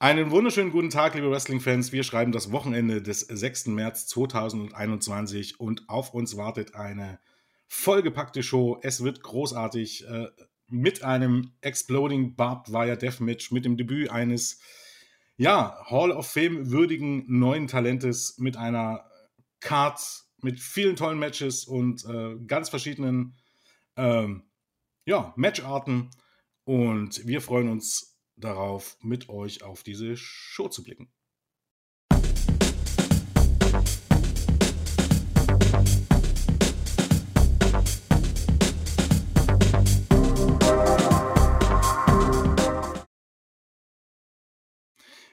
Einen wunderschönen guten Tag, liebe Wrestling-Fans. Wir schreiben das Wochenende des 6. März 2021 und auf uns wartet eine vollgepackte Show. Es wird großartig äh, mit einem Exploding Barbed Wire Deathmatch, mit dem Debüt eines ja, Hall of Fame würdigen neuen Talentes, mit einer Card, mit vielen tollen Matches und äh, ganz verschiedenen ähm, ja, Matcharten. Und wir freuen uns darauf, mit euch auf diese Show zu blicken.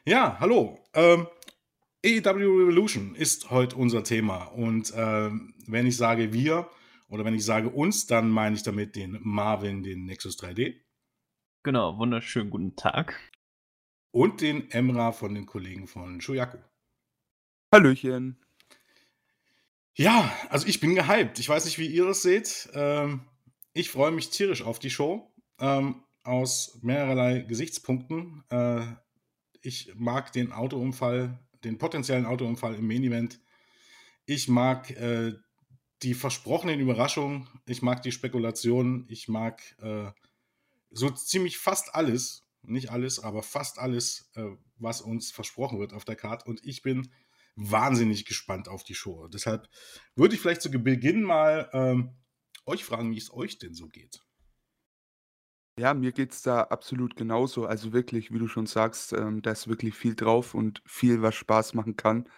Ja, hallo. Ähm, AEW Revolution ist heute unser Thema. Und ähm, wenn ich sage wir oder wenn ich sage uns, dann meine ich damit den Marvin, den Nexus 3D. Genau, wunderschönen guten Tag. Und den Emra von den Kollegen von Shoyaku. Hallöchen. Ja, also ich bin gehypt. Ich weiß nicht, wie ihr es seht. Ähm, ich freue mich tierisch auf die Show. Ähm, aus mehrerlei Gesichtspunkten. Äh, ich mag den Autounfall, den potenziellen Autounfall im Main Event. Ich mag äh, die versprochenen Überraschungen. Ich mag die Spekulationen. Ich mag äh, so ziemlich fast alles, nicht alles, aber fast alles, äh, was uns versprochen wird auf der Karte. Und ich bin wahnsinnig gespannt auf die Show. Deshalb würde ich vielleicht zu Beginn mal ähm, euch fragen, wie es euch denn so geht. Ja, mir geht es da absolut genauso. Also wirklich, wie du schon sagst, ähm, da ist wirklich viel drauf und viel, was Spaß machen kann.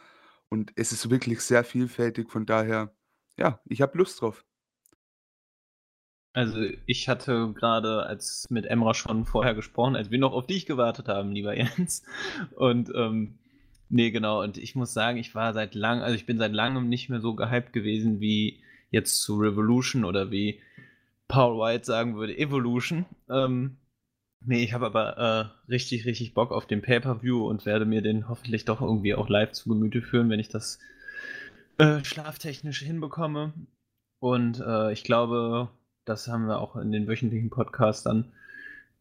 Und es ist wirklich sehr vielfältig. Von daher, ja, ich habe Lust drauf. Also ich hatte gerade als mit Emra schon vorher gesprochen, als wir noch auf dich gewartet haben, lieber Jens. Und ähm, nee, genau. Und ich muss sagen, ich war seit langem, also ich bin seit langem nicht mehr so gehypt gewesen wie jetzt zu Revolution oder wie Paul White sagen würde, Evolution. Ähm, nee, ich habe aber äh, richtig, richtig Bock auf den Pay-Per-View und werde mir den hoffentlich doch irgendwie auch live zu Gemüte führen, wenn ich das äh, schlaftechnisch hinbekomme. Und äh, ich glaube, das haben wir auch in den wöchentlichen Podcasts dann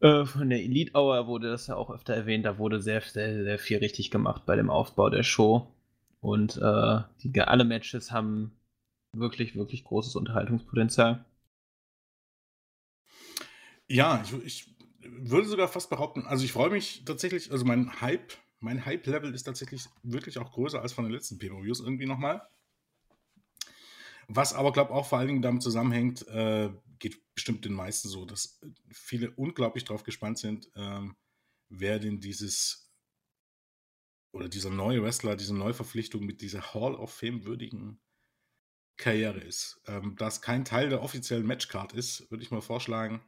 äh, von der Elite Hour wurde das ja auch öfter erwähnt. Da wurde sehr, sehr, sehr viel richtig gemacht bei dem Aufbau der Show. Und äh, die, alle Matches haben wirklich, wirklich großes Unterhaltungspotenzial. Ja, ich, ich würde sogar fast behaupten, also ich freue mich tatsächlich, also mein Hype, mein Hype-Level ist tatsächlich wirklich auch größer als von den letzten Pay-Per-Views irgendwie nochmal. Was aber, glaube ich, auch vor allen Dingen damit zusammenhängt, äh, geht bestimmt den meisten so, dass viele unglaublich darauf gespannt sind, ähm, wer denn dieses oder dieser neue Wrestler, diese Neuverpflichtung mit dieser Hall of Fame würdigen Karriere ist. Ähm, da es kein Teil der offiziellen Matchcard ist, würde ich mal vorschlagen,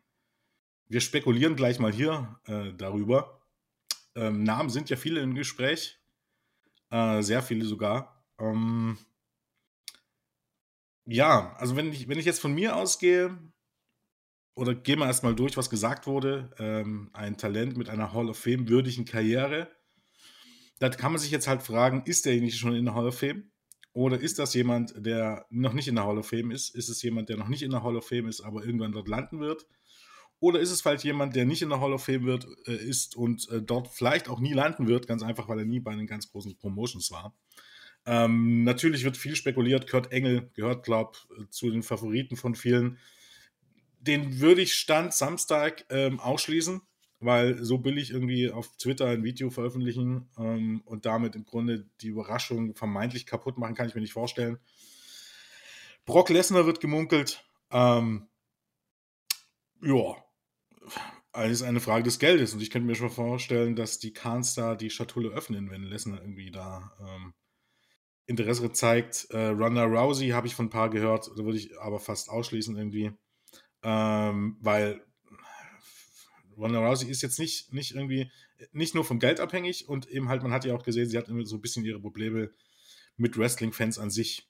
wir spekulieren gleich mal hier äh, darüber. Ähm, Namen sind ja viele im Gespräch, äh, sehr viele sogar. Ähm, ja, also wenn ich, wenn ich jetzt von mir ausgehe, oder gehen wir erstmal durch, was gesagt wurde, ähm, ein Talent mit einer Hall of Fame würdigen Karriere, da kann man sich jetzt halt fragen, ist derjenige schon in der Hall of Fame? Oder ist das jemand, der noch nicht in der Hall of Fame ist? Ist es jemand, der noch nicht in der Hall of Fame ist, aber irgendwann dort landen wird? Oder ist es vielleicht jemand, der nicht in der Hall of Fame wird, äh, ist und äh, dort vielleicht auch nie landen wird, ganz einfach, weil er nie bei den ganz großen Promotions war? Ähm, natürlich wird viel spekuliert. Kurt Engel gehört, glaube ich, zu den Favoriten von vielen. Den würde ich Stand Samstag ähm, ausschließen, weil so billig irgendwie auf Twitter ein Video veröffentlichen ähm, und damit im Grunde die Überraschung vermeintlich kaputt machen, kann ich mir nicht vorstellen. Brock Lesnar wird gemunkelt. Ähm, ja, alles eine Frage des Geldes. Und ich könnte mir schon vorstellen, dass die Khans da die Schatulle öffnen, wenn Lesnar irgendwie da ähm, Interesse zeigt. Äh, Ronda Rousey habe ich von ein paar gehört, da würde ich aber fast ausschließen irgendwie. Ähm, weil Ronda Rousey ist jetzt nicht, nicht irgendwie, nicht nur vom Geld abhängig und eben halt, man hat ja auch gesehen, sie hat immer so ein bisschen ihre Probleme mit Wrestling-Fans an sich.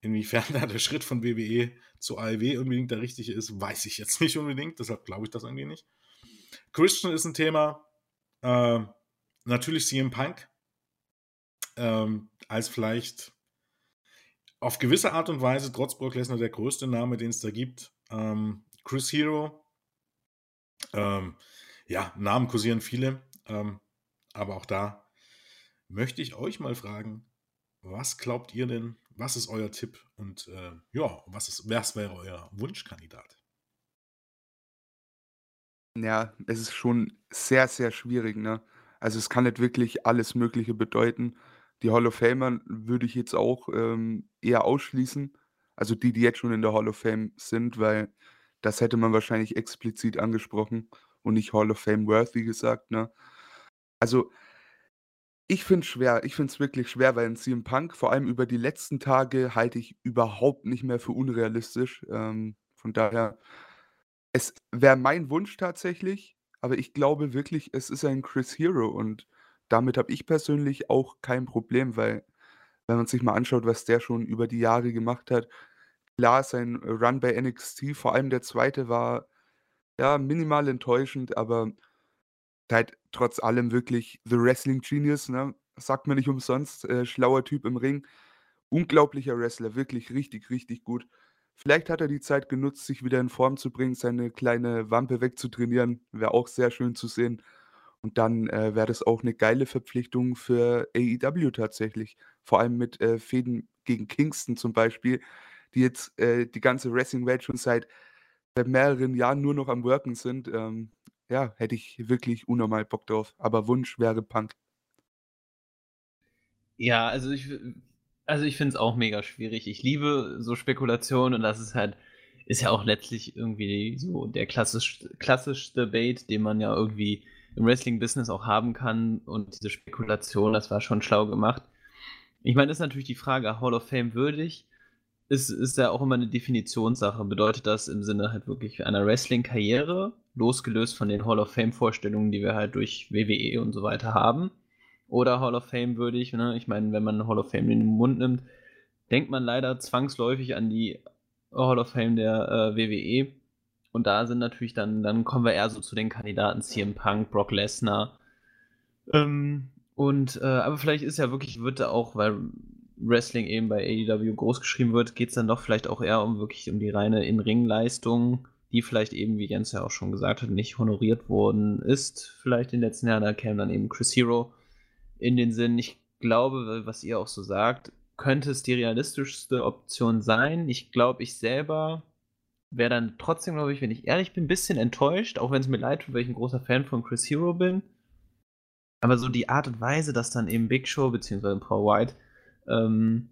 Inwiefern da der Schritt von WWE zu AEW unbedingt der richtige ist, weiß ich jetzt nicht unbedingt. Deshalb glaube ich das irgendwie nicht. Christian ist ein Thema. Äh, natürlich CM Punk. Ähm, als vielleicht auf gewisse Art und Weise trotz Brock Lesnar der größte Name, den es da gibt. Ähm, Chris Hero. Ähm, ja, Namen kursieren viele. Ähm, Aber auch da möchte ich euch mal fragen, was glaubt ihr denn? Was ist euer Tipp? Und äh, ja, was, ist, was wäre euer Wunschkandidat? Ja, es ist schon sehr, sehr schwierig, ne? Also, es kann nicht wirklich alles Mögliche bedeuten. Die Hall of Famer würde ich jetzt auch, ähm, eher ausschließen. Also, die, die jetzt schon in der Hall of Fame sind, weil das hätte man wahrscheinlich explizit angesprochen und nicht Hall of Fame worthy gesagt, ne? Also ich finde es schwer. Ich finde es wirklich schwer, weil 'n CM Punk, vor allem über die letzten Tage, halte ich überhaupt nicht mehr für unrealistisch. Ähm, von daher es wäre mein Wunsch tatsächlich, aber ich glaube wirklich, es ist ein Chris Hero und damit habe ich persönlich auch kein Problem, weil wenn man sich mal anschaut, was der schon über die Jahre gemacht hat klar, sein Run bei NXT, vor allem der zweite, war, ja, minimal enttäuschend, aber halt trotz allem wirklich The Wrestling Genius, ne? Sagt man nicht umsonst, äh, schlauer Typ im Ring. Unglaublicher Wrestler, wirklich richtig, richtig gut. Vielleicht hat er die Zeit genutzt, sich wieder in Form zu bringen, seine kleine Wampe wegzutrainieren, wäre auch sehr schön zu sehen. Und dann, äh, wäre das auch 'ne geile Verpflichtung für AEW tatsächlich. Vor allem mit, äh, Fehden gegen Kingston zum Beispiel, die jetzt, äh, die ganze Wrestling-Welt schon seit seit mehreren Jahren nur noch am Worken sind. Ähm, ja, hätte ich wirklich unnormal Bock drauf, aber Wunsch wäre Punk. Ja, also ich also ich finde es auch mega schwierig. Ich liebe so Spekulationen und das ist halt ist ja auch letztlich irgendwie so der klassisch klassischste Bait, den man ja irgendwie im Wrestling-Business auch haben kann und diese Spekulation, das war schon schlau gemacht. Ich meine, das ist natürlich die Frage, Hall of Fame würdig? Ist ist ja auch immer eine Definitionssache. Bedeutet das im Sinne halt wirklich einer Wrestling-Karriere, losgelöst von den Hall of Fame-Vorstellungen, die wir halt durch WWE und so weiter haben? Oder Hall of Fame würdig, ne? Ich meine, wenn man Hall of Fame in den Mund nimmt, denkt man leider zwangsläufig an die Hall of Fame der, äh, WWE. Und da sind natürlich dann dann kommen wir eher so zu den Kandidaten CM Punk, Brock Lesnar. Ähm, und, äh aber vielleicht ist ja wirklich wird da auch, weil Wrestling eben bei AEW groß geschrieben wird, geht es dann doch vielleicht auch eher um wirklich um die reine In-Ring-Leistung, die vielleicht eben, wie Jens ja auch schon gesagt hat, nicht honoriert worden ist. Vielleicht in den letzten Jahren, da käme dann eben Chris Hero in den Sinn. Ich glaube, was ihr auch so sagt, könnte es die realistischste Option sein. Ich glaube, ich selber wäre dann trotzdem, glaube ich, wenn ich ehrlich bin, ein bisschen enttäuscht, auch wenn es mir leid tut, weil ich ein großer Fan von Chris Hero bin. Aber so die Art und Weise, dass dann eben Big Show bzw. Paul White ähm,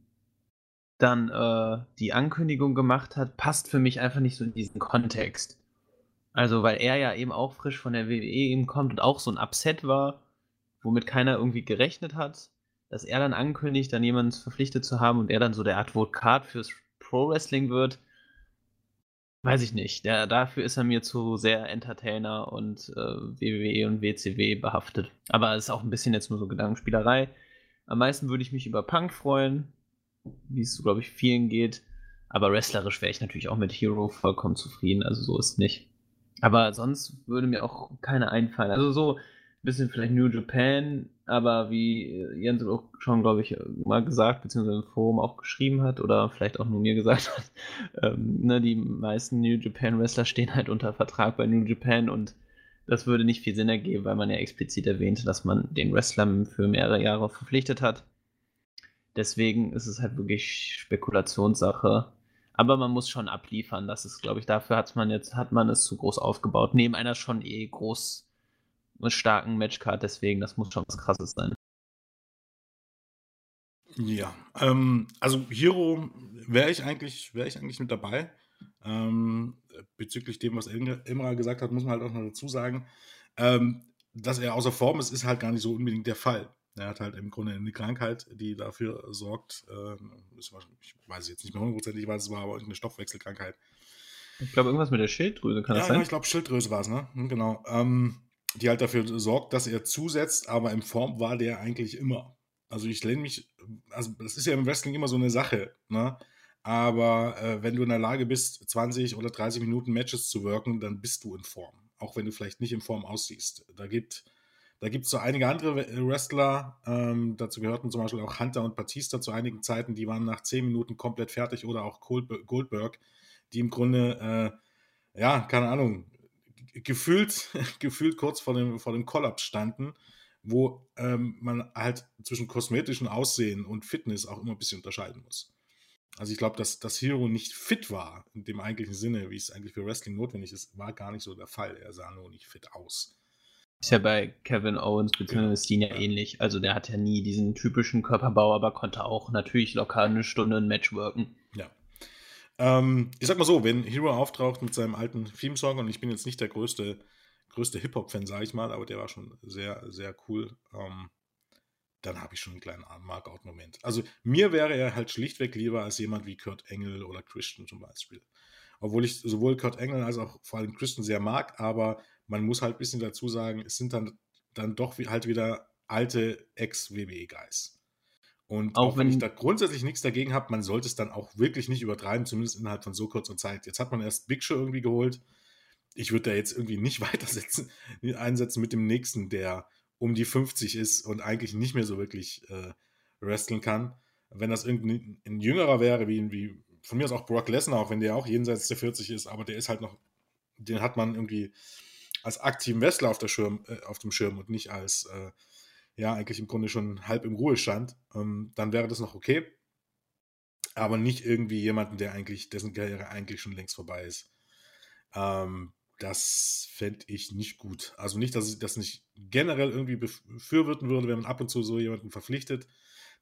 dann äh, die Ankündigung gemacht hat, passt für mich einfach nicht so in diesen Kontext. Also, weil er ja eben auch frisch von der WWE eben kommt und auch so ein Upset war, womit keiner irgendwie gerechnet hat, dass er dann ankündigt, dann jemanden verpflichtet zu haben und er dann so der Advokat fürs Pro Wrestling wird. Weiß ich nicht. Der, dafür ist er mir zu sehr Entertainer und äh, WWE und WCW behaftet. Aber es ist auch ein bisschen jetzt nur so Gedankenspielerei. Am meisten würde ich mich über Punk freuen, wie es, glaube ich, vielen geht. Aber wrestlerisch wäre ich natürlich auch mit Hero vollkommen zufrieden, also so ist nicht. Aber sonst würde mir auch keiner einfallen. Also so ein bisschen vielleicht New Japan, aber wie Jens auch schon, glaube ich, mal gesagt, beziehungsweise im Forum auch geschrieben hat oder vielleicht auch nur mir gesagt hat, ähm, ne, die meisten New Japan Wrestler stehen halt unter Vertrag bei New Japan und das würde nicht viel Sinn ergeben, weil man ja explizit erwähnte, dass man den Wrestler für mehrere Jahre verpflichtet hat. Deswegen ist es halt wirklich Spekulationssache. Aber man muss schon abliefern. Das ist, glaube ich, dafür hat man jetzt, hat man es zu groß aufgebaut. Neben einer schon eh groß starken Matchcard, deswegen, das muss schon was krasses sein. Ja, ähm, also Hero wäre ich eigentlich, wäre ich eigentlich mit dabei. Ähm, bezüglich dem, was Imra gesagt hat, muss man halt auch noch dazu sagen, ähm, dass er außer Form ist, ist halt gar nicht so unbedingt der Fall. Er hat halt im Grunde eine Krankheit, die dafür sorgt, äh, ich weiß jetzt nicht mehr hundertprozentig, was es war, aber eine Stoffwechselkrankheit. Ich glaube, irgendwas mit der Schilddrüse kann ja, das sein? Ja, ich glaube, Schilddrüse war es, ne? Hm, genau. Ähm, die halt dafür sorgt, dass er zusetzt, aber in Form war der eigentlich immer. Also ich lehne mich, also das ist ja im Wrestling immer so eine Sache, ne? Aber äh, wenn du in der Lage bist, 20 oder 30 Minuten Matches zu wirken, dann bist du in Form. Auch wenn du vielleicht nicht in Form aussiehst. Da gibt da gibt es so einige andere Wrestler, ähm, dazu gehörten zum Beispiel auch Hunter und Batista zu einigen Zeiten, die waren nach 10 Minuten komplett fertig oder auch Goldberg, die im Grunde, äh, ja, keine Ahnung, gefühlt, gefühlt kurz vor dem, vor dem Kollaps standen, wo ähm, man halt zwischen kosmetischem Aussehen und Fitness auch immer ein bisschen unterscheiden muss. Also ich glaube, dass das Hero nicht fit war, in dem eigentlichen Sinne, wie es eigentlich für Wrestling notwendig ist, war gar nicht so der Fall. Er sah nur nicht fit aus. Ist ja bei Kevin Owens bzw. Genau. Steen ja, ähnlich. Also der hat ja nie diesen typischen Körperbau, aber konnte auch natürlich locker eine Stunde ein Match worken. Ja. Ähm, ich sag mal so, wenn Hero auftaucht mit seinem alten Theme-Song, und ich bin jetzt nicht der größte, größte Hip-Hop-Fan, sage ich mal, aber der war schon sehr, sehr cool, ähm, dann habe ich schon einen kleinen Markout-Moment. Also mir wäre er halt schlichtweg lieber als jemand wie Kurt Engel oder Christian zum Beispiel. Obwohl ich sowohl Kurt Engel als auch vor allem Christian sehr mag, aber man muss halt ein bisschen dazu sagen, es sind dann, dann doch halt wieder alte Ex-WWE-Guys. Und auch, auch wenn ich da grundsätzlich nichts dagegen habe, man sollte es dann auch wirklich nicht übertreiben, zumindest innerhalb von so kurzer Zeit. Jetzt hat man erst Big Show irgendwie geholt. Ich würde da jetzt irgendwie nicht weitersetzen, einsetzen mit dem nächsten, der um die 50 ist und eigentlich nicht mehr so wirklich äh, wresteln kann. Wenn das irgendein ein Jüngerer wäre, wie, wie von mir aus auch Brock Lesnar, auch wenn der auch jenseits der 40 ist, aber der ist halt noch, den hat man irgendwie als aktiven Wrestler auf, der Schirm, äh, auf dem Schirm und nicht als, äh, ja, eigentlich im Grunde schon halb im Ruhestand, ähm, dann wäre das noch okay. Aber nicht irgendwie jemanden, der eigentlich, dessen Karriere eigentlich schon längst vorbei ist. Ähm, das fände ich nicht gut. Also nicht, dass ich das nicht generell irgendwie befürworten würde, wenn man ab und zu so jemanden verpflichtet.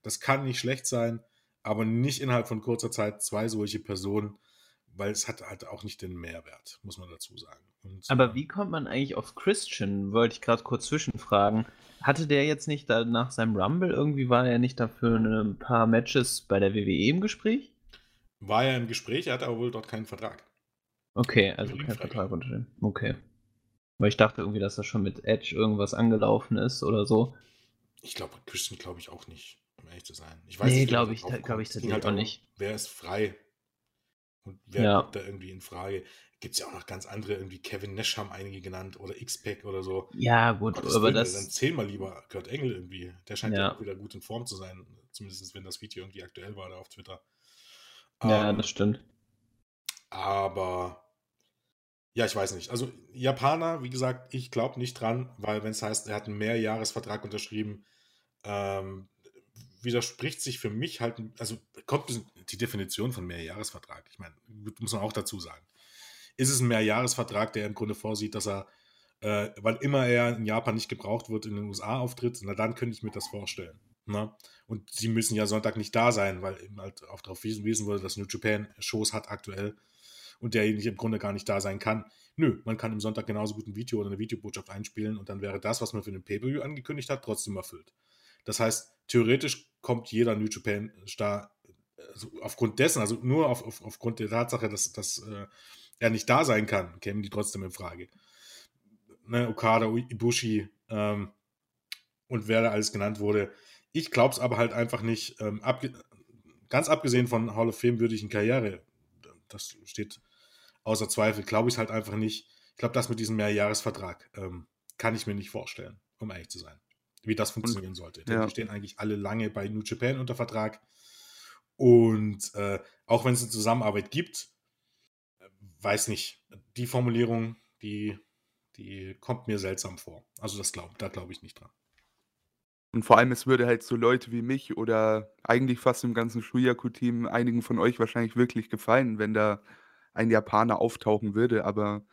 Das kann nicht schlecht sein, aber nicht innerhalb von kurzer Zeit zwei solche Personen weil es hat halt auch nicht den Mehrwert, muss man dazu sagen. Und, Aber äh, wie kommt man eigentlich auf Christian? Wollte ich gerade kurz zwischenfragen. Hatte der jetzt nicht da nach seinem Rumble irgendwie, war er nicht dafür ein paar Matches bei der WWE im Gespräch? War er im Gespräch, er hatte aber wohl dort keinen Vertrag. Okay, also kein Vertrag unterschrieben. Okay. Weil ich dachte irgendwie, dass da schon mit Edge irgendwas angelaufen ist oder so. Ich glaube, Christian glaube ich auch nicht, um ehrlich zu sein. Ich weiß nee, glaube ich, glaube ich tatsächlich halt auch nicht. Wer ist frei? Und wer ja. kommt da irgendwie in Frage? Gibt es ja auch noch ganz andere, irgendwie Kevin Nash haben einige genannt oder X-Pack oder so. Ja, gut, Gottes aber Willen, das. Dann zehnmal lieber Kurt Engel irgendwie. Der scheint ja. ja. auch wieder gut in Form zu sein. Zumindest wenn das Video irgendwie aktuell war da auf Twitter. Ja, ähm, das stimmt. Aber ja, ich weiß nicht. Also Japaner, wie gesagt, ich glaube nicht dran, weil wenn es heißt, er hat einen Mehrjahresvertrag unterschrieben, ähm, widerspricht sich für mich halt, also kommt die Definition von Mehrjahresvertrag. Ich meine, muss man auch dazu sagen. Ist es ein Mehrjahresvertrag, der im Grunde vorsieht, dass er, äh, weil immer er in Japan nicht gebraucht wird, in den USA auftritt, na dann könnte ich mir das vorstellen. Ne? Und sie müssen ja Sonntag nicht da sein, weil eben halt auch darauf wiesen wurde, dass New Japan Shows hat aktuell und derjenige im Grunde gar nicht da sein kann. Nö, man kann im Sonntag genauso gut ein Video oder eine Videobotschaft einspielen und dann wäre das, was man für den Pay-Per-View angekündigt hat, trotzdem erfüllt. Das heißt, theoretisch kommt jeder New Japan Star also aufgrund dessen, also nur auf, auf, aufgrund der Tatsache, dass, dass äh, er nicht da sein kann, kämen die trotzdem in Frage. Ne, Okada, Ibushi ähm, und wer da alles genannt wurde. Ich glaube es aber halt einfach nicht. Ähm, abge ganz abgesehen von Hall of Fame würdigen Karriere, das steht außer Zweifel, glaube ich es halt einfach nicht. Ich glaube, das mit diesem Mehrjahresvertrag ähm, kann ich mir nicht vorstellen, um ehrlich zu sein wie das funktionieren sollte. Denn ja. die stehen eigentlich alle lange bei New Japan unter Vertrag. Und äh, auch wenn es eine Zusammenarbeit gibt, weiß nicht, die Formulierung, die, die kommt mir seltsam vor. Also das glaub, da glaube ich nicht dran. Und vor allem, es würde halt so Leute wie mich oder eigentlich fast im ganzen Shuyaku-Team einigen von euch wahrscheinlich wirklich gefallen, wenn da ein Japaner auftauchen würde. Aber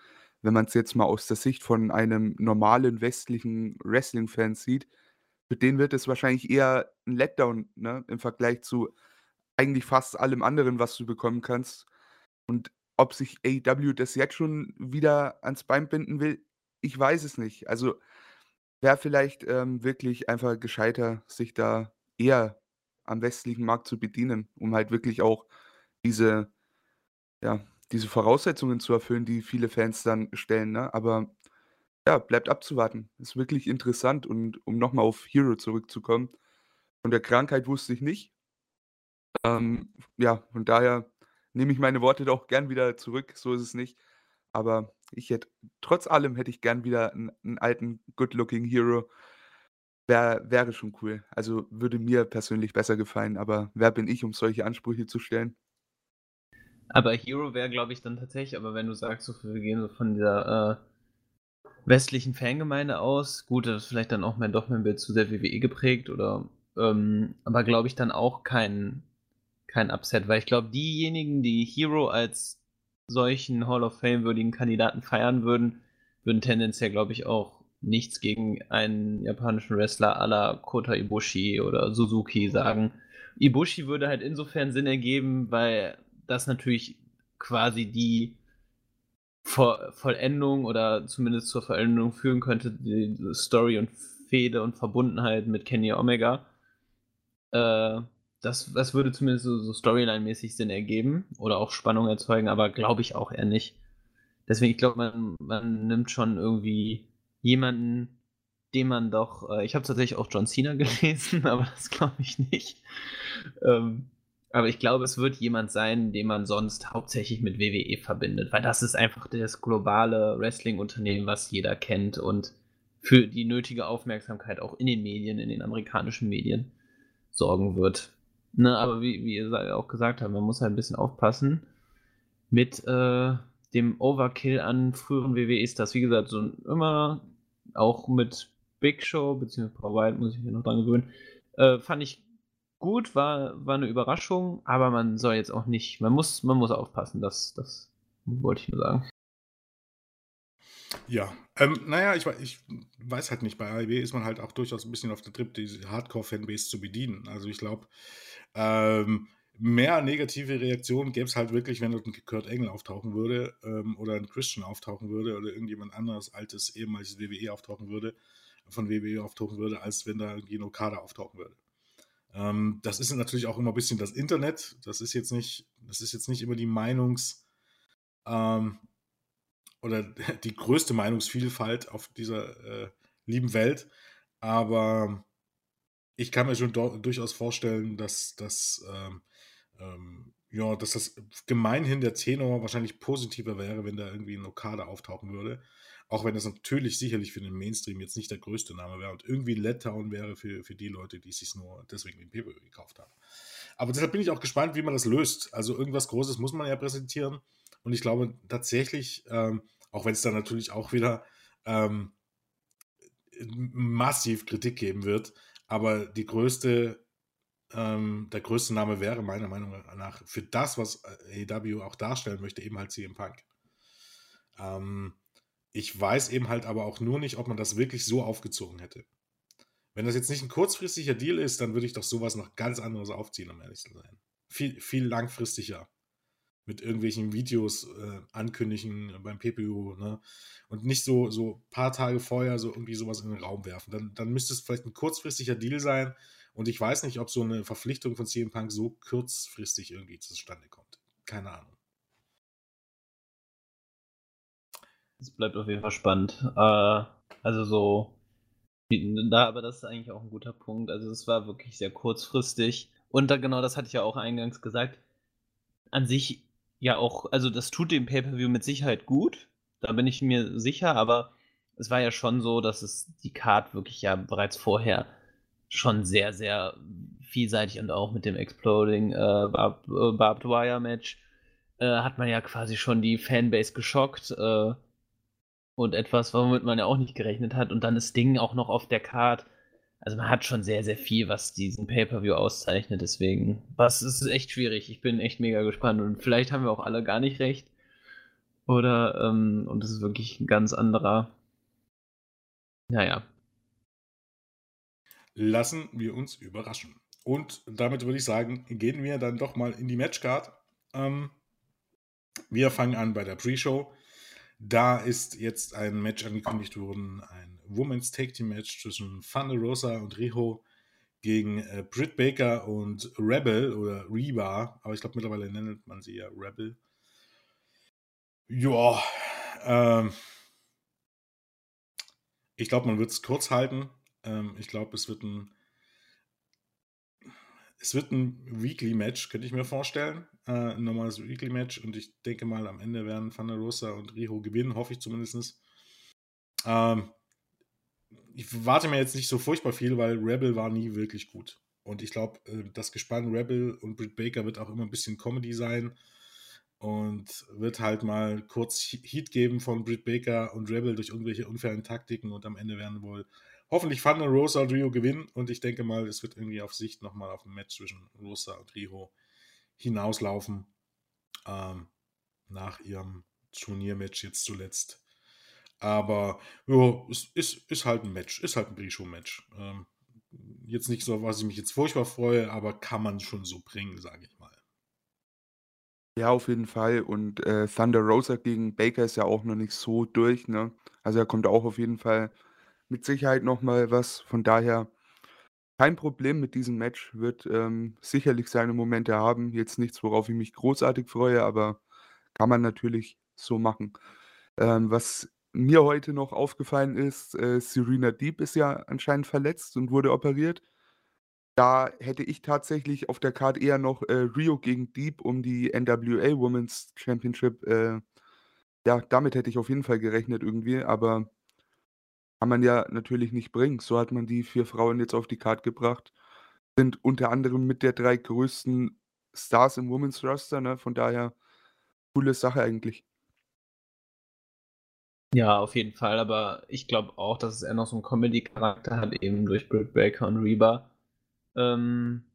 wenn man es jetzt mal aus der Sicht von einem normalen westlichen Wrestling-Fan sieht, für den wird es wahrscheinlich eher ein Letdown, ne, im Vergleich zu eigentlich fast allem anderen, was du bekommen kannst. Und ob sich AEW das jetzt schon wieder ans Bein binden will, ich weiß es nicht. Also wäre vielleicht ähm, wirklich einfach gescheiter, sich da eher am westlichen Markt zu bedienen, um halt wirklich auch diese, ja, diese Voraussetzungen zu erfüllen, die viele Fans dann stellen. Ne? Aber ja, bleibt abzuwarten. Ist wirklich interessant und um nochmal auf Hero zurückzukommen, von der Krankheit wusste ich nicht. Ähm, ja, von daher nehme ich meine Worte doch gern wieder zurück, so ist es nicht. Aber ich hätte, trotz allem hätte ich gern wieder einen, einen alten, good-looking Hero. Wär, wäre schon cool. Also würde mir persönlich besser gefallen, aber wer bin ich, um solche Ansprüche zu stellen? Aber Hero wäre, glaube ich, dann tatsächlich, aber wenn du sagst, so, wir gehen so von dieser äh, westlichen Fangemeinde aus. Gut, das ist vielleicht dann auch mein doch mein Bild zu sehr WWE geprägt oder ähm, aber glaube ich dann auch kein, kein Upset, weil ich glaube, diejenigen, die Hero als solchen Hall of Fame würdigen Kandidaten feiern würden, würden tendenziell, glaube ich, auch nichts gegen einen japanischen Wrestler à la Kota Ibushi oder Suzuki sagen. Ibushi würde halt insofern Sinn ergeben, weil das natürlich quasi die Vollendung oder zumindest zur Vollendung führen könnte, die Story und Fehde und Verbundenheit mit Kenny Omega. Äh, das, das würde zumindest so, so Storyline-mäßig Sinn ergeben oder auch Spannung erzeugen, aber glaube ich auch eher nicht. Deswegen, ich glaube, man, man nimmt schon irgendwie jemanden, den man doch. Äh, ich habe tatsächlich auch John Cena gelesen, aber das glaube ich nicht. Ähm, aber ich glaube, es wird jemand sein, den man sonst hauptsächlich mit WWE verbindet, weil das ist einfach das globale Wrestling-Unternehmen, was jeder kennt und für die nötige Aufmerksamkeit auch in den Medien, in den amerikanischen Medien sorgen wird. Ne, aber wie, wie ihr auch gesagt habt, man muss halt ein bisschen aufpassen mit äh, dem Overkill an früheren WWEs. Das, wie gesagt, so immer auch mit Big Show, beziehungsweise Paul White, muss ich mir noch dran gewöhnen, äh, fand ich gut, war, war eine Überraschung, aber man soll jetzt auch nicht, man muss, man muss aufpassen, das, das wollte ich nur sagen. Ja, ähm, naja, ich, ich weiß halt nicht, bei AEW ist man halt auch durchaus ein bisschen auf der Trip, diese Hardcore-Fanbase zu bedienen. Also ich glaube, ähm, mehr negative Reaktionen gäbe es halt wirklich, wenn dort ein Kurt Engel auftauchen würde ähm, oder ein Christian auftauchen würde oder irgendjemand anderes, altes, ehemaliges WWE auftauchen würde, von WWE auftauchen würde, als wenn da ein Okada auftauchen würde. Ähm, das ist natürlich auch immer ein bisschen das Internet. Das ist jetzt nicht, das ist jetzt nicht immer die Meinungs- ähm, oder die größte Meinungsvielfalt auf dieser äh, lieben Welt. Aber ich kann mir schon durchaus vorstellen, dass, dass, ähm, ähm, ja, dass das gemeinhin der Tenor wahrscheinlich positiver wäre, wenn da irgendwie ein Okada auftauchen würde. Auch wenn das natürlich sicherlich für den Mainstream jetzt nicht der größte Name wäre und irgendwie Letdown wäre für, für die Leute, die sich nur deswegen den PPÖ gekauft haben. Aber deshalb bin ich auch gespannt, wie man das löst. Also irgendwas Großes muss man ja präsentieren. Und ich glaube tatsächlich, ähm, auch wenn es da natürlich auch wieder ähm, massiv Kritik geben wird, aber die größte, ähm, der größte Name wäre meiner Meinung nach für das, was AEW auch darstellen möchte, eben halt CM Punk. Ähm, ich weiß eben halt aber auch nur nicht, ob man das wirklich so aufgezogen hätte. Wenn das jetzt nicht ein kurzfristiger Deal ist, dann würde ich doch sowas noch ganz anderes aufziehen, um ehrlich zu sein. Viel, viel langfristiger. Mit irgendwelchen Videos äh, ankündigen beim PPU, ne? Und nicht so, so paar Tage vorher so irgendwie sowas in den Raum werfen. Dann, dann müsste es vielleicht ein kurzfristiger Deal sein. Und ich weiß nicht, ob so eine Verpflichtung von CM Punk so kurzfristig irgendwie zustande kommt. Keine Ahnung. Es bleibt auf jeden Fall spannend. Äh, also so, da, aber das ist eigentlich auch ein guter Punkt. Also es war wirklich sehr kurzfristig. Und da, genau das hatte ich ja auch eingangs gesagt. An sich ja auch, also das tut dem Pay-Per-View mit Sicherheit gut. Da bin ich mir sicher, aber es war ja schon so, dass es die Card wirklich ja bereits vorher schon sehr, sehr vielseitig und auch mit dem Exploding äh, Barb, äh, Barbed Wire Match äh, hat man ja quasi schon die Fanbase geschockt. Äh, und etwas, womit man ja auch nicht gerechnet hat. Und dann ist Ding auch noch auf der Card. Also man hat schon sehr, sehr viel, was diesen Pay-Per-View auszeichnet. Deswegen, was ist echt schwierig. Ich bin echt mega gespannt. Und vielleicht haben wir auch alle gar nicht recht. Oder, ähm, und es ist wirklich ein ganz anderer. Naja. Lassen wir uns überraschen. Und damit würde ich sagen, gehen wir dann doch mal in die Matchcard. Ähm, wir fangen an bei der Pre-Show. Da ist jetzt ein Match angekündigt worden, ein Women's Take Team Match zwischen Thunder Rosa und Riho gegen äh, Britt Baker und Rebel oder Reba, aber ich glaube mittlerweile nennt man sie ja Rebel. Ja, ähm, ich glaube, man wird es kurz halten. Ähm, ich glaube, es wird ein es wird ein Weekly-Match, könnte ich mir vorstellen. Äh, ein normales Weekly-Match. Und ich denke mal, am Ende werden Van der Rosa und Riho gewinnen, hoffe ich zumindest. Ähm, ich warte mir jetzt nicht so furchtbar viel, weil Rebel war nie wirklich gut. Und ich glaube, äh, das Gespann Rebel und Britt Baker wird auch immer ein bisschen Comedy sein. und wird halt mal kurz Heat geben von Britt Baker und Rebel durch irgendwelche unfairen Taktiken und am Ende werden wohl hoffentlich Thunder Rosa und Rio gewinnen und ich denke mal, es wird irgendwie auf Sicht nochmal auf ein Match zwischen Rosa und Rio hinauslaufen ähm, nach ihrem Turniermatch jetzt zuletzt. Aber ja, es ist, ist halt ein Match, ist halt ein Pre-Show-Match. Ähm, jetzt nicht so, was ich mich jetzt furchtbar freue, aber kann man schon so bringen, sage ich mal. Ja, auf jeden Fall. Und äh, Thunder Rosa gegen Baker ist ja auch noch nicht so durch, ne? Also er kommt auch auf jeden Fall mit Sicherheit noch mal was. Von daher kein Problem mit diesem Match. Wird ähm, sicherlich seine Momente haben. Jetzt nichts, worauf ich mich großartig freue, aber kann man natürlich so machen. Ähm, was mir heute noch aufgefallen ist, äh, Serena Deep ist ja anscheinend verletzt und wurde operiert. Da hätte ich tatsächlich auf der Karte eher noch, äh, Rio gegen Deep um die NWA Women's Championship, äh ja, damit hätte ich auf jeden Fall gerechnet irgendwie, aber kann man ja natürlich nicht bringen. So hat man die 4 Frauen jetzt auf die Karte gebracht. Sind unter anderem mit der 3 größten Stars im Women's Roster, ne? Von daher coole Sache eigentlich. Ja, auf jeden Fall, aber ich glaube auch, dass es eher noch so 'n Comedy-Charakter hat, eben durch Britt Baker und Reba. Ähm,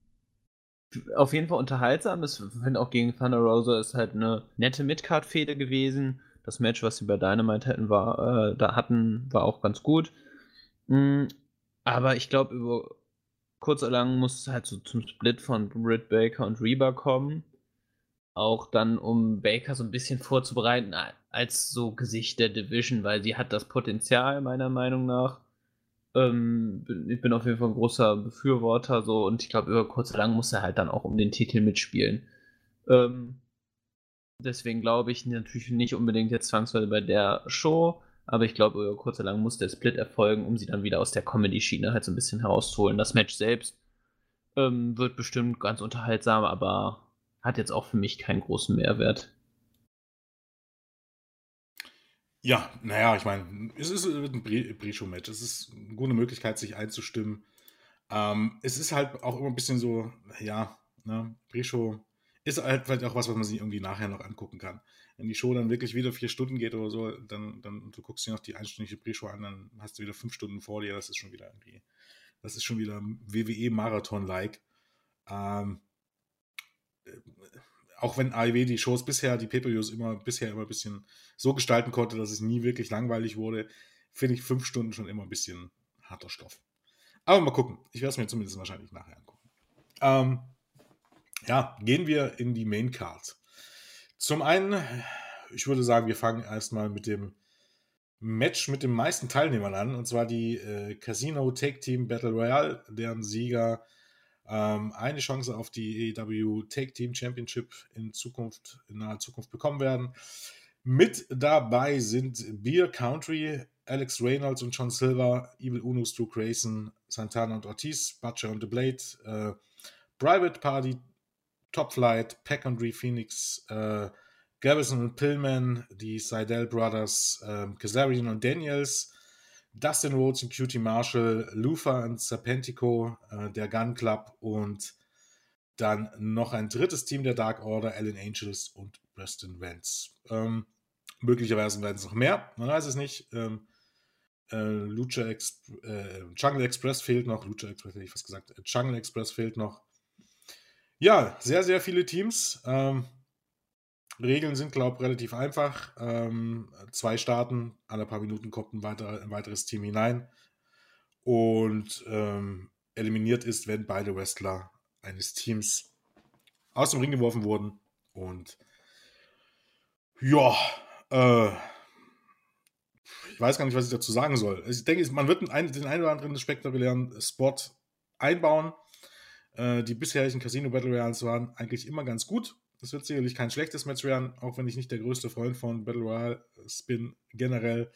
auf jeden Fall unterhaltsam. Ich finde auch gegen Thunder Rosa ist halt eine nette Midcard-Fehde gewesen. Das Match, was sie bei Dynamite hätten, war, äh, da hatten, war auch ganz gut. Mhm, aber ich glaube, über kurz oder lang muss es halt so zum Split von Britt Baker und Reba kommen. Auch dann, um Baker so ein bisschen vorzubereiten als so Gesicht der Division, weil sie hat das Potenzial, meiner Meinung nach. Ähm, ich bin auf jeden Fall ein großer Befürworter so und ich glaube, über kurz oder lang muss er halt dann auch um den Titel mitspielen. Ähm, deswegen glaube ich natürlich nicht unbedingt jetzt zwangsweise bei der Show, aber ich glaube, über kurz oder lang muss der Split erfolgen, um sie dann wieder aus der Comedy-Schiene halt so ein bisschen herauszuholen. Das Match selbst ähm, wird bestimmt ganz unterhaltsam, aber hat jetzt auch für mich keinen großen Mehrwert. Ja, naja, ich meine, es ist ein Pre-Show-Match. Es ist eine gute Möglichkeit, sich einzustimmen. Ähm, es ist halt auch immer ein bisschen so, ja, ne, Pre-Show ist halt vielleicht auch was, was man sich irgendwie nachher noch angucken kann. Wenn die Show dann wirklich wieder vier Stunden geht oder so, dann, dann du guckst dir noch die einstündige Pre-Show an, dann hast du wieder fünf Stunden vor dir. Das ist schon wieder irgendwie, das ist schon wieder WWE-Marathon-like. Ähm, äh, auch wenn AEW die Shows bisher, die Pay-Per-Views immer bisher immer ein bisschen so gestalten konnte, dass es nie wirklich langweilig wurde, finde ich fünf Stunden schon immer ein bisschen harter Stoff. Aber mal gucken. Ich werde es mir zumindest wahrscheinlich nachher angucken. Ähm, ja, gehen wir in die Main Card. Zum einen, ich würde sagen, wir fangen erstmal mit dem Match mit den meisten Teilnehmern an, und zwar die äh, Casino Take Team Battle Royale, deren Sieger ähm, eine Chance auf die AEW Take Team Championship in Zukunft, in naher Zukunft bekommen werden. Mit dabei sind Beer Country, Alex Reynolds und John Silver, Evil Uno, Stu Grayson, Santana und Ortiz, Butcher und The Blade, äh, Private Party, Top Flight, Pack and Phoenix, äh, Gavison und Pillman, die Seidel Brothers, äh, Kazarian und Daniels, Dustin Rhodes und Cutie Marshall, Luther und Serpentico, äh, der Gun Club und dann noch ein drittes Team der Dark Order, Allen Angels und Preston Vance. Ähm, möglicherweise werden es noch mehr, man weiß es nicht. Ähm, äh, Lucha Exp äh, Jungle Express fehlt noch, Lucha Express hätte ich fast gesagt, äh, Jungle Express fehlt noch. Ja, sehr, sehr viele Teams. Ähm, Regeln sind, glaube ich, relativ einfach. Ähm, zwei starten, alle paar Minuten kommt ein, weiter, ein weiteres Team hinein und ähm, eliminiert ist, wenn beide Wrestler eines Teams aus dem Ring geworfen wurden. Und ja, äh, ich weiß gar nicht, was ich dazu sagen soll. Ich denke, man wird einen, den einen oder anderen spektakulären Spot einbauen. Äh, die bisherigen Casino Battle Royals waren eigentlich immer ganz gut. Das wird sicherlich kein schlechtes Match werden, auch wenn ich nicht der größte Freund von Battle Royale bin generell.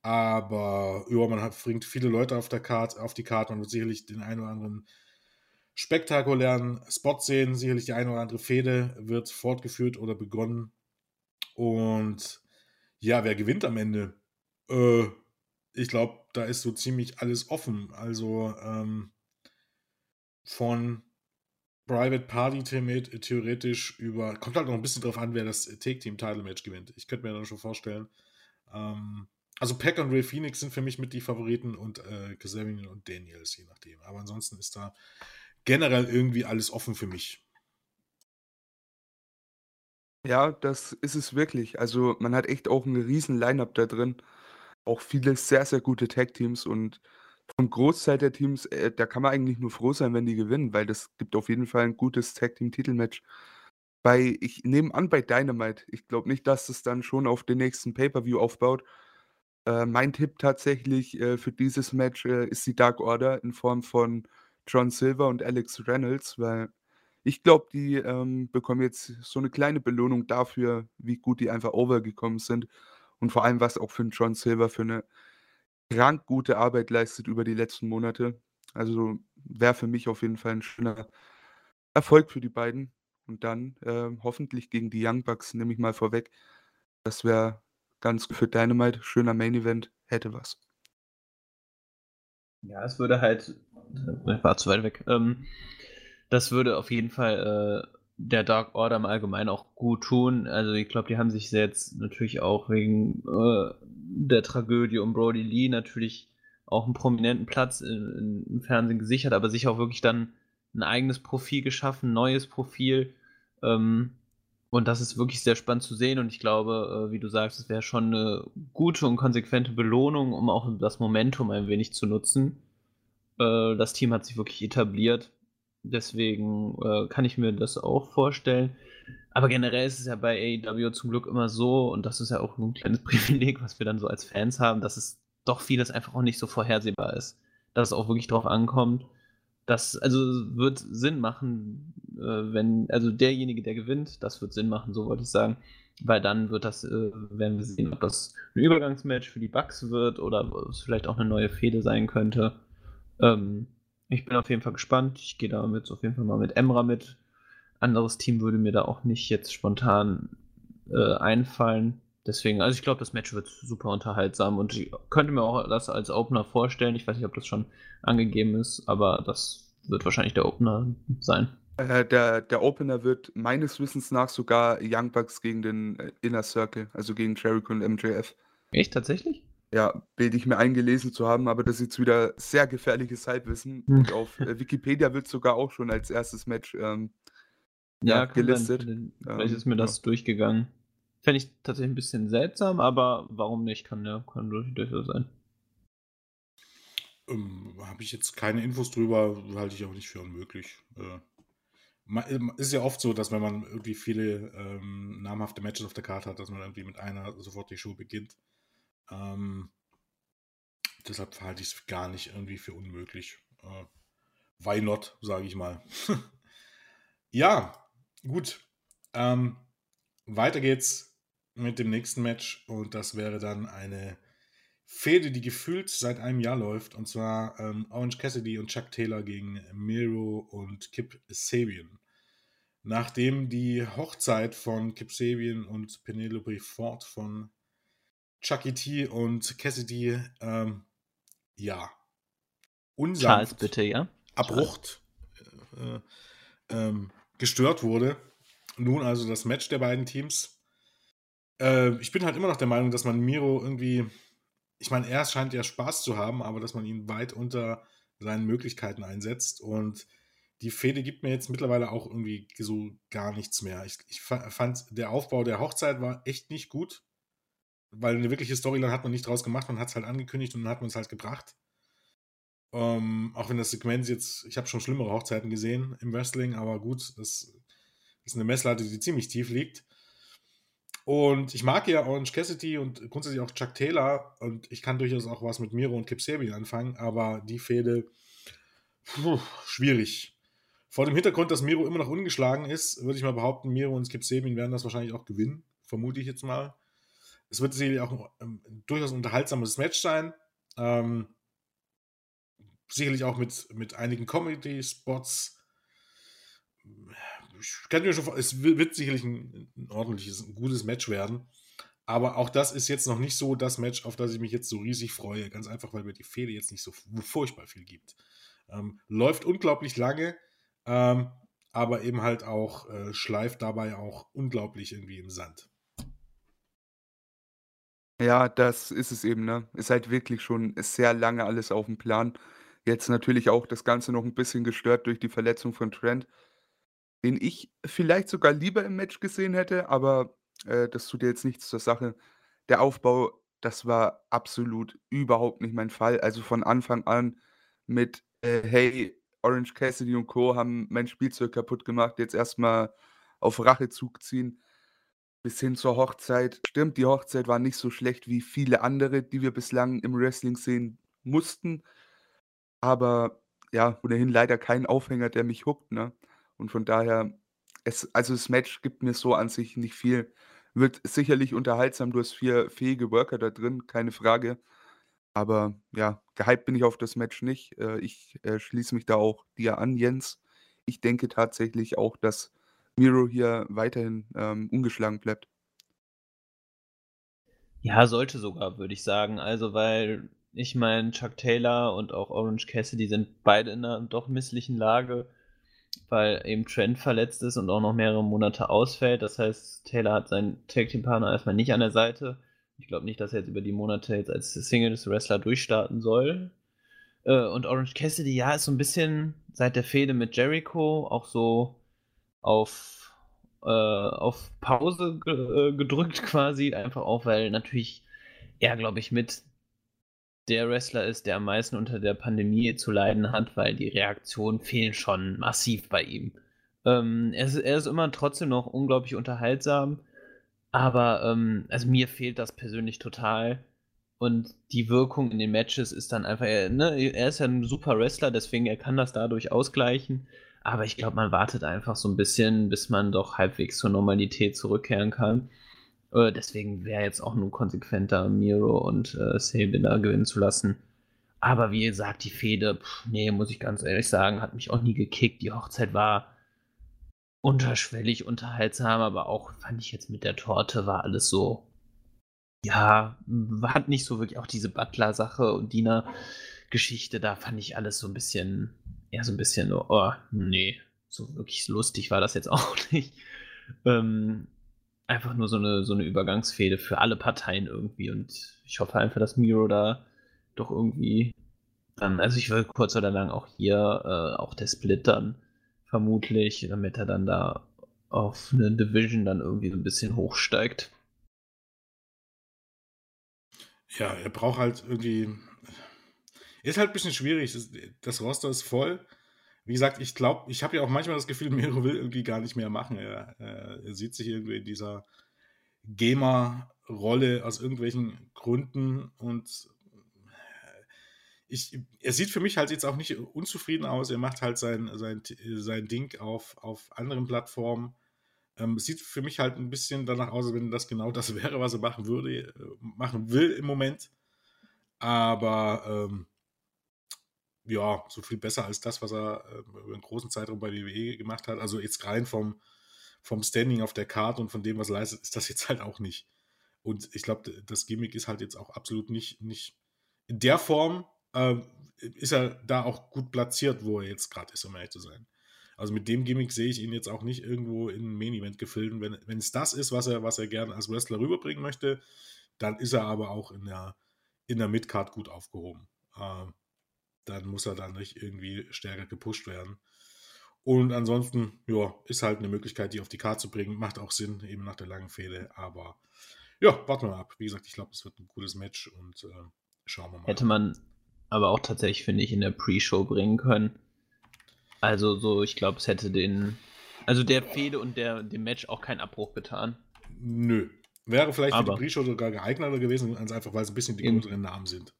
Aber ja, man hat, bringt viele Leute auf, der Karte, auf die Karte. Man wird sicherlich den einen oder anderen spektakulären Spot sehen. Sicherlich die eine oder andere Fehde wird fortgeführt oder begonnen. Und ja, wer gewinnt am Ende? Äh, ich glaube, da ist so ziemlich alles offen. Also ähm, von Private Party theoretisch über. Kommt halt noch ein bisschen drauf an, wer das Take Team Title Match gewinnt. Ich könnte mir dann schon vorstellen. Ähm, also Pack und Ray Phoenix sind für mich mit die Favoriten und äh, Kazarian und Daniels, je nachdem. Aber ansonsten ist da generell irgendwie alles offen für mich. Ja, das ist es wirklich. Also man hat echt auch ein riesen Line-Up da drin. Auch viele sehr, sehr gute Tag-Teams und vom Großteil der Teams, äh, da kann man eigentlich nur froh sein, wenn die gewinnen, weil das gibt auf jeden Fall ein gutes Tag-Team-Titelmatch. Bei, ich nehme an, bei Dynamite. Ich glaube nicht, dass es dann schon auf den nächsten Pay-Per-View aufbaut. Äh, mein Tipp tatsächlich äh, für dieses Match äh, ist die Dark Order in Form von John Silver und Alex Reynolds, weil ich glaube, die ähm, bekommen jetzt so eine kleine Belohnung dafür, wie gut die einfach overgekommen sind und vor allem, was auch für 'n John Silver für eine krank gute Arbeit leistet über die letzten Monate. Also, wäre für mich auf jeden Fall ein schöner Erfolg für die beiden und dann, ähm, hoffentlich gegen die Young Bucks, nehme ich mal vorweg. Das wäre ganz für Dynamite, schöner Main Event, hätte was. Ja, es würde halt äh, war zu weit weg. Ähm das würde auf jeden Fall äh, der Dark Order im Allgemeinen auch gut tun. Also ich glaube, die haben sich jetzt natürlich auch wegen äh, der Tragödie um Brody Lee natürlich auch einen prominenten Platz in, in, im Fernsehen gesichert, aber sich auch wirklich dann ein eigenes Profil geschaffen, neues Profil. Ähm, und das ist wirklich sehr spannend zu sehen. Und ich glaube, äh, wie du sagst, es wäre schon eine gute und konsequente Belohnung, um auch das Momentum ein wenig zu nutzen. Äh, das Team hat sich wirklich etabliert. Deswegen äh, kann ich mir das auch vorstellen. Aber generell ist es ja bei AEW zum Glück immer so, und das ist ja auch ein kleines Privileg, was wir dann so als Fans haben, dass es doch vieles einfach auch nicht so vorhersehbar ist. Dass es auch wirklich drauf ankommt. Das also wird Sinn machen, äh, wenn, also derjenige, der gewinnt, das wird Sinn machen, so wollte ich sagen. Weil dann wird das, äh, werden wir sehen, ob das ein Übergangsmatch für die Bugs wird oder es vielleicht auch eine neue Fehde sein könnte. Ähm, ich bin auf jeden Fall gespannt. Ich gehe da jetzt auf jeden Fall mal mit Emra mit. Anderes Team würde mir da auch nicht jetzt spontan äh, einfallen. Deswegen, also ich glaube, das Match wird super unterhaltsam und ich könnte mir auch das als Opener vorstellen. Ich weiß nicht, ob das schon angegeben ist, aber das wird wahrscheinlich der Opener sein. Äh, der, der Opener wird meines Wissens nach sogar Young Bucks gegen den äh, Inner Circle, also gegen Jericho und MJF. Echt, tatsächlich? Ja, bilde ich mir eingelesen zu haben, aber das ist jetzt wieder sehr gefährliches Halbwissen. Und auf äh, Wikipedia wird sogar auch schon als erstes Match ähm, ja, ja, gelistet. Sein, vielleicht ähm, ist mir das ja. durchgegangen. Fände ich tatsächlich ein bisschen seltsam, aber warum nicht? Kann ja kann durchaus sein. Ähm, Habe ich jetzt keine Infos drüber, halte ich auch nicht für unmöglich. Äh, ähm, ist ja oft so, dass wenn man irgendwie viele ähm, namhafte Matches auf der Karte hat, dass man irgendwie mit einer sofort die Show beginnt. Ähm, deshalb halte ich es gar nicht irgendwie für unmöglich. Äh, why not, sage ich mal. ja, gut. Ähm, weiter geht's mit dem nächsten Match und das wäre dann eine Fehde, die gefühlt seit einem Jahr läuft und zwar ähm, Orange Cassidy und Chuck Taylor gegen Miro und Kip Sabian. Nachdem die Hochzeit von Kip Sabian und Penelope Ford von Chucky T und Cassidy, ähm, ja, unsanft, Charles, bitte, ja? abrupt äh, ähm, gestört wurde. Nun also das Match der beiden Teams. Äh, ich bin halt immer noch der Meinung, dass man Miro irgendwie, ich meine, er scheint ja Spaß zu haben, aber dass man ihn weit unter seinen Möglichkeiten einsetzt und die Fehde gibt mir jetzt mittlerweile auch irgendwie so gar nichts mehr. Ich, ich fand, der Aufbau der Hochzeit war echt nicht gut weil eine wirkliche Storyline hat man nicht draus gemacht, man hat es halt angekündigt und dann hat man es halt gebracht. Ähm, auch wenn das Segment jetzt, ich habe schon schlimmere Hochzeiten gesehen im Wrestling, aber gut, das ist eine Messlatte, die ziemlich tief liegt. Und ich mag ja Orange Cassidy und grundsätzlich auch Chuck Taylor und ich kann durchaus auch was mit Miro und Kip Sabian anfangen, aber die Fehde, schwierig. Vor dem Hintergrund, dass Miro immer noch ungeschlagen ist, würde ich mal behaupten, Miro und Skip Sabian werden das wahrscheinlich auch gewinnen, vermute ich jetzt mal. Es wird sicherlich auch ein, ähm, durchaus ein unterhaltsames Match sein. Ähm, sicherlich auch mit, mit einigen Comedy-Spots. Es wird sicherlich ein, ein, ordentliches, ein gutes Match werden. Aber auch das ist jetzt noch nicht so das Match, auf das ich mich jetzt so riesig freue. Ganz einfach, weil mir die Fehde jetzt nicht so furchtbar viel gibt. Ähm, läuft unglaublich lange. Ähm, aber eben halt auch äh, schleift dabei auch unglaublich irgendwie im Sand. Ja, das ist es eben, ne? Ist halt wirklich schon sehr lange alles auf dem Plan. Jetzt natürlich auch das Ganze noch ein bisschen gestört durch die Verletzung von Trent, den ich vielleicht sogar lieber im Match gesehen hätte, aber, äh, das tut jetzt nichts zur Sache. Der Aufbau, das war absolut überhaupt nicht mein Fall. Also, von Anfang an mit, äh: „Hey, Orange Cassidy und Co. haben mein Spielzeug kaputt gemacht, jetzt erstmal auf Rachezug ziehen.“ Bis hin zur Hochzeit. Stimmt, die Hochzeit war nicht so schlecht wie viele andere, die wir bislang im Wrestling sehen mussten. Aber ja, ohnehin leider kein Aufhänger, der mich hookt, ne? Und von daher, es, also das Match gibt mir so an sich nicht viel. Wird sicherlich unterhaltsam, du hast vier fähige Worker da drin, keine Frage. Aber ja, gehypt bin ich auf das Match nicht. Äh, ich äh, schließe mich da auch dir an, Jens. Ich denke tatsächlich auch, dass Miro hier weiterhin, ähm, ungeschlagen bleibt. Ja, sollte sogar, würde ich sagen. Also, weil ich meine, Chuck Taylor und auch Orange Cassidy sind beide in einer doch misslichen Lage, weil eben Trent verletzt ist und auch noch mehrere Monate ausfällt. Das heißt, Taylor hat seinen Tag Team Partner erstmal nicht an der Seite. Ich glaube nicht, dass er jetzt über die Monate jetzt als Singles Wrestler durchstarten soll. Äh, und Orange Cassidy, ja, ist so ein bisschen seit der Fehde mit Jericho auch so auf, äh, auf Pause ge äh, gedrückt quasi, einfach auch, weil natürlich er, glaube ich, mit der Wrestler ist, der am meisten unter der Pandemie zu leiden hat, weil die Reaktionen fehlen schon massiv bei ihm. Ähm, er, ist, er ist immer trotzdem noch unglaublich unterhaltsam, aber ähm, also mir fehlt das persönlich total. Und die Wirkung in den Matches ist dann einfach, er, ne, er ist ja ein super Wrestler, deswegen er kann das dadurch ausgleichen. Aber ich glaube, man wartet einfach so ein bisschen, bis man doch halbwegs zur Normalität zurückkehren kann. Äh, deswegen wäre jetzt auch nur konsequenter, Miro und äh, Sabin da gewinnen zu lassen. Aber wie gesagt, die Fehde, nee, muss ich ganz ehrlich sagen, hat mich auch nie gekickt. Die Hochzeit war unterschwellig unterhaltsam, aber auch fand ich jetzt mit der Torte war alles so. Ja, hat nicht so wirklich auch diese Butler-Sache und Diener-Geschichte, da fand ich alles so ein bisschen eher so ein bisschen, oh, nee, so wirklich lustig war das jetzt auch nicht. Ähm, einfach nur so eine, so eine Übergangsfehde für alle Parteien irgendwie. Und ich hoffe einfach, dass Miro da doch irgendwie dann, also ich will kurz oder lang auch hier, äh, auch der Split dann vermutlich, damit er dann da auf eine Division dann irgendwie so ein bisschen hochsteigt. Ja, er braucht halt irgendwie ist halt ein bisschen schwierig. Das, Roster ist voll. Wie gesagt, ich glaube, ich habe ja auch manchmal das Gefühl, Miro will irgendwie gar nicht mehr machen. Er, er sieht sich irgendwie in dieser Gamer-Rolle aus irgendwelchen Gründen und ich, er sieht für mich halt jetzt auch nicht unzufrieden aus. Er macht halt sein, sein, sein Ding auf, auf anderen Plattformen. Ähm, sieht für mich halt ein bisschen danach aus, wenn das genau das wäre, was er machen würde, äh, machen will im Moment. Aber ähm, ja, so viel besser als das, was er äh, über einen großen Zeitraum bei WWE gemacht hat. Also jetzt rein vom, vom Standing auf der Karte und von dem, was er leistet, ist das jetzt halt auch nicht. Und ich glaube, das Gimmick ist halt jetzt auch absolut nicht, nicht in der Form, äh, ist er da auch gut platziert, wo er jetzt gerade ist, um ehrlich zu sein. Also mit dem Gimmick sehe ich ihn jetzt auch nicht irgendwo in ein Main-Event gefilmt. Wenn, wenn es das ist, was er, was er gerne als Wrestler rüberbringen möchte, dann ist er aber auch in der, in der Midcard gut aufgehoben. Äh, dann muss er dann nicht irgendwie stärker gepusht werden. Und ansonsten, ja, ist halt eine Möglichkeit, die auf die Karte zu bringen. Macht auch Sinn, eben nach der langen Fehde. Aber ja, warten wir mal ab. Wie gesagt, ich glaube, es wird ein gutes Match und äh, schauen wir mal. Hätte man aber auch tatsächlich, finde ich, in der Pre-Show bringen können. Also so, ich glaube, es hätte den, also der Fehde und der, dem Match auch keinen Abbruch getan. Nö. Wäre vielleicht aber. für die Pre-Show sogar geeigneter gewesen, einfach weil es ein bisschen die größeren Namen sind.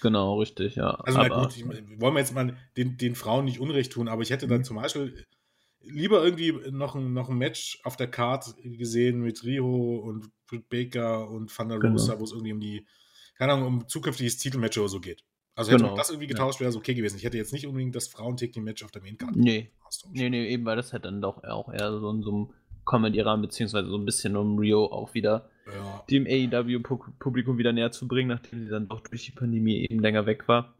Genau, richtig, ja. Also, aber, na gut, ich, wollen wir jetzt mal den, den Frauen nicht Unrecht tun, aber ich hätte dann mhm. zum Beispiel lieber irgendwie noch ein, noch ein Match auf der Card gesehen mit Riho und Britt Baker und Van der genau. Rosa, genau. wo es irgendwie um die, keine Ahnung, um zukünftiges Titelmatch oder so geht. Also hätte genau. das irgendwie getauscht, wäre es okay gewesen. Ich hätte jetzt nicht unbedingt das Frauen-Taking-Match auf der Main-Card. Nee. nee, nee, eben, weil das halt dann doch auch eher so in so einem Comedy-Rahmen, beziehungsweise so ein bisschen um Rio auch wieder ja. dem AEW-Publikum wieder näher zu bringen, nachdem sie dann doch durch die Pandemie eben länger weg war.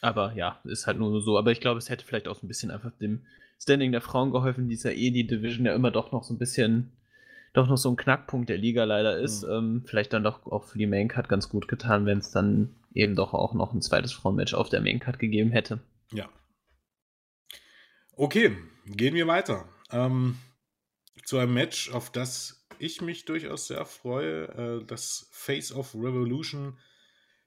Aber ja, ist halt nur so. Aber ich glaube, es hätte vielleicht auch so ein bisschen einfach dem Standing der Frauen geholfen, die ist ja eh die Division ja immer doch noch so ein bisschen, doch noch so ein Knackpunkt der Liga leider ist. Mhm. Ähm, vielleicht dann doch auch für die Maincard ganz gut getan, wenn es dann eben doch auch noch ein zweites Frauenmatch auf der Maincard gegeben hätte. Ja. Okay, gehen wir weiter. Ähm, zu einem Match, auf das ich mich durchaus sehr freue. Äh, das Face of Revolution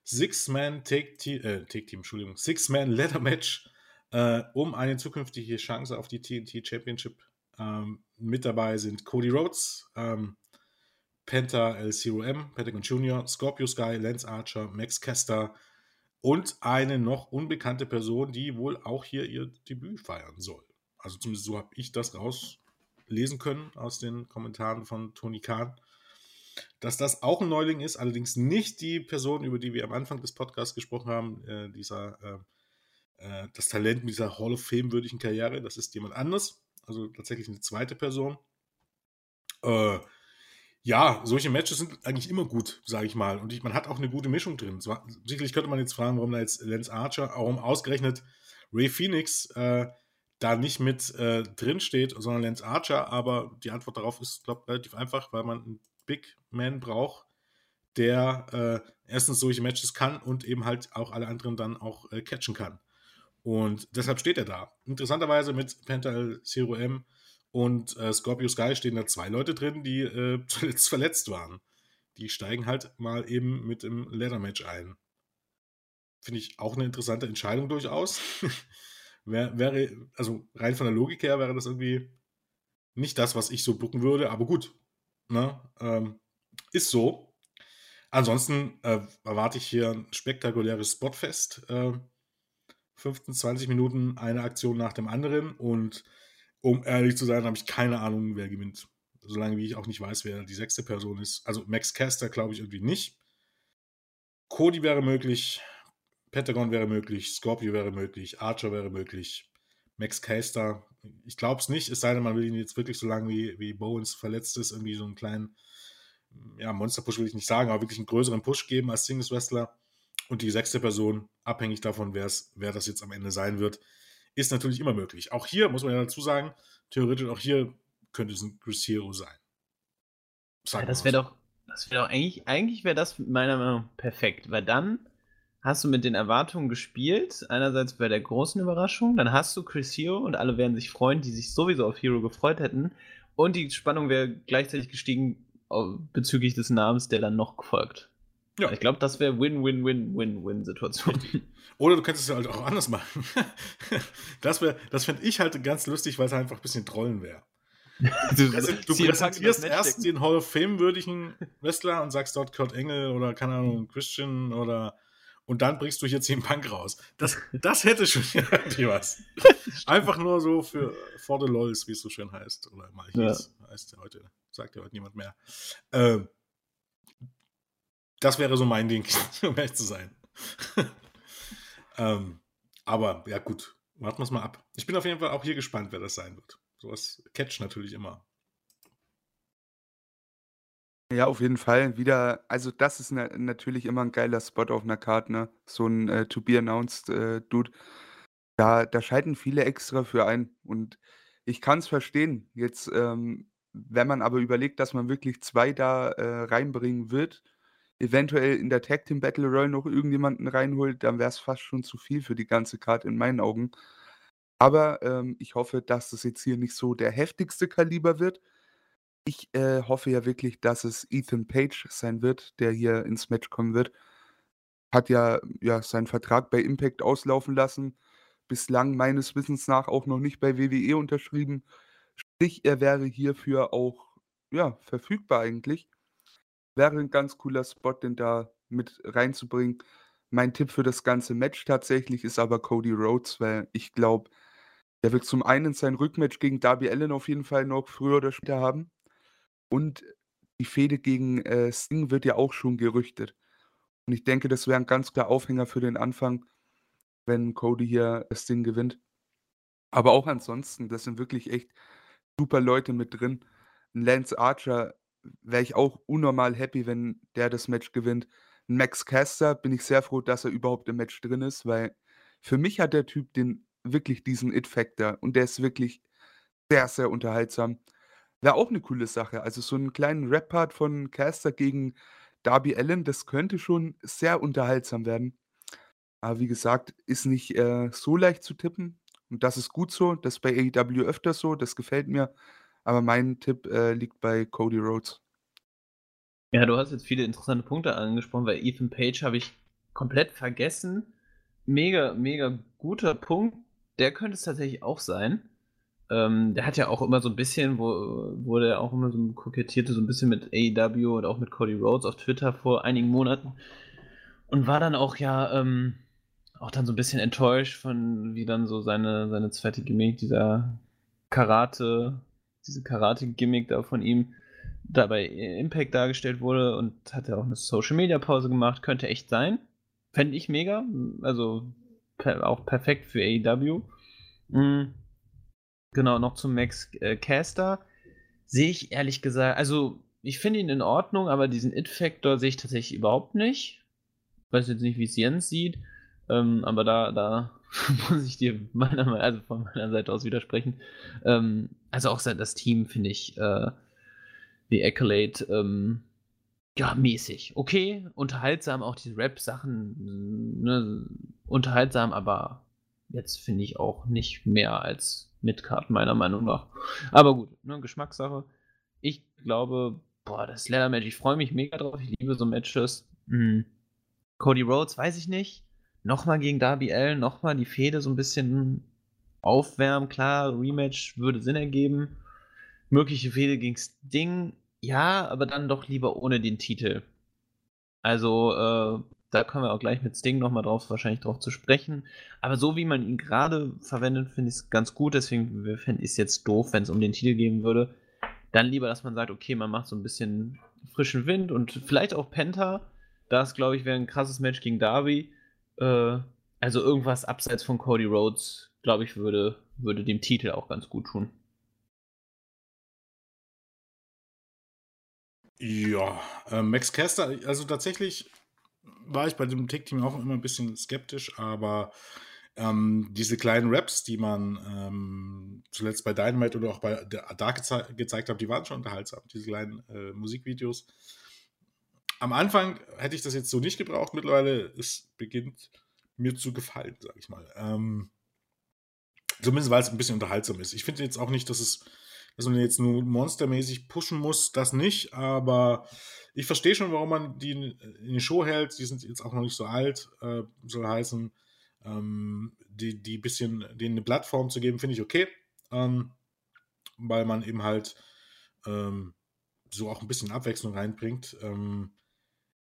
Six-Man Take, Team, äh, Entschuldigung, Six-Man Ladder Match äh, um eine zukünftige Chance auf die TNT Championship. Ähm, mit dabei sind Cody Rhodes, ähm, Penta L0M, Pentagon Jr., Scorpio Sky, Lance Archer, Max Caster und eine noch unbekannte Person, die wohl auch hier ihr Debüt feiern soll. Also zumindest so habe ich das rauslesen können aus den Kommentaren von Tony Khan dass das auch ein Neuling ist, allerdings nicht die Person, über die wir am Anfang des Podcasts gesprochen haben, äh, dieser, äh, äh, das Talent mit dieser Hall of Fame würdigen Karriere, das ist jemand anders, also tatsächlich eine zweite Person. Äh, ja, solche Matches sind eigentlich immer gut, sage ich mal. Und ich, man hat auch eine gute Mischung drin. Zwar, sicherlich könnte man jetzt fragen, warum da jetzt Lance Archer, warum ausgerechnet Ray Phoenix äh, da nicht mit äh, drin steht, sondern Lance Archer. Aber die Antwort darauf ist, glaube ich, relativ einfach, weil man einen Big Man braucht, der äh, erstens solche Matches kann und eben halt auch alle anderen dann auch äh, catchen kann. Und deshalb steht er da. Interessanterweise mit Penta Zero M und äh, Scorpio Sky stehen da zwei Leute drin, die äh, zuletzt verletzt waren. Die steigen halt mal eben mit im Leather Match ein. Finde ich auch eine interessante Entscheidung durchaus. Wär, wäre, also rein von der Logik her wäre das irgendwie nicht das, was ich so bucken würde, aber gut, Ne? Ähm, ist so. Ansonsten äh, erwarte ich hier ein spektakuläres Spotfest. Äh, 15, 20 Minuten eine Aktion nach dem anderen. Und um ehrlich zu sein, habe ich keine Ahnung, wer gewinnt. Solange wie ich auch nicht weiß, wer die sechste Person ist. Also Max Caster glaube ich irgendwie nicht. Cody wäre möglich. Pentagon wäre möglich. Scorpio wäre möglich. Archer wäre möglich. Max Caster ich glaube es nicht, es sei denn, man will ihn jetzt wirklich so lange wie, wie Bowens verletzt ist, irgendwie so einen kleinen, ja, Monster-Push will ich nicht sagen, aber wirklich einen größeren Push geben als Singles-Wrestler. Und die sechste Person, abhängig davon, wer das jetzt am Ende sein wird, ist natürlich immer möglich. Auch hier muss man ja dazu sagen, theoretisch auch hier könnte es ein Chris Hero sein. Ja, das wäre doch, das wäre doch eigentlich, eigentlich wäre das meiner Meinung nach perfekt, weil dann hast du mit den Erwartungen gespielt. Einerseits bei der großen Überraschung, dann hast du Chris Hero und alle werden sich freuen, die sich sowieso auf Hero gefreut hätten. Und die Spannung wäre gleichzeitig gestiegen bezüglich des Namens, der dann noch folgt. Ja. Ich glaube, das wäre Win-Win-Win-Win-Win-Situation. Oder du könntest es halt auch anders machen. das das fände ich halt ganz lustig, weil es einfach ein bisschen Trollen wäre. du, also, du präsentierst erst den Hall of Fame-würdigen Wrestler und sagst dort Kurt Engel oder, keine Ahnung, Christian oder und dann bringst du hier 10 Punk raus. Das, das hätte schon irgendwie was. Einfach nur so für for the lols, wie es so schön heißt. Oder mal hieß, ja. heißt ja heute, sagt ja heute niemand mehr. Ähm, das wäre so mein Ding, um ehrlich zu sein. ähm, aber ja, gut, warten wir es mal ab. Ich bin auf jeden Fall auch hier gespannt, wer das sein wird. Sowas catch natürlich immer. Ja, auf jeden Fall. Wieder also das ist na natürlich immer ein geiler Spot auf einer Karte, ne? So ein äh, To Be Announced, äh, Dude. Da da schalten viele extra für ein und ich kann es verstehen. Jetzt, ähm, wenn man aber überlegt, dass man wirklich zwei da, äh, reinbringen wird, eventuell in der Tag Team Battle Royale noch irgendjemanden reinholt, dann wäre es fast schon zu viel für die ganze Karte in meinen Augen. Aber, ähm, ich hoffe, dass das jetzt hier nicht so der heftigste Kaliber wird. Ich, äh, hoffe ja wirklich, dass es Ethan Page sein wird, der hier ins Match kommen wird. Hat ja, ja seinen Vertrag bei Impact auslaufen lassen. Bislang meines Wissens nach auch noch nicht bei WWE unterschrieben. Sprich, er wäre hierfür auch, ja, verfügbar eigentlich. Wäre ein ganz cooler Spot, den da mit reinzubringen. Mein Tipp für das ganze Match tatsächlich ist aber Cody Rhodes, weil ich glaube, er wird zum einen sein Rückmatch gegen Darby Allen auf jeden Fall noch früher oder später haben. Und die Fehde gegen, äh, Sting wird ja auch schon gerüchtet. Und ich denke, das wäre ein ganz klar Aufhänger für den Anfang, wenn Cody hier Sting gewinnt. Aber auch ansonsten, das sind wirklich echt super Leute mit drin. 'N Lance Archer wäre ich auch unnormal happy, wenn der das Match gewinnt. 'N Max Caster bin ich sehr froh, dass er überhaupt im Match drin ist, weil für mich hat der Typ den wirklich diesen It-Factor und der ist wirklich sehr, sehr unterhaltsam. Wäre auch eine coole Sache. Also, so einen kleinen Rap-Part von Caster gegen Darby Allin, das könnte schon sehr unterhaltsam werden. Aber wie gesagt, ist nicht, äh, so leicht zu tippen und das ist gut so. Das ist bei AEW öfter so, das gefällt mir. Aber mein Tipp, äh, liegt bei Cody Rhodes. Ja, du hast jetzt viele interessante Punkte angesprochen, weil Ethan Page habe ich komplett vergessen. Mega, mega guter Punkt. Der könnte es tatsächlich auch sein. Ähm, der hat ja auch immer so ein bisschen, wo, wo der auch immer so kokettierte, so ein bisschen mit AEW und auch mit Cody Rhodes auf Twitter vor einigen Monaten. Und war dann auch ja ähm, auch dann so ein bisschen enttäuscht von, wie dann so seine, seine zweite Gimmick, dieser Karate, diese Karate-Gimmick da von ihm dabei Impact dargestellt wurde und hat ja auch eine Social Media Pause gemacht, könnte echt sein. Fände ich mega. Also per, auch perfekt für AEW. Mhm. Genau, noch zum Max äh, Caster. Sehe ich ehrlich gesagt, also ich finde ihn in Ordnung, aber diesen It-Factor sehe ich tatsächlich überhaupt nicht. Ich weiß jetzt nicht, wie es Jens sieht, ähm, aber da, da muss ich dir meiner, also von meiner Seite aus widersprechen. Ähm, also auch das Team finde ich äh, wie Accolade ähm, ja, mäßig. Okay, unterhaltsam, auch die Rap-Sachen, ne, unterhaltsam, aber jetzt finde ich auch nicht mehr als Midcard, meiner Meinung nach. Aber gut, ne, Geschmackssache. Ich glaube, boah, das Leather Match, ich freue mich mega drauf. Ich liebe so Matches. Hm. Cody Rhodes, weiß ich nicht. Nochmal gegen Darby Allen, nochmal die Fehde so ein bisschen aufwärmen. Klar, Rematch würde Sinn ergeben. Mögliche Fehde gegen Sting, ja, aber dann doch lieber ohne den Titel. Also, äh, da kommen wir auch gleich mit Sting nochmal drauf, wahrscheinlich drauf zu sprechen. Aber so wie man ihn gerade verwendet, finde ich es ganz gut. Deswegen fände ich es jetzt doof, wenn es um den Titel gehen würde. Dann lieber, dass man sagt, okay, man macht so ein bisschen frischen Wind und vielleicht auch Penta. Das, glaube ich, wäre ein krasses Match gegen Darby. Äh, also irgendwas abseits von Cody Rhodes, glaube ich, würde, würde dem Titel auch ganz gut tun. Ja, äh, Max Caster, also tatsächlich war ich bei dem Tech-Team auch immer ein bisschen skeptisch, aber ähm, diese kleinen Raps, die man ähm, zuletzt bei Dynamite oder auch bei Dark geze gezeigt hat, die waren schon unterhaltsam, diese kleinen äh, Musikvideos. Am Anfang hätte ich das jetzt so nicht gebraucht, mittlerweile es beginnt mir zu gefallen, sag ich mal. Ähm, zumindest weil es ein bisschen unterhaltsam ist. Ich finde jetzt auch nicht, dass es dass man jetzt nur monstermäßig pushen muss, das nicht, aber ich verstehe schon, warum man die in die Show hält. Die sind jetzt auch noch nicht so alt, äh, soll heißen. Ähm, die, die bisschen, denen eine Plattform zu geben, finde ich okay. Ähm, weil man eben halt ähm, so auch ein bisschen Abwechslung reinbringt. Ähm,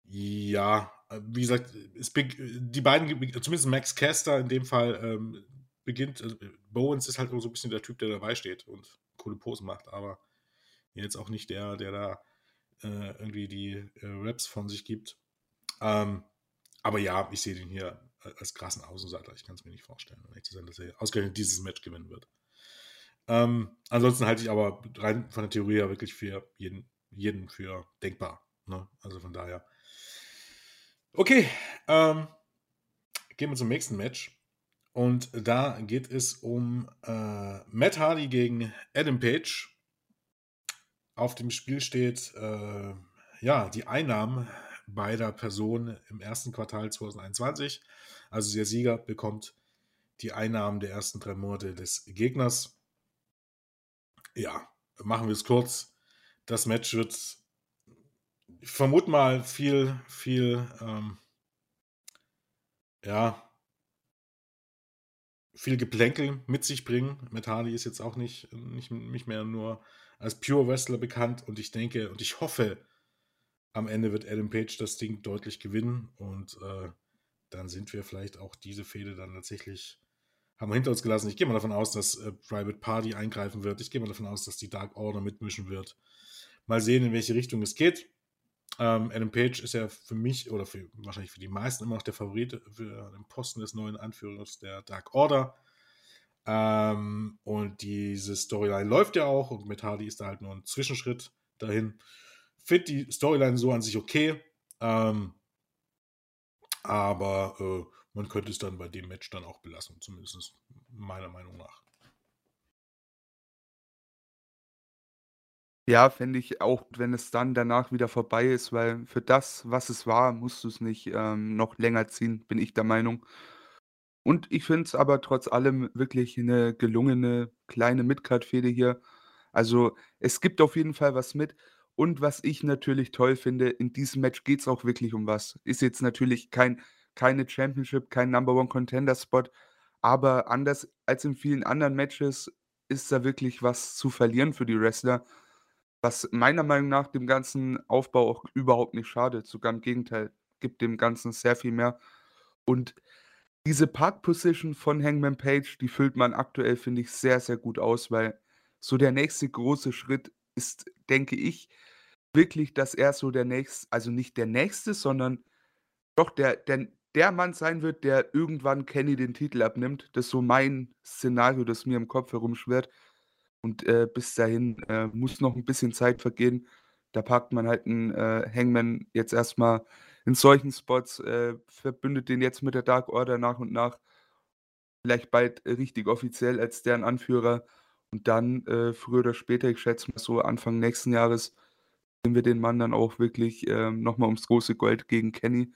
ja, wie gesagt, es die beiden, zumindest Max Caster in dem Fall, ähm, beginnt, also Bowens ist halt so ein bisschen der Typ, der dabei steht und coole Posen macht, aber jetzt auch nicht der, der da äh, irgendwie die äh, Raps von sich gibt. Ähm, aber ja, ich sehe den hier als krassen Außenseiter. Ich kann es mir nicht vorstellen, um zu sein, dass er ausgerechnet dieses Match gewinnen wird. Ähm, ansonsten halte ich aber rein von der Theorie her wirklich für jeden, jeden für denkbar. Ne? Also von daher. Okay, ähm, gehen wir zum nächsten Match. Und da geht es um äh, Matt Hardy gegen Adam Page auf dem Spiel steht, äh, ja, die Einnahmen beider Personen im ersten Quartal 2021. Also der Sieger bekommt die Einnahmen der ersten drei Monate des Gegners. Ja, machen wir es kurz. Das Match wird, ich vermute mal, viel, viel, ähm, ja, viel Geplänkel mit sich bringen. Matt Hardy ist jetzt auch nicht, nicht, nicht mehr nur als Pure Wrestler bekannt und ich denke und ich hoffe, am Ende wird Adam Page das Ding deutlich gewinnen und äh, dann sind wir vielleicht auch diese Fehde dann tatsächlich haben wir hinter uns gelassen. Ich gehe mal davon aus, dass äh, Private Party eingreifen wird. Ich gehe mal davon aus, dass die Dark Order mitmischen wird. Mal sehen, in welche Richtung es geht. Ähm, Adam Page ist ja für mich oder für, wahrscheinlich für die meisten immer noch der Favorit für den Posten des neuen Anführers der Dark Order. Ähm, und diese Storyline läuft ja auch und mit Hardy ist da halt nur ein Zwischenschritt dahin. Finde die Storyline so an sich okay. Ähm, aber äh, man könnte es dann bei dem Match dann auch belassen, zumindest meiner Meinung nach. Ja, fände ich auch, wenn es dann danach wieder vorbei ist, weil für das, was es war, musst du es nicht, ähm, noch länger ziehen, bin ich der Meinung. Und ich finde es aber trotz allem wirklich eine gelungene kleine Midcard-Fehde hier. Also, es gibt auf jeden Fall was mit. Und was ich natürlich toll finde, in diesem Match geht es auch wirklich um was. Ist jetzt natürlich kein keine Championship, kein Number One Contender Spot, aber anders als in vielen anderen Matches ist da wirklich was zu verlieren für die Wrestler. Was meiner Meinung nach dem ganzen Aufbau auch überhaupt nicht schadet. Sogar im Gegenteil, gibt dem Ganzen sehr viel mehr. Und diese Park-Position von Hangman Page, die füllt man aktuell, finde ich, sehr, sehr gut aus, weil so der nächste große Schritt ist, denke ich, wirklich, dass er so der nächste, also nicht der nächste, sondern doch der, der, der Mann sein wird, der irgendwann Kenny den Titel abnimmt. Das ist so mein Szenario, das mir im Kopf herumschwirrt. Und äh, bis dahin äh, muss noch ein bisschen Zeit vergehen. Da packt man halt einen äh, Hangman jetzt erstmal in solchen Spots, äh, verbündet den jetzt mit der Dark Order nach und nach. Vielleicht bald richtig offiziell als deren Anführer. Und dann äh, früher oder später, ich schätze mal so Anfang nächsten Jahres, sehen wir den Mann dann auch wirklich äh, nochmal ums große Gold gegen Kenny.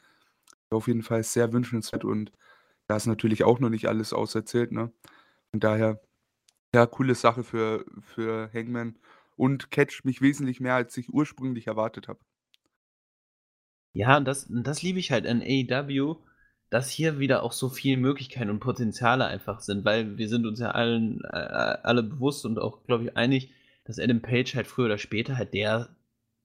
Auf jeden Fall sehr wünschenswert und da ist natürlich auch noch nicht alles auserzählt. Ne? Von daher ja, coole Sache für für Hangman und catcht mich wesentlich mehr, als ich ursprünglich erwartet habe. Ja, und das das liebe ich halt an AEW, dass hier wieder auch so viele Möglichkeiten und Potenziale einfach sind, weil wir sind uns ja allen äh, alle bewusst und auch, glaube ich, einig, dass Adam Page halt früher oder später halt der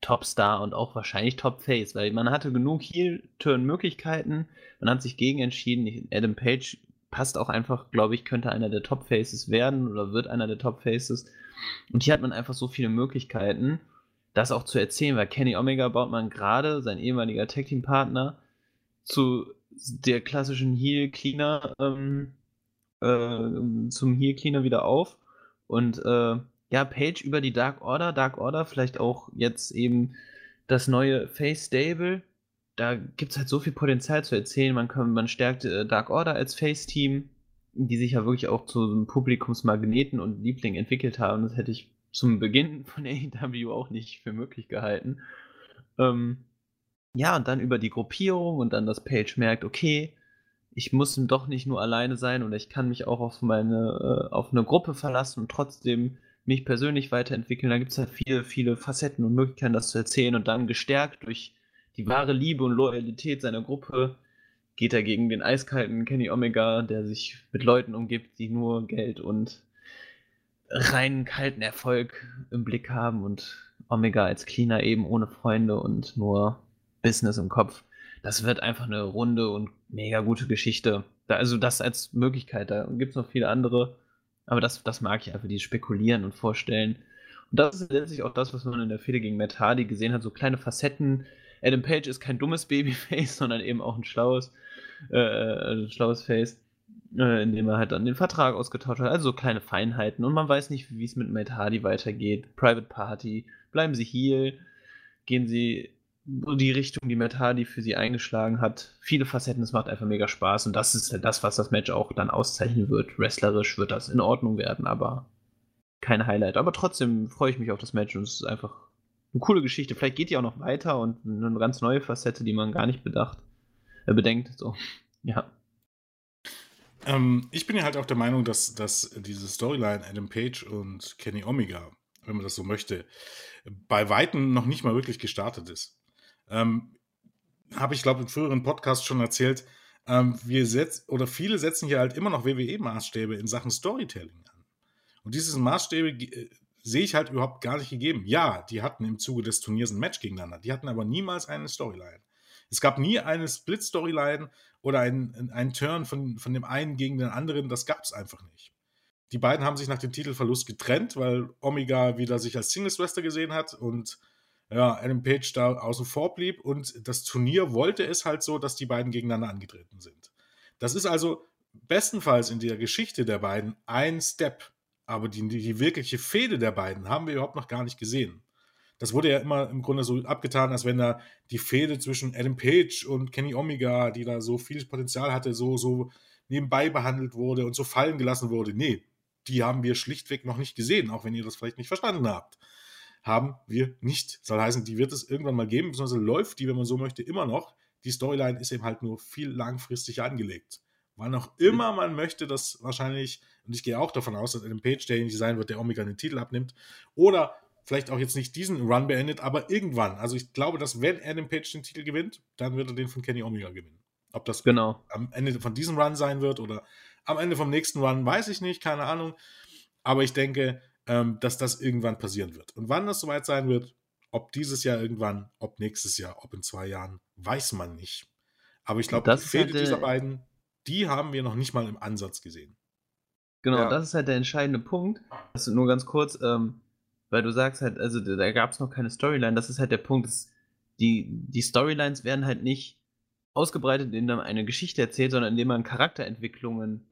Topstar und auch wahrscheinlich Top-Face, weil man hatte genug Heel-Turn-Möglichkeiten, man hat sich gegen entschieden. Adam Page passt auch einfach, glaube ich, könnte einer der Top Faces werden oder wird einer der Top Faces. Und hier hat man einfach so viele Möglichkeiten, das auch zu erzählen, weil Kenny Omega baut man gerade, sein ehemaliger Tag Team Partner, zu der klassischen Heel Cleaner, ähm, äh, zum Heel Cleaner wieder auf. Und äh, ja, Page über die Dark Order, Dark Order, vielleicht auch jetzt eben das neue Face Stable da gibt es halt so viel Potenzial zu erzählen. Man, kann, man stärkt äh, Dark Order als Face-Team, die sich ja wirklich auch zu einem Publikumsmagneten und Liebling entwickelt haben. Das hätte ich zum Beginn von AEW auch nicht für möglich gehalten. Ähm, ja, und dann über die Gruppierung und dann das Page merkt, okay, ich muss doch nicht nur alleine sein und ich kann mich auch auf meine, äh, auf eine Gruppe verlassen und trotzdem mich persönlich weiterentwickeln. Da gibt es halt viele, viele Facetten und Möglichkeiten, das zu erzählen und dann gestärkt durch die wahre Liebe und Loyalität seiner Gruppe geht er gegen den eiskalten Kenny Omega, der sich mit Leuten umgibt, die nur Geld und reinen kalten Erfolg im Blick haben und Omega als Cleaner eben ohne Freunde und nur Business im Kopf. Das wird einfach eine runde und mega gute Geschichte. Da, also das als Möglichkeit. Da gibt es noch viele andere. Aber das, das mag ich einfach, die spekulieren und vorstellen. Und das ist letztlich auch das, was man in der Fehde gegen Matt Hardy gesehen hat. So kleine Facetten, Adam Page ist kein dummes Babyface, sondern eben auch ein schlaues, äh, äh, ein schlaues Face, äh, indem er halt dann den Vertrag ausgetauscht hat. Also so kleine Feinheiten. Und man weiß nicht, wie es mit Matt Hardy weitergeht. Private Party. Bleiben sie hier? Gehen sie die Richtung, die Matt Hardy für sie eingeschlagen hat. Viele Facetten, es macht einfach mega Spaß. Und das ist das, was das Match auch dann auszeichnen wird. Wrestlerisch wird das in Ordnung werden, aber kein Highlight. Aber trotzdem freue ich mich auf das Match und es ist einfach eine coole Geschichte. Vielleicht geht die auch noch weiter und eine ganz neue Facette, die man gar nicht bedacht, äh, bedenkt. So, ja. Ähm, ich bin ja halt auch der Meinung, dass, dass diese Storyline Adam Page und Kenny Omega, wenn man das so möchte, bei Weitem noch nicht mal wirklich gestartet ist. Ähm, Habe ich, glaube in früheren Podcasts schon erzählt. Ähm, wir setzen, oder viele setzen hier halt immer noch WWE-Maßstäbe in Sachen Storytelling an. Und diese Maßstäbe äh, sehe ich halt überhaupt gar nicht gegeben. Ja, die hatten im Zuge des Turniers ein Match gegeneinander. Die hatten aber niemals eine Storyline. Es gab nie eine Split-Storyline oder einen, Turn von, von dem einen gegen den anderen. Das gab es einfach nicht. Die beiden haben sich nach dem Titelverlust getrennt, weil Omega wieder sich als Singles-Wrestler gesehen hat und ja, Adam Page da außen vor blieb. Und das Turnier wollte es halt so, dass die beiden gegeneinander angetreten sind. Das ist also bestenfalls in der Geschichte der beiden ein Step aber die, die wirkliche Fehde der beiden haben wir überhaupt noch gar nicht gesehen. das wurde ja immer im Grunde so abgetan, als wenn da die Fehde zwischen Adam Page und Kenny Omega, die da so viel Potenzial hatte, so, so nebenbei behandelt wurde und so fallen gelassen wurde. Nee, die haben wir schlichtweg noch nicht gesehen, auch wenn ihr das vielleicht nicht verstanden habt. Haben wir nicht. Soll heißen, die wird es irgendwann mal geben, beziehungsweise läuft die, wenn man so möchte, immer noch. Die Storyline ist eben halt nur viel langfristig angelegt. Wann auch immer man möchte, dass wahrscheinlich, und ich gehe auch davon aus, dass Adam Page derjenige sein wird, der Omega den Titel abnimmt, oder vielleicht auch jetzt nicht diesen Run beendet, aber irgendwann. Also ich glaube, dass wenn Adam Page den Titel gewinnt, dann wird er den von Kenny Omega gewinnen. Ob das genau. am Ende von diesem Run sein wird oder am Ende vom nächsten Run, weiß ich nicht, keine Ahnung. Aber ich denke, ähm, dass das irgendwann passieren wird. Und wann das soweit sein wird, ob dieses Jahr irgendwann, ob nächstes Jahr, ob in zwei Jahren, weiß man nicht. Aber ich glaube, die Fehde halt dieser beiden, die haben wir noch nicht mal im Ansatz gesehen. Genau, ja. das ist halt der entscheidende Punkt. Also nur ganz kurz, ähm, weil du sagst halt, also da gab es noch keine Storyline, das ist halt der Punkt, dass die, die Storylines werden halt nicht ausgebreitet, indem man eine Geschichte erzählt, sondern indem man Charakterentwicklungen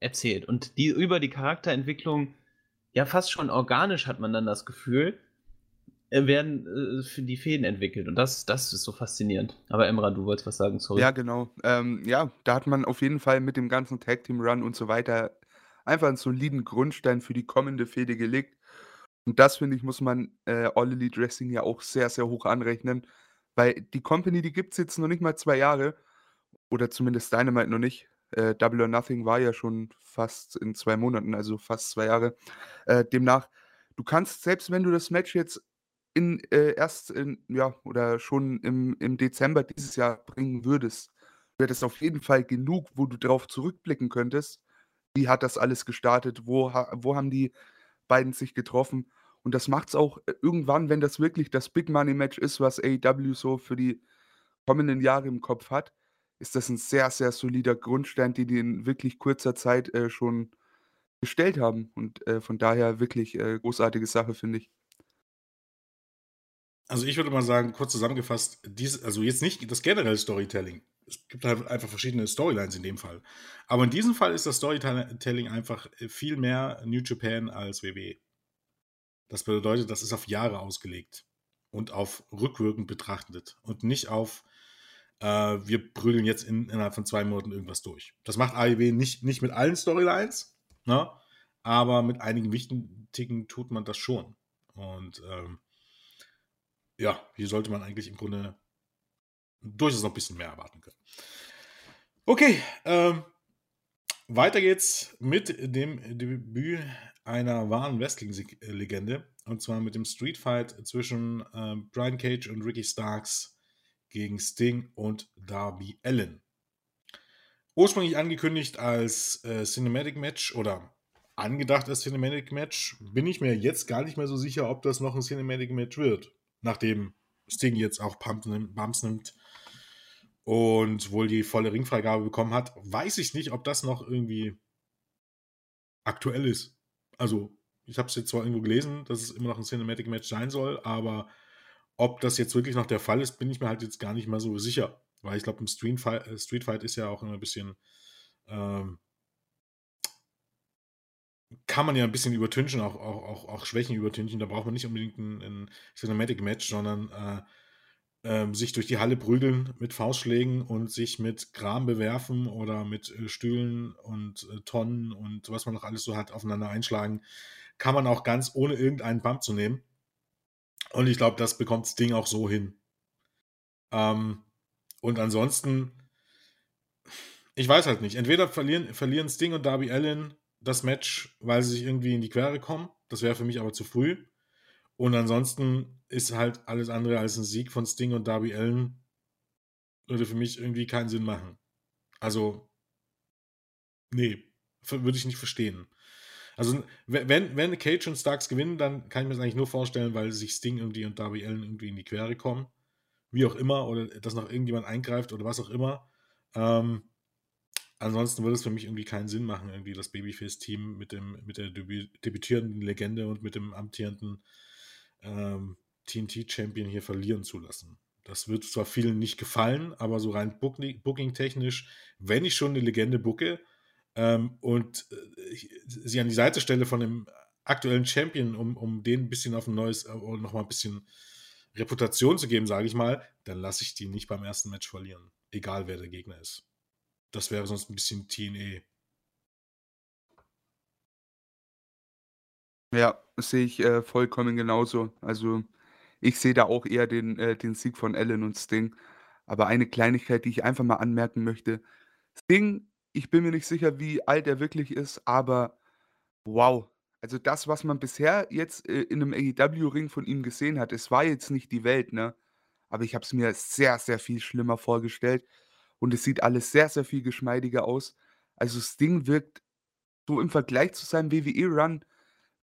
erzählt. Und die über die Charakterentwicklung, ja fast schon organisch hat man dann das Gefühl, werden äh, für die Fäden entwickelt. Und das, das ist so faszinierend. Aber Emra, du wolltest was sagen, sorry. Ja, genau. Ähm, ja, da hat man auf jeden Fall mit dem ganzen Tag Team Run und so weiter einfach einen soliden Grundstein für die kommende Fehde gelegt. Und das, finde ich, muss man äh, All Elite Wrestling ja auch sehr, sehr hoch anrechnen, weil die Company, die gibt es jetzt noch nicht mal zwei Jahre oder zumindest Dynamite noch nicht. Äh, Double or Nothing war ja schon fast in zwei Monaten, also fast zwei Jahre. Äh, demnach, du kannst, selbst wenn du das Match jetzt in, äh, erst in, ja, oder schon im, im Dezember dieses Jahr bringen würdest, wäre das auf jeden Fall genug, wo du darauf zurückblicken könntest. Wie hat das alles gestartet? Wo, wo haben die beiden sich getroffen. Und das macht es auch äh, irgendwann, wenn das wirklich das Big Money Match ist, was AEW so für die kommenden Jahre im Kopf hat, ist das ein sehr, sehr solider Grundstein, den die in wirklich kurzer Zeit äh, schon gestellt haben. Und äh, von daher wirklich äh, großartige Sache, finde ich. Also ich würde mal sagen, kurz zusammengefasst, dies, also jetzt nicht das generelle Storytelling. Es gibt halt einfach verschiedene Storylines in dem Fall. Aber in diesem Fall ist das Storytelling einfach viel mehr New Japan als WWE. Das bedeutet, das ist auf Jahre ausgelegt und auf rückwirkend betrachtet und nicht auf, äh, wir prügeln jetzt in, innerhalb von zwei Monaten irgendwas durch. Das macht AEW nicht, nicht mit allen Storylines, ne? aber mit einigen wichtigen tut man das schon. Und ähm, ja, hier sollte man eigentlich im Grunde durchaus noch ein bisschen mehr erwarten können. Okay, ähm, weiter geht's mit dem Debüt einer wahren Wrestling-Legende. Und zwar mit dem Street Fight zwischen äh, Brian Cage und Ricky Starks gegen Sting und Darby Allen. Ursprünglich angekündigt als äh, Cinematic Match oder angedacht als Cinematic Match, bin ich mir jetzt gar nicht mehr so sicher, ob das noch ein Cinematic Match wird nachdem Sting jetzt auch Bumps nimmt und wohl die volle Ringfreigabe bekommen hat, weiß ich nicht, ob das noch irgendwie aktuell ist. Also, ich habe es jetzt zwar irgendwo gelesen, dass es immer noch ein Cinematic Match sein soll, aber ob das jetzt wirklich noch der Fall ist, bin ich mir halt jetzt gar nicht mal so sicher. Weil ich glaube, im Street Fight, äh, Street Fight ist ja auch immer ein bisschen ähm, kann man ja ein bisschen übertünchen, auch, auch, auch, auch Schwächen übertünchen. Da braucht man nicht unbedingt ein, ein Cinematic-Match, sondern äh, äh, sich durch die Halle prügeln mit Faustschlägen und sich mit Kram bewerfen oder mit äh, Stühlen und äh, Tonnen und was man noch alles so hat, aufeinander einschlagen. Kann man auch ganz ohne irgendeinen Bump zu nehmen. Und ich glaube, das bekommt das Ding auch so hin. Ähm, und ansonsten, ich weiß halt nicht. Entweder verlieren, verlieren Sting und Darby Allen das Match, weil sie sich irgendwie in die Quere kommen. Das wäre für mich aber zu früh. Und ansonsten ist halt alles andere als ein Sieg von Sting und Darby Allen würde für mich irgendwie keinen Sinn machen. Also, nee, würde ich nicht verstehen. Also, wenn, wenn Cage und Starks gewinnen, dann kann ich mir das eigentlich nur vorstellen, weil sich Sting irgendwie und Darby Allen irgendwie in die Quere kommen. Wie auch immer, oder dass noch irgendjemand eingreift oder was auch immer. Ähm, ansonsten würde es für mich irgendwie keinen Sinn machen, irgendwie das Babyface-Team mit, mit der debü debütierenden Legende und mit dem amtierenden ähm, TNT-Champion hier verlieren zu lassen. Das wird zwar vielen nicht gefallen, aber so rein booking-technisch, wenn ich schon eine Legende booke ähm, und äh, sie an die Seite stelle von dem aktuellen Champion, um, um den ein bisschen auf ein neues, äh, nochmal ein bisschen Reputation zu geben, sage ich mal, dann lasse ich die nicht beim ersten Match verlieren. Egal wer der Gegner ist. Das wäre sonst ein bisschen TNE. Ja, sehe ich äh, vollkommen genauso. Also ich sehe da auch eher den, äh, den Sieg von Allen und Sting. Aber eine Kleinigkeit, die ich einfach mal anmerken möchte. Sting, ich bin mir nicht sicher, wie alt er wirklich ist, aber wow. Also das, was man bisher jetzt äh, in einem AEW-Ring von ihm gesehen hat, es war jetzt nicht die Welt, ne? Aber ich habe es mir sehr, sehr viel schlimmer vorgestellt. Und es sieht alles sehr, sehr viel geschmeidiger aus. Also Sting wirkt so im Vergleich zu seinem WWE-Run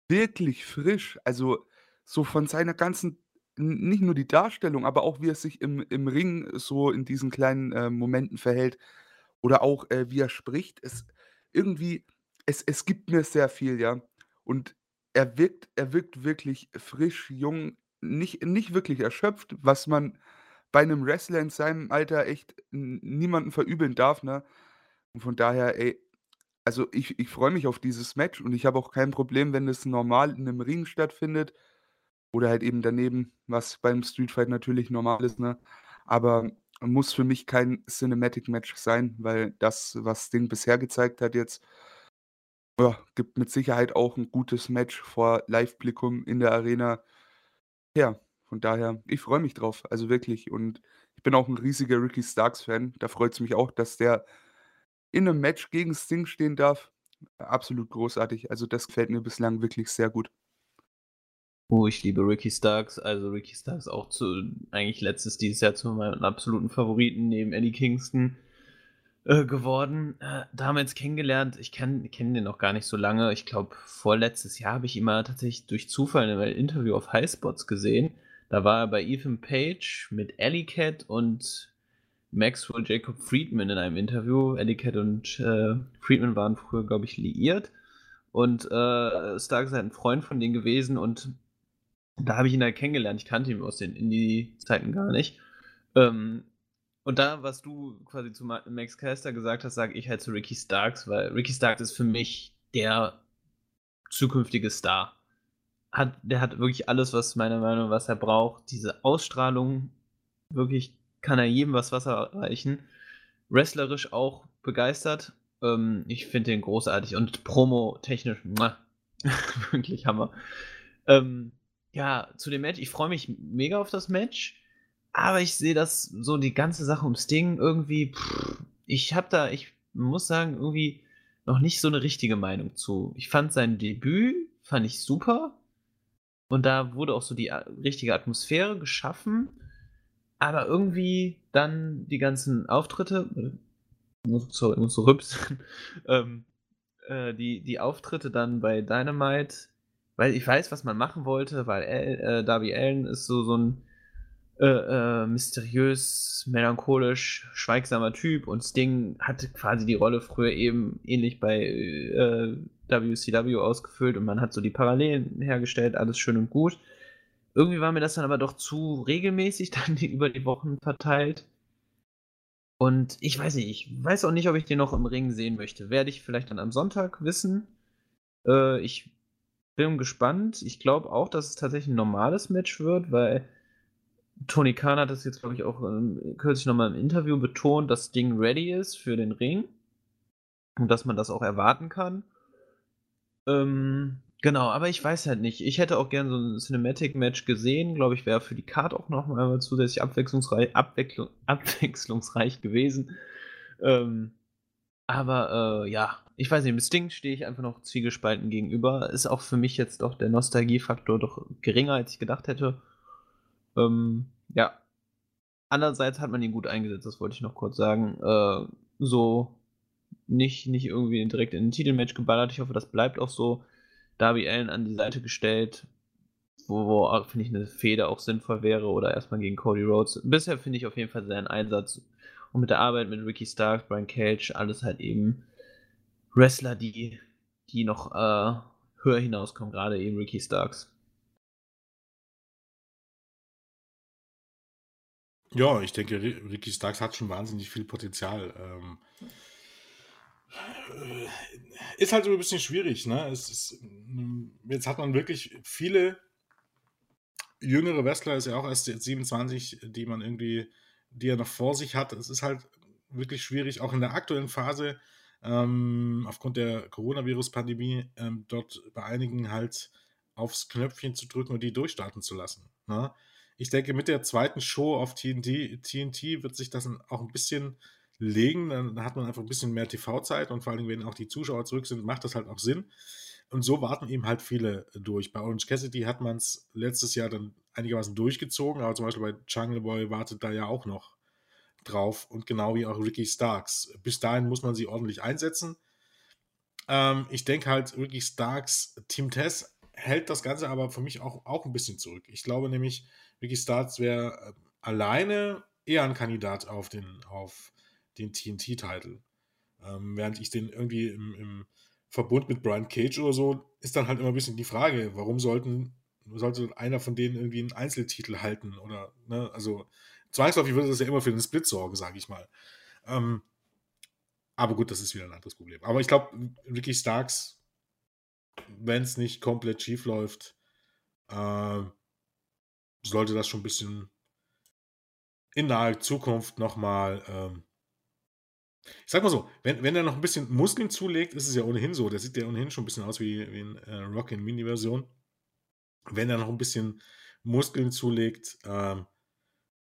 wirklich frisch. Also so von seiner ganzen, nicht nur die Darstellung, aber auch wie er sich im, im Ring so in diesen kleinen äh, Momenten verhält oder auch äh, wie er spricht. Es irgendwie, es, es gibt mir sehr viel, ja. Und er wirkt, er wirkt wirklich frisch, jung, nicht, nicht wirklich erschöpft, was man bei einem Wrestler in seinem Alter echt niemanden verübeln darf, ne? Und von daher, ey, also ich ich freue mich auf dieses Match und ich habe auch kein Problem, wenn es normal in 'nem Ring stattfindet oder halt eben daneben, was beim Street Fight natürlich normal ist, ne? Aber muss für mich kein Cinematic Match sein, weil das, was Sting bisher gezeigt hat jetzt ja, gibt mit Sicherheit auch 'n gutes Match vor Live-Publikum in der Arena her. Von daher, ich freue mich drauf, also wirklich. Und ich bin auch 'n riesiger Ricky Starks-Fan. Da freut's mich auch, dass der in 'nem Match gegen Sting stehen darf. Absolut großartig. Also, das gefällt mir bislang wirklich sehr gut. Oh, ich liebe Ricky Starks. Also, Ricky Starks auch zu eigentlich letztes dieses Jahr zu meinen absoluten Favoriten neben Eddie Kingston, äh, geworden. Äh, damals kennengelernt ich kenn kenne den noch gar nicht so lange. Ich glaube, vorletztes Jahr habe ich ihn mal tatsächlich durch Zufall in einem Interview auf Highspots gesehen. Da war er bei Ethan Page mit Alley Cat und Maxwell Jacob Friedman in einem Interview. Etiquette und äh, Friedman waren früher, glaube ich, liiert. Und äh, Stark ist halt ein Freund von denen gewesen und da habe ich ihn halt kennengelernt. Ich kannte ihn aus den Indie-Zeiten gar nicht. Ähm, und da, was du quasi zu Max Caster gesagt hast, sage ich halt zu Ricky Starks, weil Ricky Starks ist für mich der zukünftige Star. Hat, der hat wirklich alles, was meiner Meinung nach, was er braucht. Diese Ausstrahlung, wirklich kann er jedem was Wasser reichen. Wrestlerisch auch begeistert. Ähm, ich finde den großartig und promo-technisch, wirklich Hammer. Ähm, ja, zu dem Match, ich freue mich mega auf das Match, aber ich sehe das so die ganze Sache ums Ding irgendwie, pff, ich habe da, ich muss sagen, irgendwie noch nicht so eine richtige Meinung zu. Ich fand sein Debüt, fand ich super und da wurde auch so die äh, richtige Atmosphäre geschaffen. Aber irgendwie dann die ganzen Auftritte, sorry, muss so rübsen, ähm, äh, die, die Auftritte dann bei Dynamite, weil ich weiß, was man machen wollte, weil El, äh, Darby Allen ist so, so ein äh, äh, mysteriös, melancholisch, schweigsamer Typ und Sting hatte quasi die Rolle früher eben ähnlich bei WCW äh, ausgefüllt und man hat so die Parallelen hergestellt, alles schön und gut. Irgendwie war mir das dann aber doch zu regelmäßig dann über die Wochen verteilt. Und ich weiß nicht, ich weiß auch nicht, ob ich den noch im Ring sehen möchte. Werde ich vielleicht dann am Sonntag wissen. Äh, ich bin gespannt. Ich glaube auch, dass es tatsächlich ein normales Match wird, weil Tony Khan hat das jetzt, glaube ich, auch ähm, kürzlich nochmal im Interview betont, dass das Ding ready ist für den Ring. Und dass man das auch erwarten kann. Ähm, Genau, aber ich weiß halt nicht. Ich hätte auch gern so ein Cinematic-Match gesehen. Glaube ich, wäre für die Card auch noch mal zusätzlich abwechslungsreich, abwechslung, abwechslungsreich gewesen. Ähm, aber äh, ja, ich weiß nicht, mit Sting stehe ich einfach noch zwiegespalten gegenüber. Ist auch für mich jetzt doch der Nostalgiefaktor doch geringer, als ich gedacht hätte. Ähm, ja. Andererseits hat man ihn gut eingesetzt, das wollte ich noch kurz sagen. Äh, so nicht, nicht irgendwie direkt in ein Titelmatch geballert. Ich hoffe, das bleibt auch so. Darby Allen an die Seite gestellt, wo, wo finde ich, eine Feder auch sinnvoll wäre oder erstmal gegen Cody Rhodes. Bisher finde ich auf jeden Fall seinen Einsatz und mit der Arbeit mit Ricky Stark, Brian Cage, alles halt eben Wrestler, die, die noch äh, höher hinauskommen, gerade eben Ricky Starks. Ja, ich denke, Ricky Starks hat schon wahnsinnig viel Potenzial. Ähm, äh, ist halt so ein bisschen schwierig, ne? Ist, mm, jetzt hat man wirklich viele jüngere Wrestler, ist ja auch erst 27, die man irgendwie, die er noch vor sich hat. Es ist halt wirklich schwierig, auch in der aktuellen Phase, ähm, aufgrund der Coronavirus-Pandemie, ähm, dort bei einigen halt aufs Knöpfchen zu drücken und die durchstarten zu lassen. Ne? Ich denke, mit der zweiten Show auf TNT, TNT wird sich das auch ein bisschen legen. Dann hat man einfach ein bisschen mehr TV-Zeit und vor allem, wenn auch die Zuschauer zurück sind, macht das halt auch Sinn. Und so warten eben halt viele durch. Bei Orange Cassidy hat man es letztes Jahr dann einigermaßen durchgezogen, aber zum Beispiel bei Jungle Boy wartet da ja auch noch drauf und genau wie auch Ricky Starks. Bis dahin muss man sie ordentlich einsetzen. Ähm, ich denke halt, Ricky Starks, Team Tess hält das Ganze aber für mich auch, auch ein bisschen zurück. Ich glaube nämlich, Ricky Starks wäre äh, alleine eher ein Kandidat auf den, auf den TNT-Titel. Ähm, während ich den irgendwie im, im Verbund mit Brian Cage oder so, ist dann halt immer ein bisschen die Frage, warum sollten, sollte einer von denen irgendwie einen Einzeltitel halten oder, ne, also zwangsläufig würde das ja immer für den Split sorgen, sage ich mal. Ähm, aber gut, das ist wieder ein anderes Problem. Aber ich glaube, Ricky Starks, wenn es nicht komplett schief läuft, äh, sollte das schon ein bisschen in naher Zukunft nochmal ähm, ich sag mal so, wenn, wenn er noch ein bisschen Muskeln zulegt, ist es ja ohnehin so. Der sieht ja ohnehin schon ein bisschen aus wie, wie ein äh, Rock in Mini-Version. Wenn er noch ein bisschen Muskeln zulegt ähm,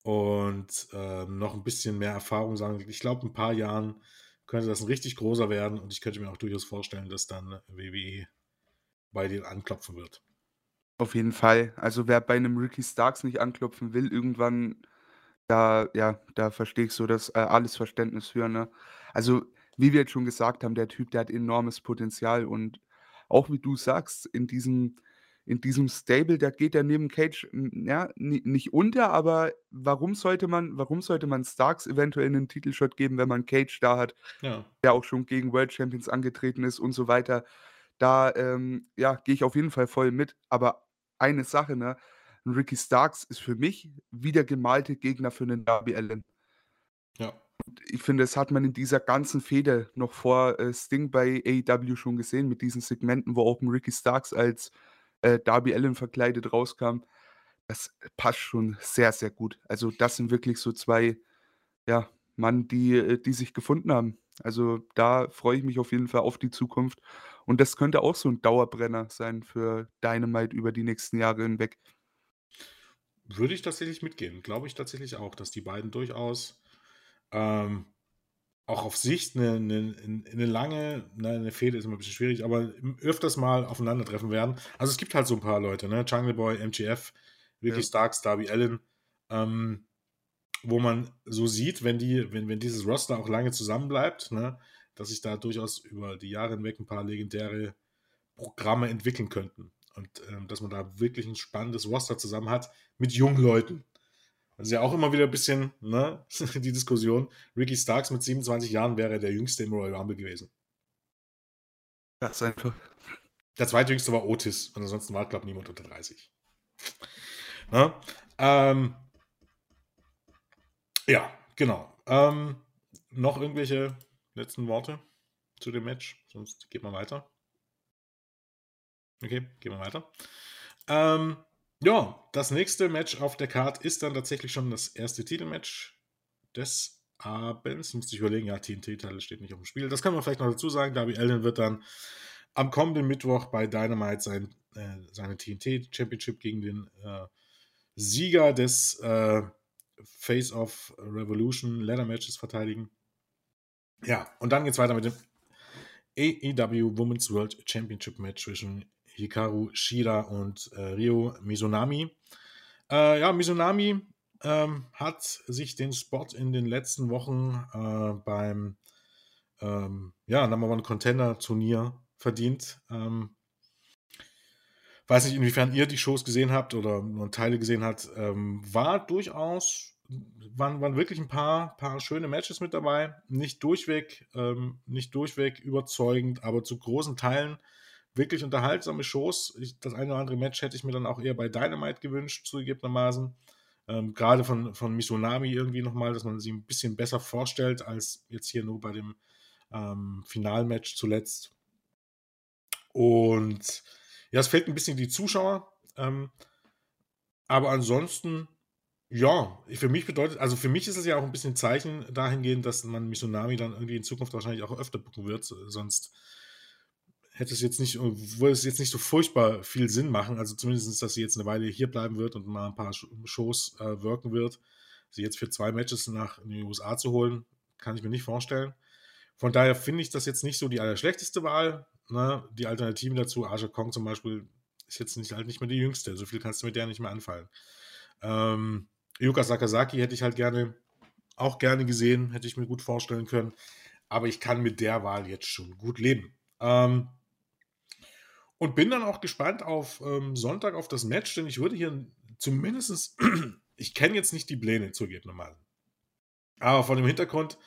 und ähm, noch ein bisschen mehr Erfahrung sagen, ich glaube, ein paar Jahren könnte das ein richtig großer werden und ich könnte mir auch durchaus vorstellen, dass dann WWE bei denen anklopfen wird. Auf jeden Fall. Also wer bei einem Ricky Starks nicht anklopfen will, irgendwann da ja, da verstehe ich so das, äh, alles Verständnis für, ne? Also, wie wir jetzt schon gesagt haben, der Typ, der hat enormes Potenzial und auch wie du sagst, in diesem in diesem Stable, da geht er neben Cage, ja, ni nicht unter, aber warum sollte man warum sollte man Starks eventuell einen Titelshot geben, wenn man Cage da hat, Ja. der auch schon gegen World Champions angetreten ist und so weiter. Da, ähm, ja, gehe ich auf jeden Fall voll mit. Aber eine Sache, ne? Ricky Starks ist für mich wie der gemalte Gegner für einen Darby Allin. Ja. Ich finde, das hat man in dieser ganzen Fehde noch vor äh, Sting bei AEW schon gesehen, mit diesen Segmenten, wo auch ein Ricky Starks als äh, Darby Allin verkleidet rauskam. Das passt schon sehr, sehr gut. Also, das sind wirklich so zwei, ja, Mann, die, äh, die sich gefunden haben. Also, da freue ich mich auf jeden Fall auf die Zukunft. Und das könnte auch so ein Dauerbrenner sein für Dynamite über die nächsten Jahre hinweg. Würde ich tatsächlich mitgehen. Glaube ich tatsächlich auch, dass die beiden durchaus ähm, auch auf Sicht eine, eine, eine lange, nein, eine Fehde ist immer ein bisschen schwierig, aber öfters mal aufeinandertreffen werden. Also es gibt halt so ein paar Leute, ne? Jungle Boy, MGF, Ricky ja. Starks, Darby Allen, ähm, wo man so sieht, wenn die, wenn, wenn dieses Roster auch lange zusammenbleibt, ne, dass sich da durchaus über die Jahre hinweg ein paar legendäre Programme entwickeln könnten. Und ähm, dass man da wirklich ein spannendes Roster zusammen hat mit jungen Leuten. Das ist ja auch immer wieder ein bisschen ne, die Diskussion. Ricky Starks mit 27 Jahren wäre der jüngste im Royal Rumble gewesen. Das ist einfach. Der zweitjüngste war Otis und ansonsten war, glaube ich, niemand unter 30. Ne? Ähm, ja, genau. Ähm, noch irgendwelche letzten Worte zu dem Match? Sonst geht man weiter. Okay, gehen wir weiter. Ähm, ja, das nächste Match auf der Card ist dann tatsächlich schon das erste Titelmatch des Abends. Müsste ich überlegen, ja, TNT-Teil steht nicht auf dem Spiel. Das kann man vielleicht noch dazu sagen. Darby Allen wird dann am kommenden Mittwoch bei Dynamite sein, äh, seine TNT-Championship gegen den äh, Sieger des äh, Face of Revolution Ladder Matches verteidigen. Ja, und dann geht es weiter mit dem AEW Women's World Championship Match zwischen Hikaru Shida und äh, Ryo Mizunami. Äh, ja, Mizunami ähm, hat sich den Spot in den letzten Wochen äh, beim ähm, ja, Number One Contender Turnier verdient. Ähm, weiß nicht, inwiefern ihr die Shows gesehen habt oder nur Teile gesehen habt. Ähm, war durchaus, waren, waren wirklich ein paar, paar schöne Matches mit dabei. Nicht durchweg, ähm, nicht durchweg überzeugend, aber zu großen Teilen wirklich unterhaltsame Shows. Ich, das eine oder andere Match hätte ich mir dann auch eher bei Dynamite gewünscht, zugegebenermaßen. Ähm, Gerade von, von Misunami irgendwie nochmal, dass man sie ein bisschen besser vorstellt, als jetzt hier nur bei dem ähm, Finalmatch zuletzt. Und ja, es fehlt ein bisschen die Zuschauer. Ähm, Aber ansonsten, ja, für mich bedeutet, also für mich ist es ja auch ein bisschen Zeichen dahingehend, dass man Misunami dann irgendwie in Zukunft wahrscheinlich auch öfter bucken wird. Sonst hätte es jetzt nicht, würde es jetzt nicht so furchtbar viel Sinn machen. Also zumindest, dass sie jetzt eine Weile hier bleiben wird und mal ein paar Shows äh, wirken wird. Sie jetzt für zwei Matches nach in die USA zu holen, kann ich mir nicht vorstellen. Von daher finde ich das jetzt nicht so die allerschlechteste Wahl. Ne? Die Alternativen dazu, Aja Kong zum Beispiel, ist jetzt nicht, halt nicht mehr die jüngste. So viel kannst du mit der nicht mehr anfallen. Ähm, Yuka Sakazaki hätte ich halt gerne, auch gerne gesehen, hätte ich mir gut vorstellen können. Aber ich kann mit der Wahl jetzt schon gut leben. Ähm, und bin dann auch gespannt auf ähm, Sonntag auf das Match, denn ich würde hier zumindest, ich kenne jetzt nicht die Pläne zugegebenermaßen. Aber von dem Hintergrund,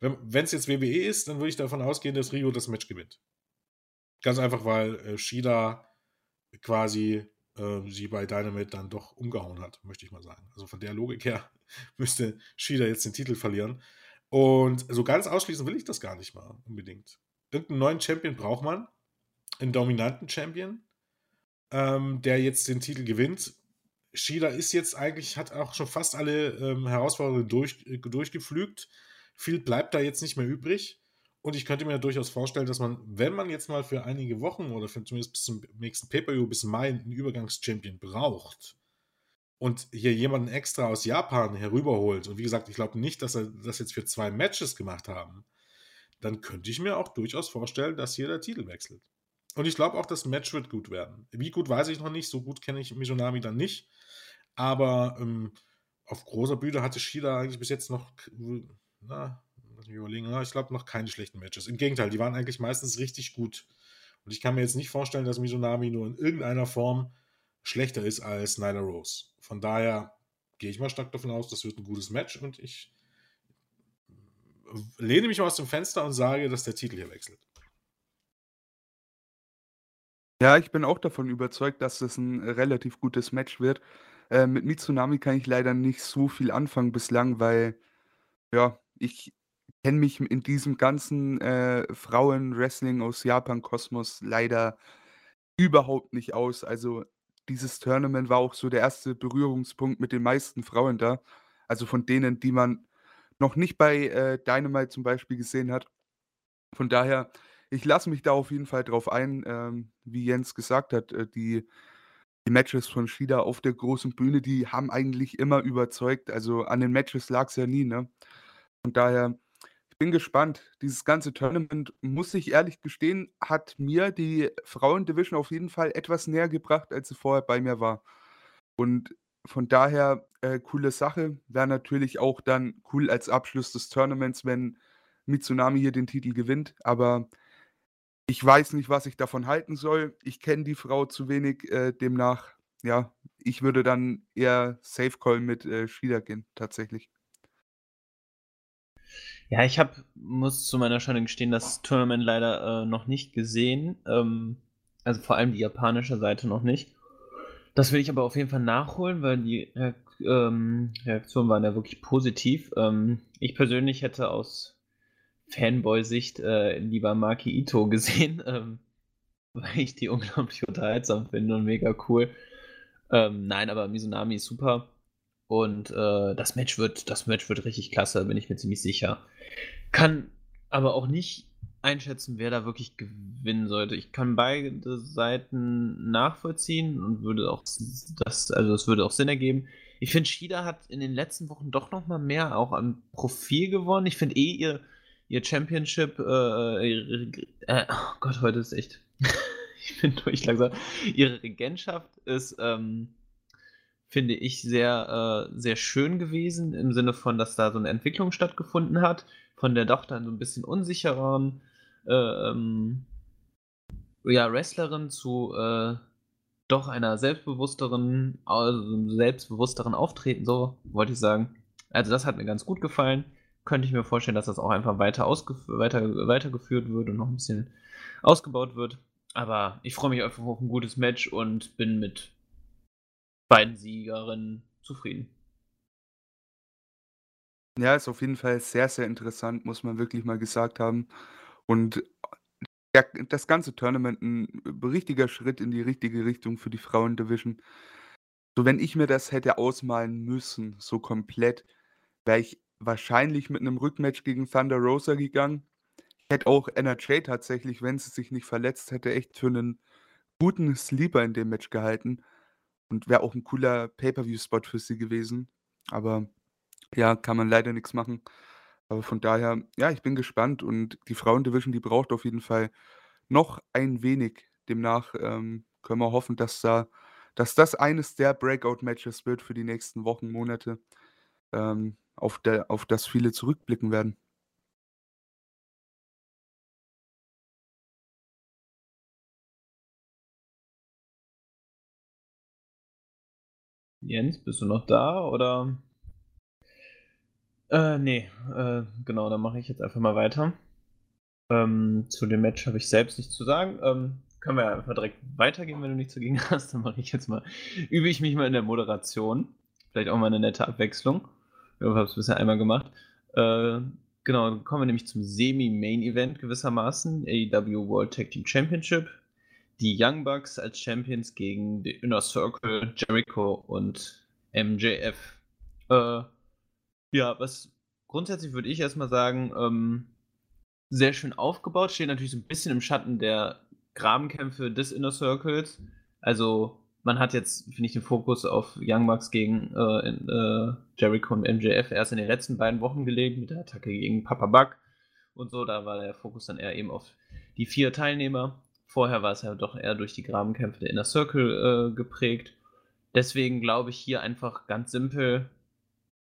wenn es jetzt WWE ist, dann würde ich davon ausgehen, dass Rio das Match gewinnt. Ganz einfach, weil äh, Shida quasi äh, sie bei Dynamite dann doch umgehauen hat, möchte ich mal sagen. Also von der Logik her müsste Shida jetzt den Titel verlieren. Und so ganz ausschließen will ich das gar nicht mal unbedingt. Irgendeinen neuen Champion braucht man, einen dominanten Champion, ähm, der jetzt den Titel gewinnt. Shida ist jetzt eigentlich, hat auch schon fast alle ähm, Herausforderungen durch, äh, durchgepflügt. Viel bleibt da jetzt nicht mehr übrig. Und ich könnte mir durchaus vorstellen, dass man, wenn man jetzt mal für einige Wochen oder für zumindest bis zum nächsten Pay-Per-View bis Mai einen Übergangschampion braucht und hier jemanden extra aus Japan herüberholt, und wie gesagt, ich glaube nicht, dass er das jetzt für zwei Matches gemacht haben, dann könnte ich mir auch durchaus vorstellen, dass hier der Titel wechselt. Und ich glaube auch, das Match wird gut werden. Wie gut weiß ich noch nicht, so gut kenne ich Mizunami dann nicht. Aber ähm, auf großer Bühne hatte Shida eigentlich bis jetzt noch na, lass mich überlegen, na, ich glaube noch keine schlechten Matches. Im Gegenteil, die waren eigentlich meistens richtig gut. Und ich kann mir jetzt nicht vorstellen, dass Mizunami nur in irgendeiner Form schlechter ist als Nyla Rose. Von daher gehe ich mal stark davon aus, das wird ein gutes Match und ich lehne mich aus dem Fenster und sage, dass der Titel hier wechselt. Ja, ich bin auch davon überzeugt, dass das ein relativ gutes Match wird. Äh, mit Mitsunami kann ich leider nicht so viel anfangen bislang, weil ja, ich kenne mich in diesem ganzen, äh, Frauen-Wrestling aus Japan-Kosmos leider überhaupt nicht aus. Also, dieses Tournament war auch so der erste Berührungspunkt mit den meisten Frauen da. Also, von denen, die man noch nicht bei, äh, Dynamite zum Beispiel gesehen hat. Von daher, ich lasse mich da auf jeden Fall drauf ein, ähm, wie Jens gesagt hat, äh, die die Matches von Shida auf der großen Bühne, die haben eigentlich immer überzeugt. Also, an den Matches lag es ja nie, ne? Von daher, bin gespannt. Dieses ganze Tournament, muss ich ehrlich gestehen, hat mir die Frauen-Division auf jeden Fall etwas näher gebracht, als sie vorher bei mir war. Und von daher, äh, coole Sache. Wäre natürlich auch dann cool als Abschluss des Tournaments, wenn Mitsunami hier den Titel gewinnt, aber ich weiß nicht, was ich davon halten soll. Ich kenne die Frau zu wenig, äh, demnach, ja, ich würde dann eher Safe Call mit, äh, Shida gehen, tatsächlich. Ja, ich habe muss zu meiner Schande gestehen, das Tournament leider, äh, noch nicht gesehen. Ähm, also vor allem die japanische Seite noch nicht. Das will ich aber auf jeden Fall nachholen, weil die ähm, Reaktionen waren ja wirklich positiv. Ähm, ich persönlich hätte aus Fanboy-Sicht äh, lieber Maki Ito gesehen, ähm, weil ich die unglaublich unterhaltsam finde und mega cool. Ähm, nein, aber Mizunami ist super. Und äh, das Match wird, das Match wird richtig klasse, bin ich mir ziemlich sicher. Kann aber auch nicht einschätzen, wer da wirklich gewinnen sollte. Ich kann beide Seiten nachvollziehen und würde auch das, also es würde auch Sinn ergeben. Ich finde, Shida hat in den letzten Wochen doch noch mal mehr auch an Profil gewonnen. Ich finde eh ihr, ihr Championship, äh, ihre, äh, oh Gott, heute ist echt, ich bin durch langsam. Ihre Regentschaft ist, ähm, finde ich, sehr, äh, sehr schön gewesen, im Sinne von, dass da so eine Entwicklung stattgefunden hat, von der doch dann so ein bisschen unsichereren äh, ähm, ja, Wrestlerin zu äh, doch einer selbstbewussteren, also selbstbewussteren Auftreten, so wollte ich sagen. Also das hat mir ganz gut gefallen. Könnte ich mir vorstellen, dass das auch einfach weiter, weiter weitergeführt wird und noch ein bisschen ausgebaut wird. Aber ich freue mich einfach auf ein gutes Match und bin mit beiden Siegerinnen zufrieden. Ja, ist auf jeden Fall sehr, sehr interessant, muss man wirklich mal gesagt haben. Und ja, das ganze Tournament ein richtiger Schritt in die richtige Richtung für die Frauen-Division. so wenn ich mir das hätte ausmalen müssen, so komplett, wäre ich wahrscheinlich mit einem Rückmatch gegen Thunder Rosa gegangen. Hätte auch NRJ tatsächlich, wenn sie sich nicht verletzt hätte, echt für einen guten Sleeper in dem Match gehalten und wäre auch ein cooler Pay-per-view-Spot für sie gewesen. Aber ja, kann man leider nichts machen. Aber von daher, ja, ich bin gespannt und die Frauendivision, die braucht auf jeden Fall noch ein wenig. Demnach ähm, können wir hoffen, dass da, dass das eines der Breakout-Matches wird für die nächsten Wochen, Monate, ähm, auf, der, auf das viele zurückblicken werden. Jens, bist du noch da oder? Äh, nee, äh, genau, dann mache ich jetzt einfach mal weiter. Ähm, zu dem Match habe ich selbst nichts zu sagen. Ähm, können wir einfach direkt weitergehen, wenn du nichts dagegen hast. Dann mache ich jetzt mal, übe ich mich mal in der Moderation. Vielleicht auch mal eine nette Abwechslung. Ich habe es bisher einmal gemacht. Äh, genau, dann kommen wir nämlich zum Semi-Main-Event gewissermaßen. AEW World Tag Team Championship. Die Young Bucks als Champions gegen die Inner Circle, Jericho und MJF. Äh, ja, was grundsätzlich würde ich erstmal sagen, ähm, sehr schön aufgebaut, steht natürlich so ein bisschen im Schatten der Grabenkämpfe des Inner Circles. Also man hat jetzt, finde ich, den Fokus auf Young Bucks gegen äh, in, äh, Jericho und MJF erst in den letzten beiden Wochen gelegt, mit der Attacke gegen Papa Buck und so. Da war der Fokus dann eher eben auf die vier Teilnehmer. Vorher war es ja doch eher durch die Grabenkämpfe der Inner Circle äh, geprägt. Deswegen glaube ich hier einfach ganz simpel,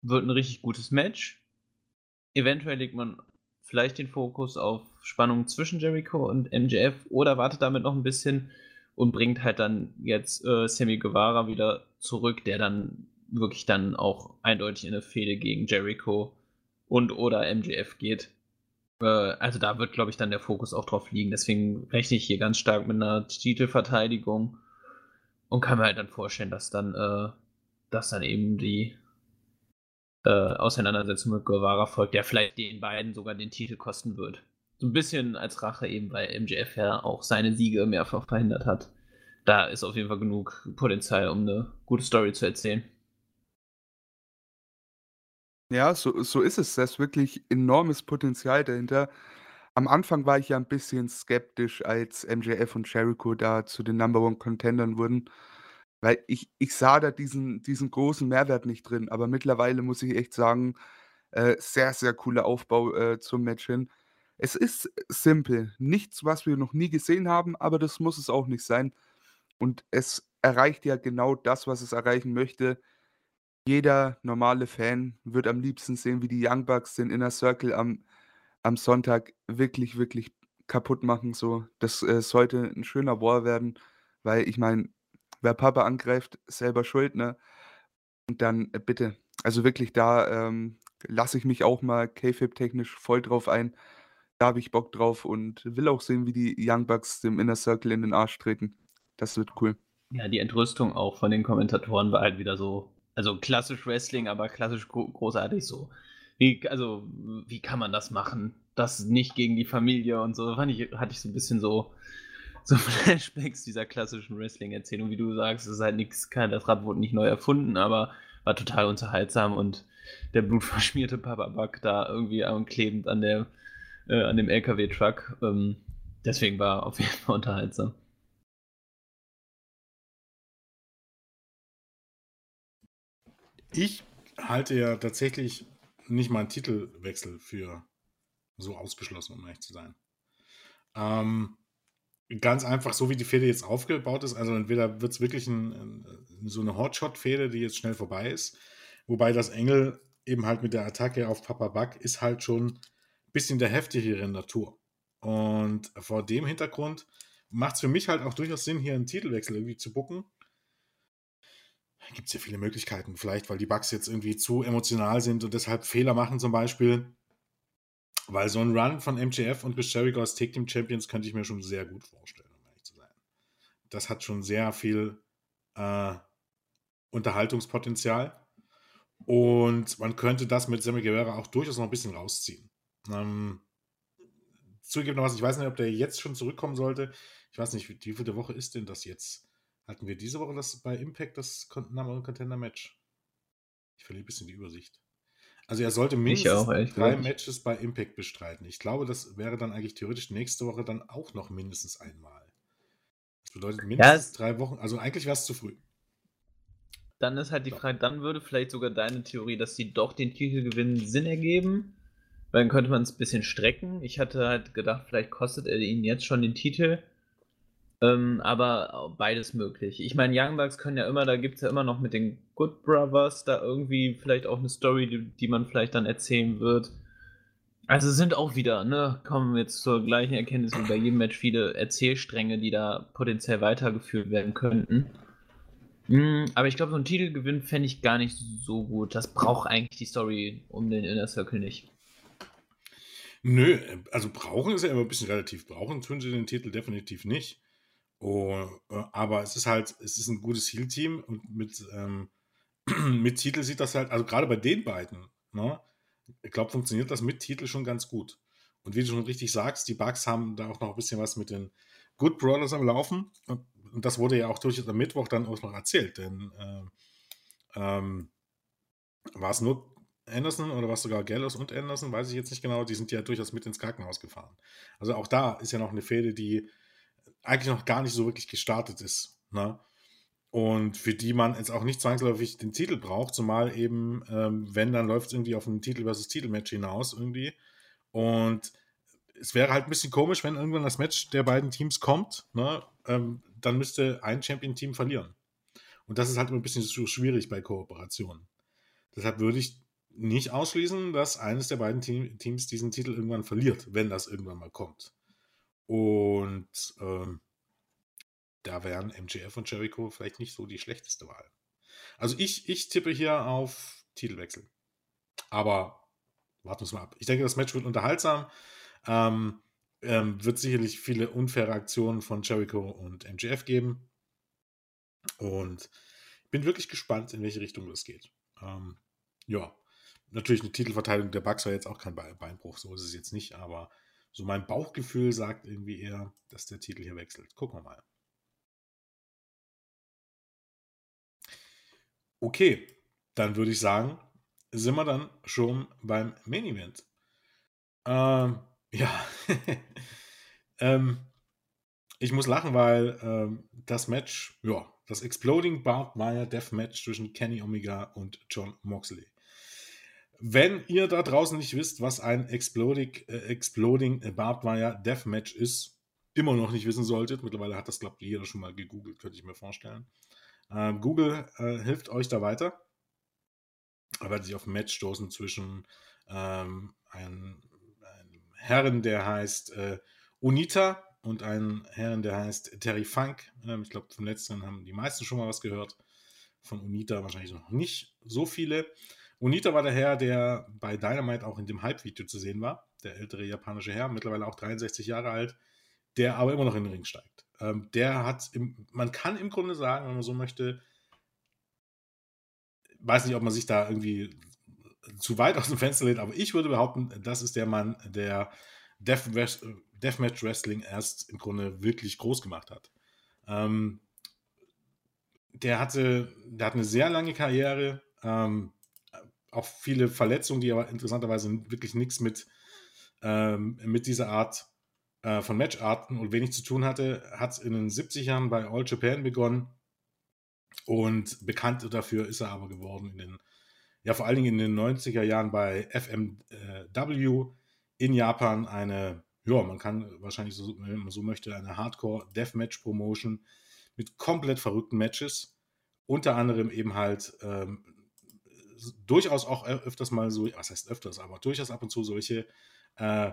wird ein richtig gutes Match. Eventuell legt man vielleicht den Fokus auf Spannung zwischen Jericho und MJF oder wartet damit noch ein bisschen und bringt halt dann jetzt äh, Sammy Guevara wieder zurück, der dann wirklich dann auch eindeutig in eine Fehde gegen Jericho und oder MJF geht. Äh, also da wird, glaube ich, dann der Fokus auch drauf liegen. Deswegen rechne ich hier ganz stark mit einer Titelverteidigung und kann mir halt dann vorstellen, dass dann, äh, dass dann eben die äh, Auseinandersetzung mit Guevara folgt, der vielleicht den beiden sogar den Titel kosten wird. So ein bisschen als Rache eben, weil MJF ja auch seine Siege mehrfach verhindert hat. Da ist auf jeden Fall genug Potenzial, um eine gute Story zu erzählen. Ja, so, so ist es. Da ist wirklich enormes Potenzial dahinter. Am Anfang war ich ja ein bisschen skeptisch, als MJF und Jericho da zu den Number One Contendern wurden. Weil ich ich sah da diesen diesen großen Mehrwert nicht drin, aber mittlerweile muss ich echt sagen, äh, sehr, sehr cooler Aufbau, äh, zum Match hin. Es ist simpel, nichts, was wir noch nie gesehen haben, aber das muss es auch nicht sein. Und es erreicht ja genau das, was es erreichen möchte. Jeder normale Fan wird am liebsten sehen, wie die Young Bucks den Inner Circle am am Sonntag wirklich, wirklich kaputt machen so. Das, äh, sollte ein schöner War werden, weil ich meine wer Papa angreift, selber schuld, ne? Und dann äh, bitte, also wirklich da, ähm, lasse ich mich auch mal Kayfabe-technisch voll drauf ein. Da habe ich Bock drauf und will auch sehen, wie die Young Bucks dem Inner Circle in den Arsch treten. Das wird cool. Ja, die Entrüstung auch von den Kommentatoren war halt wieder so, also klassisch Wrestling, aber klassisch gro großartig so. Wie, also, wie kann man das machen? Das nicht gegen die Familie und so, fand ich, hatte ich so ein bisschen so, so Flashbacks dieser klassischen Wrestling-Erzählung, wie du sagst, ist halt nichts, das Rad wurde nicht neu erfunden, aber war total unterhaltsam und der blutverschmierte Papa Buck da irgendwie klebend an der äh, an dem LKW-Truck. Ähm, deswegen war auf jeden Fall unterhaltsam. Ich halte ja tatsächlich nicht mal einen Titelwechsel für so ausgeschlossen, um ehrlich zu sein. Ähm, Ganz einfach, so wie die Fehde jetzt aufgebaut ist. Also entweder wird es wirklich ein, so eine Hotshot-Fehde, die jetzt schnell vorbei ist. Wobei das Engel eben halt mit der Attacke auf Papa Buck ist halt schon ein bisschen der heftigere Natur. Und vor dem Hintergrund macht es für mich halt auch durchaus Sinn, hier einen Titelwechsel irgendwie zu bucken. Gibt es ja viele Möglichkeiten. Vielleicht, weil die Bugs jetzt irgendwie zu emotional sind und deshalb Fehler machen zum Beispiel. Weil so ein Run von MJF und Chris Jericho als Take Team Champions könnte ich mir schon sehr gut vorstellen, um ehrlich zu sein. Das hat schon sehr viel äh, Unterhaltungspotenzial. Und man könnte das mit Sammy Guevara auch durchaus noch ein bisschen rausziehen. Ähm, zugegebenermaßen, ich weiß nicht, ob der jetzt schon zurückkommen sollte. Ich weiß nicht, wie, viele Woche ist denn das jetzt? Hatten wir diese Woche das bei Impact das Number Contender Match? Ich verliere ein bisschen die Übersicht. Also er sollte mindestens auch, drei. Matches bei Impact bestreiten. Ich glaube, das wäre dann eigentlich theoretisch nächste Woche dann auch noch mindestens einmal. Das bedeutet mindestens es- drei Wochen. Also eigentlich wäre es zu früh. Dann ist halt die Ja. Frage, dann würde vielleicht sogar deine Theorie, dass sie doch den Titel gewinnen, Sinn ergeben. Weil dann könnte man es ein bisschen strecken. Ich hatte halt gedacht, vielleicht kostet er ihnen jetzt schon den Titel. Ähm, aber beides möglich. Ich meine, Young Bucks können ja immer, da gibt es ja immer noch mit den Good Brothers da irgendwie vielleicht auch eine Story, die, die man vielleicht dann erzählen wird. Also sind auch wieder, ne, kommen wir jetzt zur gleichen Erkenntnis wie bei jedem Match viele Erzählstränge, die da potenziell weitergeführt werden könnten. Mm, aber ich glaube, so ein Titelgewinn fände ich gar nicht so gut. Das braucht eigentlich die Story um den Inner Circle nicht. Nö, also brauchen ist ja immer ein bisschen relativ. Brauchen tun sie den Titel definitiv nicht. Oh, äh, aber es ist halt, es ist ein gutes Heal-Team und mit, ähm, mit Titel sieht das halt, also gerade bei den beiden, ne, ich glaube, funktioniert das mit Titel schon ganz gut. Und wie du schon richtig sagst, die Bugs haben da auch noch ein bisschen was mit den Good Brothers am Laufen. Und, und das wurde ja auch durch am Mittwoch dann auch noch erzählt, denn ähm, ähm, war es nur Anderson oder war es sogar Gallows und Anderson, weiß ich jetzt nicht genau, die sind ja durchaus mit ins Krankenhaus gefahren. Also auch da ist ja noch eine Fehde, die eigentlich noch gar nicht so wirklich gestartet ist. Ne? Und für die man jetzt auch nicht zwangsläufig den Titel braucht, zumal eben, ähm, wenn, dann läuft es irgendwie auf ein Titel versus Titelmatch hinaus irgendwie. Und es wäre halt ein bisschen komisch, wenn irgendwann das Match der beiden Teams kommt, ne? ähm, dann müsste ein Champion-Team verlieren. Und das ist halt immer ein bisschen so schwierig bei Kooperationen. Deshalb würde ich nicht ausschließen, dass eines der beiden Team Teams diesen Titel irgendwann verliert, wenn das irgendwann mal kommt. Und ähm, da wären MJF und Jericho vielleicht nicht so die schlechteste Wahl. Also ich, ich tippe hier auf Titelwechsel. Aber warten wir es mal ab. Ich denke, das Match wird unterhaltsam. Ähm, ähm, wird sicherlich viele unfaire Aktionen von Jericho und MJF geben. Und ich bin wirklich gespannt, in welche Richtung das geht. Ähm, ja, natürlich eine Titelverteidigung der Bucks war jetzt auch kein Beinbruch, so ist es jetzt nicht, aber so mein Bauchgefühl sagt irgendwie eher, dass der Titel hier wechselt. Gucken wir mal. Okay, dann würde ich sagen, sind wir dann schon beim Main Event. Ähm, ja, ähm, ich muss lachen, weil ähm, das Match, ja, das Exploding Barbed Wire Death Match zwischen Kenny Omega und John Moxley. Wenn ihr da draußen nicht wisst, was ein Exploding, äh, Exploding Barbed Wire Death Match ist, immer noch nicht wissen solltet, mittlerweile hat das, glaube ich, jeder schon mal gegoogelt, könnte ich mir vorstellen. Ähm, Google äh, hilft euch da weiter. Da werdet ihr auf ein Match stoßen zwischen ähm, einem, einem Herren, der heißt äh, Unita und einem Herren, der heißt Terry Funk. Ähm, ich glaube, vom letzten haben die meisten schon mal was gehört. Von Unita wahrscheinlich noch nicht so viele. Unita war der Herr, der bei Dynamite auch in dem Hype-Video zu sehen war. Der ältere japanische Herr, mittlerweile auch 63 Jahre alt, der aber immer noch in den Ring steigt. Ähm, der hat, im, man kann im Grunde sagen, wenn man so möchte, weiß nicht, ob man sich da irgendwie zu weit aus dem Fenster lädt, aber ich würde behaupten, das ist der Mann, der Death Deathmatch Wrestling erst im Grunde wirklich groß gemacht hat. Ähm, der hatte, der hat eine sehr lange Karriere, ähm, auch viele Verletzungen, die aber interessanterweise wirklich nichts mit, ähm, mit dieser Art äh, von Matcharten und wenig zu tun hatte, hat in den 70ern bei All Japan begonnen und bekannt dafür ist er aber geworden in den, ja vor allen Dingen in den 90er Jahren bei FMW in Japan eine, ja, man kann wahrscheinlich so, wenn man so möchte, eine Hardcore Deathmatch Promotion mit komplett verrückten Matches. Unter anderem eben halt ähm, durchaus auch öfters mal so, was heißt öfters, aber durchaus ab und zu solche äh,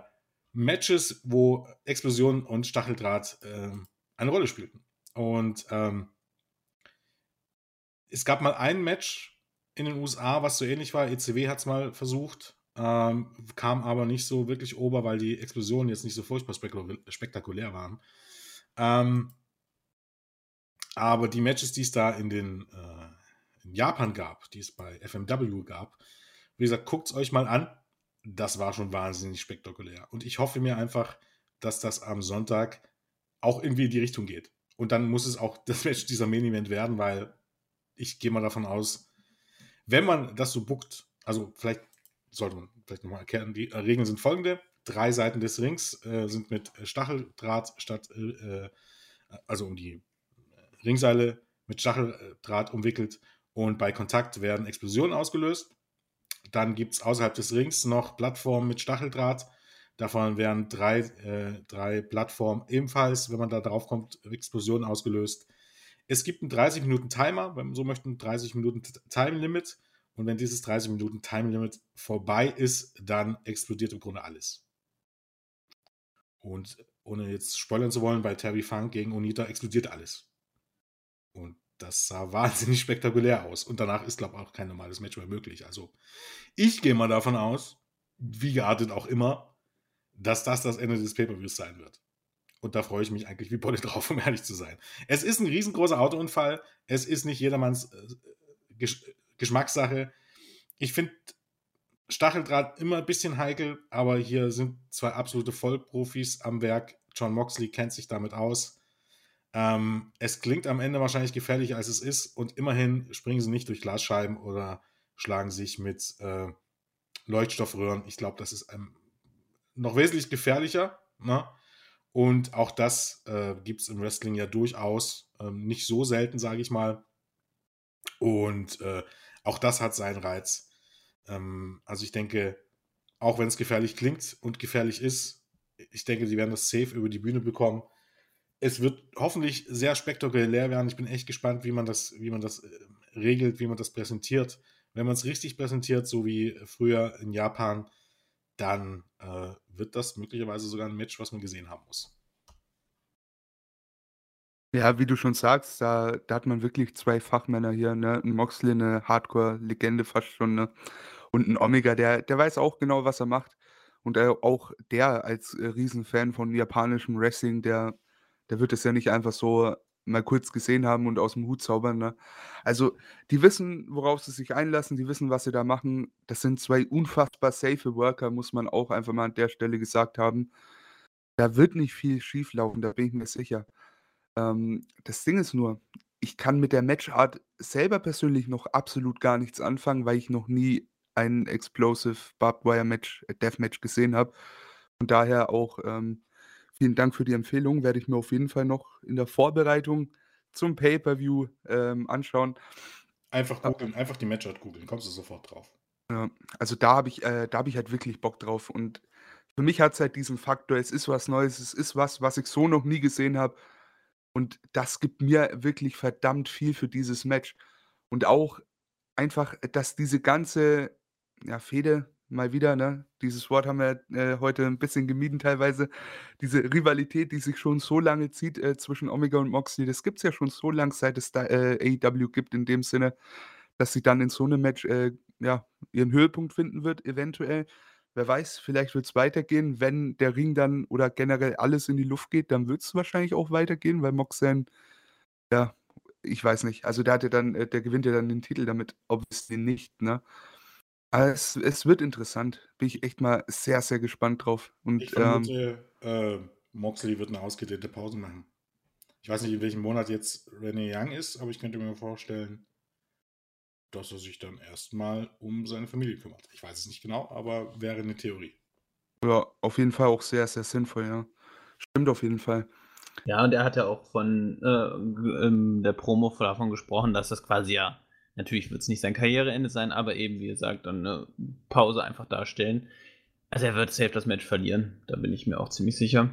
Matches, wo Explosion und Stacheldraht äh, eine Rolle spielten. Und ähm, es gab mal ein Match in den USA, was so ähnlich war. ECW hat es mal versucht, ähm, kam aber nicht so wirklich ober, weil die Explosionen jetzt nicht so furchtbar spektakulär waren. Ähm, aber die Matches, die es da in den äh, in Japan gab, die es bei FMW gab, wie gesagt, guckt es euch mal an. Das war schon wahnsinnig spektakulär. Und ich hoffe mir einfach, dass das am Sonntag auch irgendwie in die Richtung geht. Und dann muss es auch das Match dieser Main Event werden, weil ich gehe mal davon aus, wenn man das so buckt, also vielleicht sollte man vielleicht nochmal erkennen, die Regeln sind folgende. Drei Seiten des Rings äh, sind mit Stacheldraht statt, äh, äh also um die Ringseile mit Stacheldraht umwickelt und bei Kontakt werden Explosionen ausgelöst. Dann gibt es außerhalb des Rings noch Plattformen mit Stacheldraht. Davon werden drei, äh, drei Plattformen ebenfalls, wenn man da drauf kommt, Explosionen ausgelöst. Es gibt einen 30 Minuten Timer, wenn man so möchte, ein 30 Minuten Time Limit. Und wenn dieses 30 Minuten Time Limit vorbei ist, dann explodiert im Grunde alles. Und ohne jetzt spoilern zu wollen, bei Terry Funk gegen Onita explodiert alles. Und das sah wahnsinnig spektakulär aus. Und danach ist, glaube ich, auch kein normales Match mehr möglich. Also ich gehe mal davon aus, wie geartet auch immer, dass das das Ende des Pay-Per-Views sein wird. Und da freue ich mich eigentlich wie Bolle drauf, um ehrlich zu sein. Es ist ein riesengroßer Autounfall. Es ist nicht jedermanns äh, Gesch Geschmackssache. Ich finde Stacheldraht immer ein bisschen heikel, aber hier sind zwei absolute Vollprofis am Werk. John Moxley kennt sich damit aus. Ähm, es klingt am Ende wahrscheinlich gefährlicher, als es ist. Und immerhin springen sie nicht durch Glasscheiben oder schlagen sich mit äh, Leuchtstoffröhren. Ich glaube, das ist ähm, noch wesentlich gefährlicher. Ne? Und auch das äh, gibt es im Wrestling ja durchaus. Ähm, nicht so selten, sage ich mal. Und äh, auch das hat seinen Reiz. Ähm, also ich denke, auch wenn es gefährlich klingt und gefährlich ist, ich denke, sie werden das safe über die Bühne bekommen es wird hoffentlich sehr spektakulär werden. Ich bin echt gespannt, wie man das, wie man das äh, regelt, wie man das präsentiert. Wenn man es richtig präsentiert, so wie früher in Japan, dann äh, wird das möglicherweise sogar ein Match, was man gesehen haben muss. Ja, wie du schon sagst, da, da hat man wirklich zwei Fachmänner hier, ne? Ein Moxley, eine Hardcore-Legende fast schon, ne? Und ein Omega, der, der weiß auch genau, was er macht. Und äh, auch der als äh, Riesenfan von japanischem Wrestling, der der wird es ja nicht einfach so mal kurz gesehen haben und aus dem Hut zaubern, ne? Also, die wissen, worauf sie sich einlassen, die wissen, was sie da machen. Das sind zwei unfassbar safe Worker, muss man auch einfach mal an der Stelle gesagt haben. Da wird nicht viel schieflaufen, da bin ich mir sicher. Ähm, das Ding ist nur, ich kann mit der Matchart selber persönlich noch absolut gar nichts anfangen, weil ich noch nie ein Explosive Barbed Wire Match, äh, Deathmatch gesehen habe. Und daher auch, ähm Vielen Dank für die Empfehlung. Werde ich mir auf jeden Fall noch in der Vorbereitung zum Pay-Per-View ähm, anschauen. Einfach googeln, einfach die Matchart googeln, kommst du sofort drauf. Ja, also da habe ich, äh, da habe ich halt wirklich Bock drauf. Und für mich hat es halt diesen Faktor, es ist was Neues, es ist was, was ich so noch nie gesehen habe. Und das gibt mir wirklich verdammt viel für dieses Match. Und auch einfach, dass diese ganze ja, Fehde, mal wieder, ne? Dieses Wort haben wir äh, heute ein bisschen gemieden teilweise. Diese Rivalität, die sich schon so lange zieht äh, zwischen Omega und Moxley, das gibt es ja schon so lange, seit es da, äh, AEW gibt, in dem Sinne, dass sie dann in so einem Match äh, ja, ihren Höhepunkt finden wird, eventuell. Wer weiß, vielleicht wird es weitergehen. Wenn der Ring dann oder generell alles in die Luft geht, dann wird es wahrscheinlich auch weitergehen, weil Moxley, ja, ich weiß nicht. Also der hat ja dann, äh, der gewinnt ja dann den Titel damit, ob es den nicht, ne? Es es wird interessant. Bin ich echt mal sehr, sehr gespannt drauf. Und, Ich ähm vermute, äh, Moxley wird eine ausgedehnte Pause machen. Ich weiß nicht, in welchem Monat jetzt Renee Young ist, aber ich könnte mir vorstellen, dass er sich dann erstmal um seine Familie kümmert. Ich weiß es nicht genau, aber wäre eine Theorie. Ja, auf jeden Fall auch sehr, sehr sinnvoll, ja. Stimmt auf jeden Fall. Ja, und er hat ja auch von äh, in der Promo davon gesprochen, dass das quasi ja Natürlich wird es nicht sein Karriereende sein, aber eben, wie gesagt, dann eine Pause einfach darstellen. Also er wird safe das Match verlieren, da bin ich mir auch ziemlich sicher.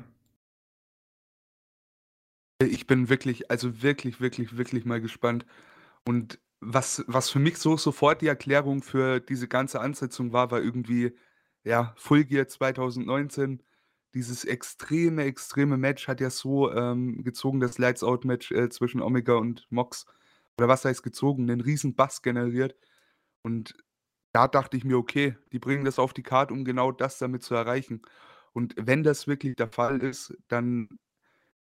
Ich bin wirklich, also wirklich, wirklich, wirklich mal gespannt. Und was, was für mich so sofort die Erklärung für diese ganze Ansetzung war, war irgendwie, ja, Full Gear 2019. Dieses extreme, extreme Match hat ja so ähm, gezogen, das Lights Out Match äh, zwischen Omega und Mox oder was heißt gezogen, einen riesen Bass generiert. Und da dachte ich mir, okay, die bringen das auf die Karte, um genau das damit zu erreichen. Und wenn das wirklich der Fall ist, dann,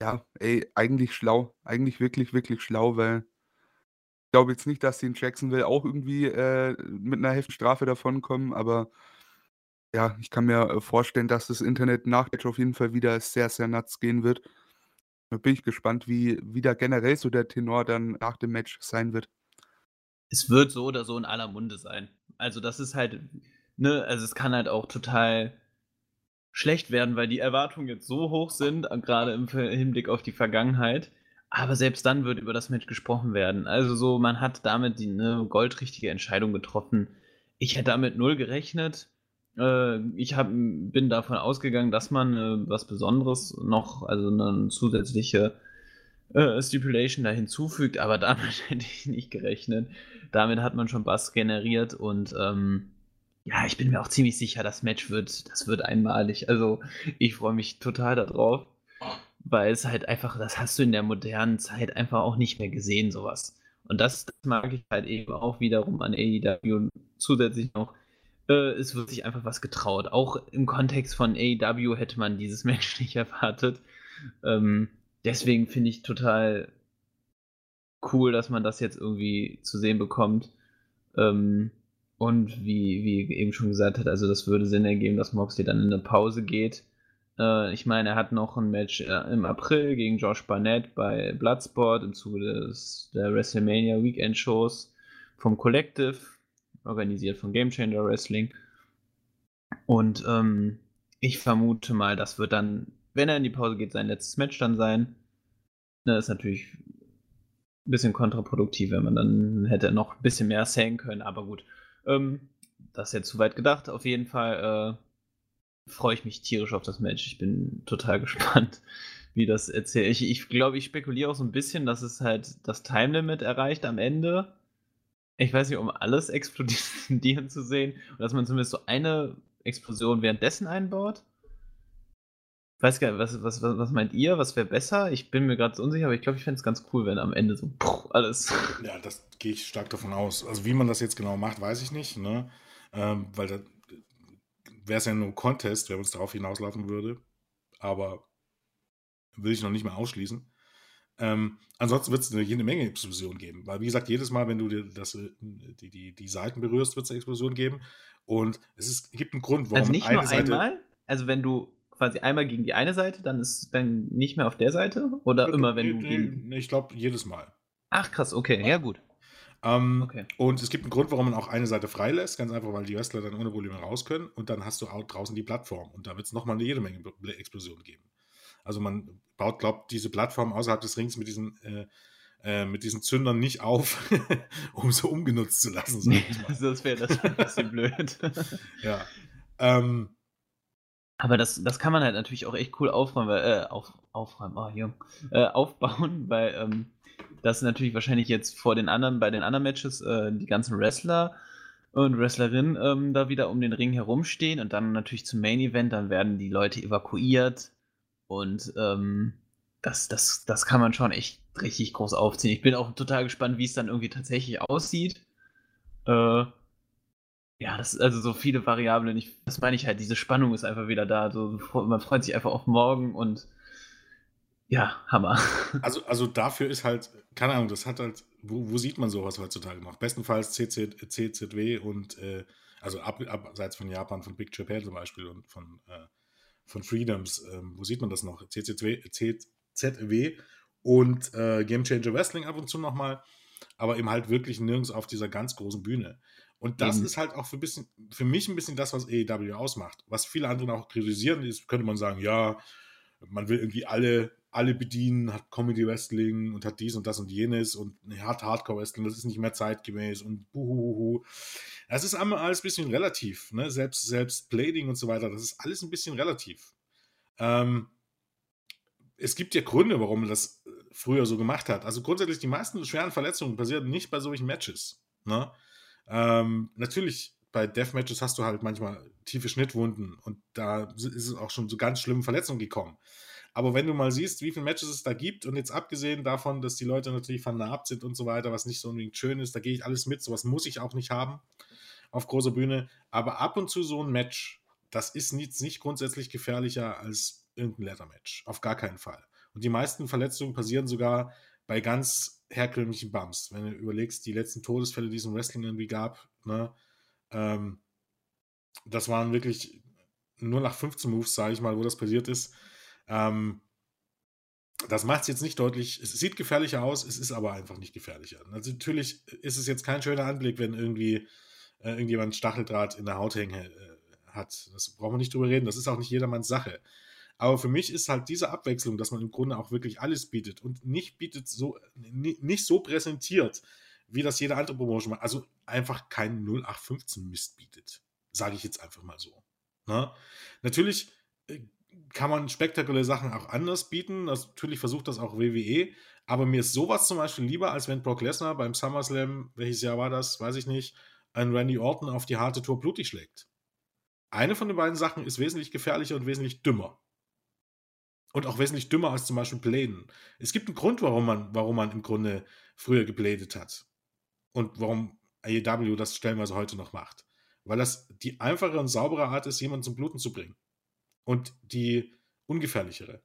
ja, ey, eigentlich schlau. Eigentlich wirklich, wirklich schlau, weil ich glaube jetzt nicht, dass die in Jacksonville auch irgendwie äh, mit einer heftigen Strafe davonkommen, aber ja, ich kann mir äh, vorstellen, dass das Internet nach auf jeden Fall wieder sehr, sehr nuts gehen wird. Da bin ich gespannt, wie, wie da generell so der Tenor dann nach dem Match sein wird. Es wird so oder so in aller Munde sein. Also das ist halt, ne, also es kann halt auch total schlecht werden, weil die Erwartungen jetzt so hoch sind, gerade im Hinblick auf die Vergangenheit. Aber selbst dann wird über das Match gesprochen werden. Also so, man hat damit die ne, goldrichtige Entscheidung getroffen. Ich hätte damit null gerechnet. Äh, ich hab, bin davon ausgegangen, dass man äh, was Besonderes noch, also eine zusätzliche äh, Stipulation da hinzufügt, aber damit hätte ich nicht gerechnet. Damit hat man schon Bass generiert und ähm, ja, ich bin mir auch ziemlich sicher, das Match wird, das wird einmalig. Also ich freue mich total darauf, weil es halt einfach, das hast du in der modernen Zeit einfach auch nicht mehr gesehen, sowas. Und das, das mag ich halt eben auch wiederum an AEW zusätzlich noch. Äh, es wird sich einfach was getraut. Auch im Kontext von AEW hätte man dieses Match nicht erwartet. Ähm, deswegen finde ich total cool, dass man das jetzt irgendwie zu sehen bekommt. Ähm, und wie, wie eben schon gesagt hat, also das würde Sinn ergeben, dass Moxley dann in eine Pause geht. Äh, ich meine, er hat noch ein Match äh, im April gegen Josh Barnett bei Bloodsport im Zuge des, der WrestleMania Weekend Shows vom Collective, organisiert von Game Changer Wrestling. Und ähm, ich vermute mal, das wird dann, wenn er in die Pause geht, sein letztes Match dann sein. Das ne, ist natürlich ein bisschen kontraproduktiv, wenn man dann hätte noch ein bisschen mehr sagen können, aber gut. Ähm, das ist jetzt zu weit gedacht. Auf jeden Fall äh, freue ich mich tierisch auf das Match. Ich bin total gespannt, wie das erzählt. Ich, ich glaube, ich spekuliere auch so ein bisschen, dass es halt das Time Limit erreicht am Ende. Ich weiß nicht, um alles explodieren zu sehen. Und dass man zumindest so eine Explosion währenddessen einbaut weiß gar nicht, was, was, was, was meint ihr? Was wäre besser? Ich bin mir gerade so unsicher, aber ich glaube, ich fände es ganz cool, wenn am Ende so puh, alles. Ja, das gehe ich stark davon aus. Also, wie man das jetzt genau macht, weiß ich nicht, ne? Ähm, weil da wäre es ja nur Contest, wenn uns darauf hinauslaufen würde. Aber will ich noch nicht mehr ausschließen. Ähm, ansonsten wird es jede Menge Explosionen geben. Weil, wie gesagt, jedes Mal, wenn du dir das, äh, die, die, die Seiten berührst, wird es eine Explosion geben. Und es ist, gibt einen Grund, warum also nicht eine nur Seite. Einmal? Also, wenn du quasi einmal gegen die eine Seite, dann ist es dann nicht mehr auf der Seite? Oder ja, immer, wenn nee, du gegen. Ich glaube, jedes Mal. Ach, krass, okay, ja, ja gut. Ähm, okay. Und es gibt einen Grund, warum man auch eine Seite freilässt, ganz einfach, weil die Wrestler dann ohne Probleme raus können und dann hast du auch draußen die Plattform und da wird es nochmal eine jede Menge Explosionen geben. Also man baut, glaubt, diese Plattform außerhalb des Rings mit diesen, äh, äh, mit diesen Zündern nicht auf, um sie umgenutzt zu lassen. das wäre das ein bisschen blöd. ja. Ähm, aber das, das kann man halt natürlich auch echt cool aufräumen, weil, äh, auf, aufräumen, oh, jung, äh, aufbauen, weil ähm, das natürlich wahrscheinlich jetzt vor den anderen, bei den anderen Matches, äh, die ganzen Wrestler und Wrestlerinnen ähm, da wieder um den Ring herumstehen und dann natürlich zum Main Event, dann werden die Leute evakuiert und ähm, das, das, das kann man schon echt richtig groß aufziehen. Ich bin auch total gespannt, wie es dann irgendwie tatsächlich aussieht. Äh, ja, das also so viele Variablen. Ich, das meine ich halt, diese Spannung ist einfach wieder da. So, man freut sich einfach auf morgen und ja, Hammer. Also, also dafür ist halt, keine Ahnung, das hat halt, wo, wo sieht man sowas heutzutage noch? Bestenfalls CC, CZW und, äh, also ab, abseits von Japan, von Big Japan zum Beispiel und von, äh, von Freedoms, ähm, wo sieht man das noch? CZW, CZW und äh, Game Changer Wrestling ab und zu nochmal, aber eben halt wirklich nirgends auf dieser ganz großen Bühne. Und das Eben. ist halt auch für, bisschen, für mich ein bisschen das, was AEW ausmacht. Was viele andere auch kritisieren, ist, könnte man sagen, ja, man will irgendwie alle, alle bedienen, hat Comedy Wrestling und hat dies und das und jenes und hat Hardcore Wrestling, das ist nicht mehr zeitgemäß und buhuhuhu. Das ist alles ein bisschen relativ, ne? Selbst, selbst Blading und so weiter, das ist alles ein bisschen relativ. Ähm, es gibt ja Gründe, warum man das früher so gemacht hat. Also grundsätzlich, die meisten schweren Verletzungen passieren nicht bei solchen Matches. Ne? Ähm, natürlich, bei Deathmatches hast du halt manchmal tiefe Schnittwunden und da ist es auch schon zu ganz schlimmen Verletzungen gekommen. Aber wenn du mal siehst, wie viele Matches es da gibt und jetzt abgesehen davon, dass die Leute natürlich vernarbt sind und so weiter, was nicht so unbedingt schön ist, da gehe ich alles mit. Sowas muss ich auch nicht haben auf großer Bühne. Aber ab und zu so ein Match, das ist nicht, nicht grundsätzlich gefährlicher als irgendein Leather-Match. Auf gar keinen Fall. Und die meisten Verletzungen passieren sogar bei ganz herkömmlichen Bumps. Wenn du überlegst, die letzten Todesfälle, die es im Wrestling irgendwie gab, ne, ähm, das waren wirklich nur nach 15 Moves, sage ich mal, wo das passiert ist. Ähm, Das macht es jetzt nicht deutlich. Es sieht gefährlicher aus, es ist aber einfach nicht gefährlicher. Also natürlich ist es jetzt kein schöner Anblick, wenn irgendwie äh, irgendjemand Stacheldraht in der Haut hängen äh, hat. Das brauchen wir nicht drüber reden. Das ist auch nicht jedermanns Sache. Aber für mich ist halt diese Abwechslung, dass man im Grunde auch wirklich alles bietet und nicht bietet so, nicht so präsentiert, wie das jede andere Promotion macht. Also einfach kein 0815 Mist bietet. Sage ich jetzt einfach mal so. Na? Ne? Natürlich äh, kann man spektakuläre Sachen auch anders bieten. Das, natürlich versucht das auch WWE. Aber mir ist sowas zum Beispiel lieber, als wenn Brock Lesnar beim SummerSlam, welches Jahr war das, weiß ich nicht, einen Randy Orton auf die harte Tour blutig schlägt. Eine von den beiden Sachen ist wesentlich gefährlicher und wesentlich dümmer. Und auch wesentlich dümmer als zum Beispiel Bladen. Es gibt einen Grund, warum man, warum man im Grunde früher gebladet hat. Und warum AEW das stellenweise heute noch macht. Weil das die einfache und saubere Art ist, jemanden zum Bluten zu bringen. Und die ungefährlichere.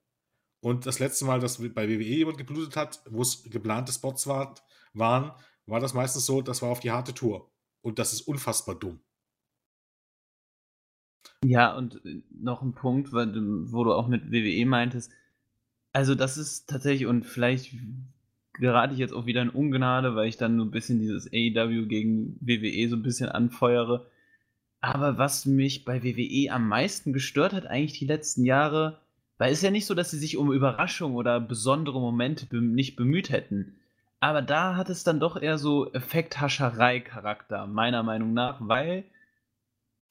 Und das letzte Mal, dass bei WWE jemand geblutet hat, wo es geplante Spots war, waren, war das meistens so, das war auf die harte Tour. Und das ist unfassbar dumm. Ja, und äh, noch ein Punkt, wo du auch mit WWE meintest. Also, das ist tatsächlich, und vielleicht gerate ich jetzt auch wieder in Ungnade, weil ich dann nur ein bisschen dieses AEW gegen WWE so ein bisschen anfeuere. Aber was mich bei WWE am meisten gestört hat, eigentlich die letzten Jahre, weil es ja nicht so, dass sie sich um Überraschungen oder besondere Momente be nicht bemüht hätten. Aber da hat es dann doch eher so Effekthascherei-Charakter, meiner Meinung nach, weil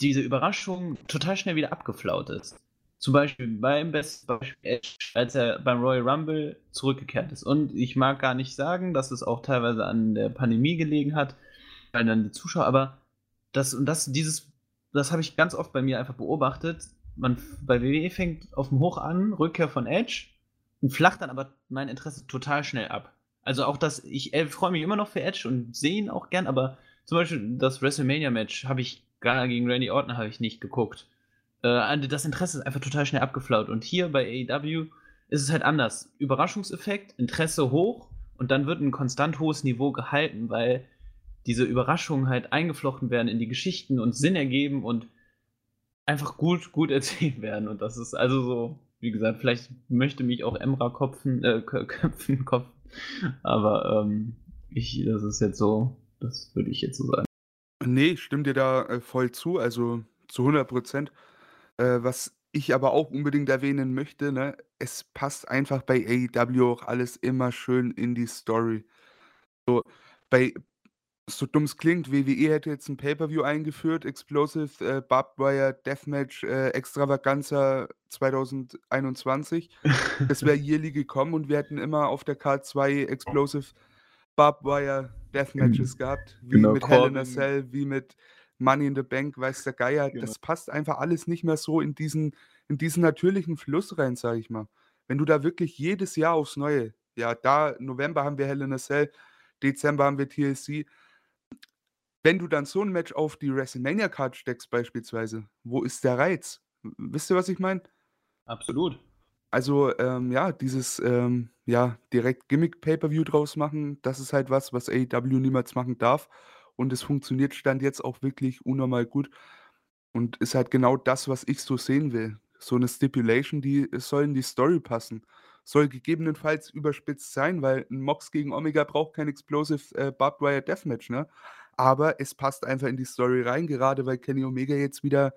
diese Überraschung total schnell wieder abgeflaut ist. Zum Beispiel beim besten Beispiel Edge, als er beim Royal Rumble zurückgekehrt ist. Und ich mag gar nicht sagen, dass es auch teilweise an der Pandemie gelegen hat, weil dann die Zuschauer, aber das und das, dieses, das habe ich ganz oft bei mir einfach beobachtet. Man bei WWE fängt auf dem Hoch an, Rückkehr von Edge und flacht dann aber mein Interesse total schnell ab. Also auch das, ich äh, freue mich immer noch für Edge und sehe ihn auch gern, aber zum Beispiel das WrestleMania-Match habe ich gar gegen Randy Orton habe ich nicht geguckt. Äh, das Interesse ist einfach total schnell abgeflaut. Und hier bei AEW ist es halt anders. Überraschungseffekt, Interesse hoch und dann wird ein konstant hohes Niveau gehalten, weil diese Überraschungen halt eingeflochten werden in die Geschichten und Sinn ergeben und einfach gut, gut erzählt werden. Und das ist also so, wie gesagt, vielleicht möchte mich auch Emra kopfen, äh, köpfen, kopfen. Aber ähm, ich, das ist jetzt so, das würde ich jetzt so sagen. Nee, ich stimme dir da äh, voll zu, also zu 100 Prozent. Äh, was ich aber auch unbedingt erwähnen möchte, ne, es passt einfach bei AEW auch alles immer schön in die Story. So, bei so dumm es klingt, WWE hätte jetzt ein Pay-Per-View eingeführt, Explosive äh, Barbed Wire Deathmatch äh, Extravaganza 2021. Das wäre yearly gekommen und wir hätten immer auf der Card 2 Explosive Barbed Wire Deathmatches gehabt, wie Genau, mit Hell in a Cell, wie mit Money in the Bank, weiß der Geier. Genau. Das passt einfach alles nicht mehr so in diesen, in diesen natürlichen Fluss rein, sage ich mal. Wenn du da wirklich jedes Jahr aufs Neue, ja, da November haben wir Hell in a Cell, Dezember haben wir TLC. Wenn du dann so ein Match auf die WrestleMania-Card steckst, beispielsweise, wo ist der Reiz? Wisst ihr, was ich meine? Absolut. Also, ähm, ja, dieses, ähm, ja, direkt Gimmick-Pay-Per-View draus machen, das ist halt was, was AEW niemals machen darf. Und es funktioniert Stand jetzt auch wirklich unnormal gut und ist halt genau das, was ich so sehen will. So eine Stipulation, die soll in die Story passen. Soll gegebenenfalls überspitzt sein, weil ein Mox gegen Omega braucht kein Explosive äh, Barbed Wire Deathmatch, ne? Aber es passt einfach in die Story rein, gerade weil Kenny Omega jetzt wieder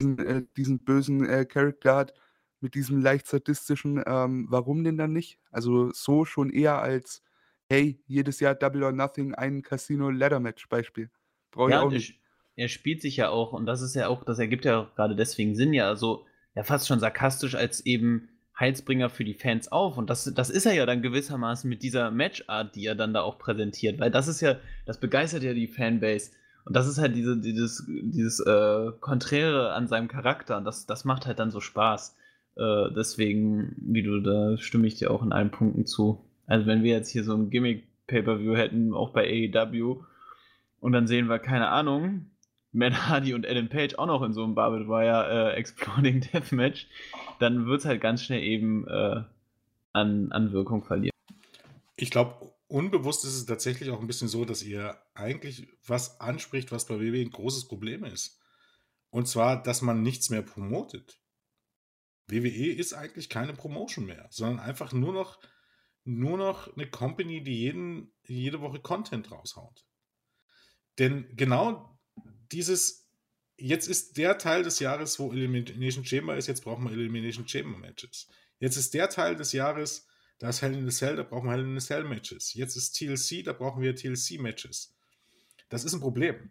diesen, äh, diesen bösen äh, Charakter hat, mit diesem leicht sadistischen, ähm, warum denn dann nicht? Also so schon eher als, hey, jedes Jahr Double or Nothing, ein Casino-Ladder-Match-Beispiel. Brauche ich Ja, auch nicht. er spielt sich ja auch, und das ist ja auch, das ergibt ja auch gerade deswegen Sinn, ja, also ja fast schon sarkastisch als eben Heilsbringer für die Fans auf. Und das, das ist er ja dann gewissermaßen mit dieser Matchart, die er dann da auch präsentiert, weil das ist ja, das begeistert ja die Fanbase. Und das ist halt diese, dieses, dieses äh, Konträre an seinem Charakter. Und das, das macht halt dann so Spaß. Äh, deswegen, wie du, da stimme ich dir auch in allen Punkten zu. Also wenn wir jetzt hier so ein Gimmick-Pay-Per-View hätten, auch bei AEW, und dann sehen wir, keine Ahnung, Matt Hardy und Adam Page auch noch in so einem Barbed Wire äh, Exploding Deathmatch, dann wird es halt ganz schnell eben äh, an, an Wirkung verlieren. Ich glaube, unbewusst ist es tatsächlich auch ein bisschen so, dass ihr eigentlich was anspricht, was bei WWE ein großes Problem ist. Und zwar, dass man nichts mehr promotet. WWE ist eigentlich keine Promotion mehr, sondern einfach nur noch, nur noch eine Company, die jeden, jede Woche Content raushaut. Denn genau dieses, jetzt ist der Teil des Jahres, wo Elimination Chamber ist, jetzt brauchen wir Elimination Chamber Matches. Jetzt ist der Teil des Jahres, da ist Hell in a Cell, da brauchen wir Hell in a Cell Matches. Jetzt ist TLC, da brauchen wir TLC Matches. Das ist ein Problem.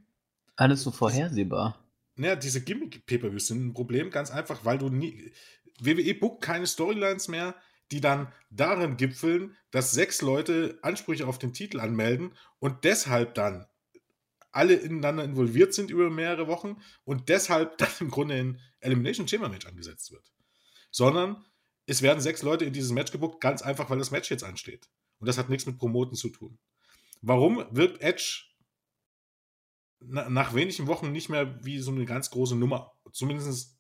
Alles so vorhersehbar. Naja, diese Gimmick-Pay-Per-Views sind ein Problem, ganz einfach, weil du nie. WWE bookt keine Storylines mehr, die dann darin gipfeln, dass sechs Leute Ansprüche auf den Titel anmelden und deshalb dann alle ineinander involviert sind über mehrere Wochen und deshalb dann im Grunde ein Elimination Chamber Match angesetzt wird. Sondern es werden sechs Leute in dieses Match gebuckt, ganz einfach, weil das Match jetzt ansteht. Und das hat nichts mit Promoten zu tun. Warum wirkt Edge nach wenigen Wochen nicht mehr wie so eine ganz große Nummer? Zumindest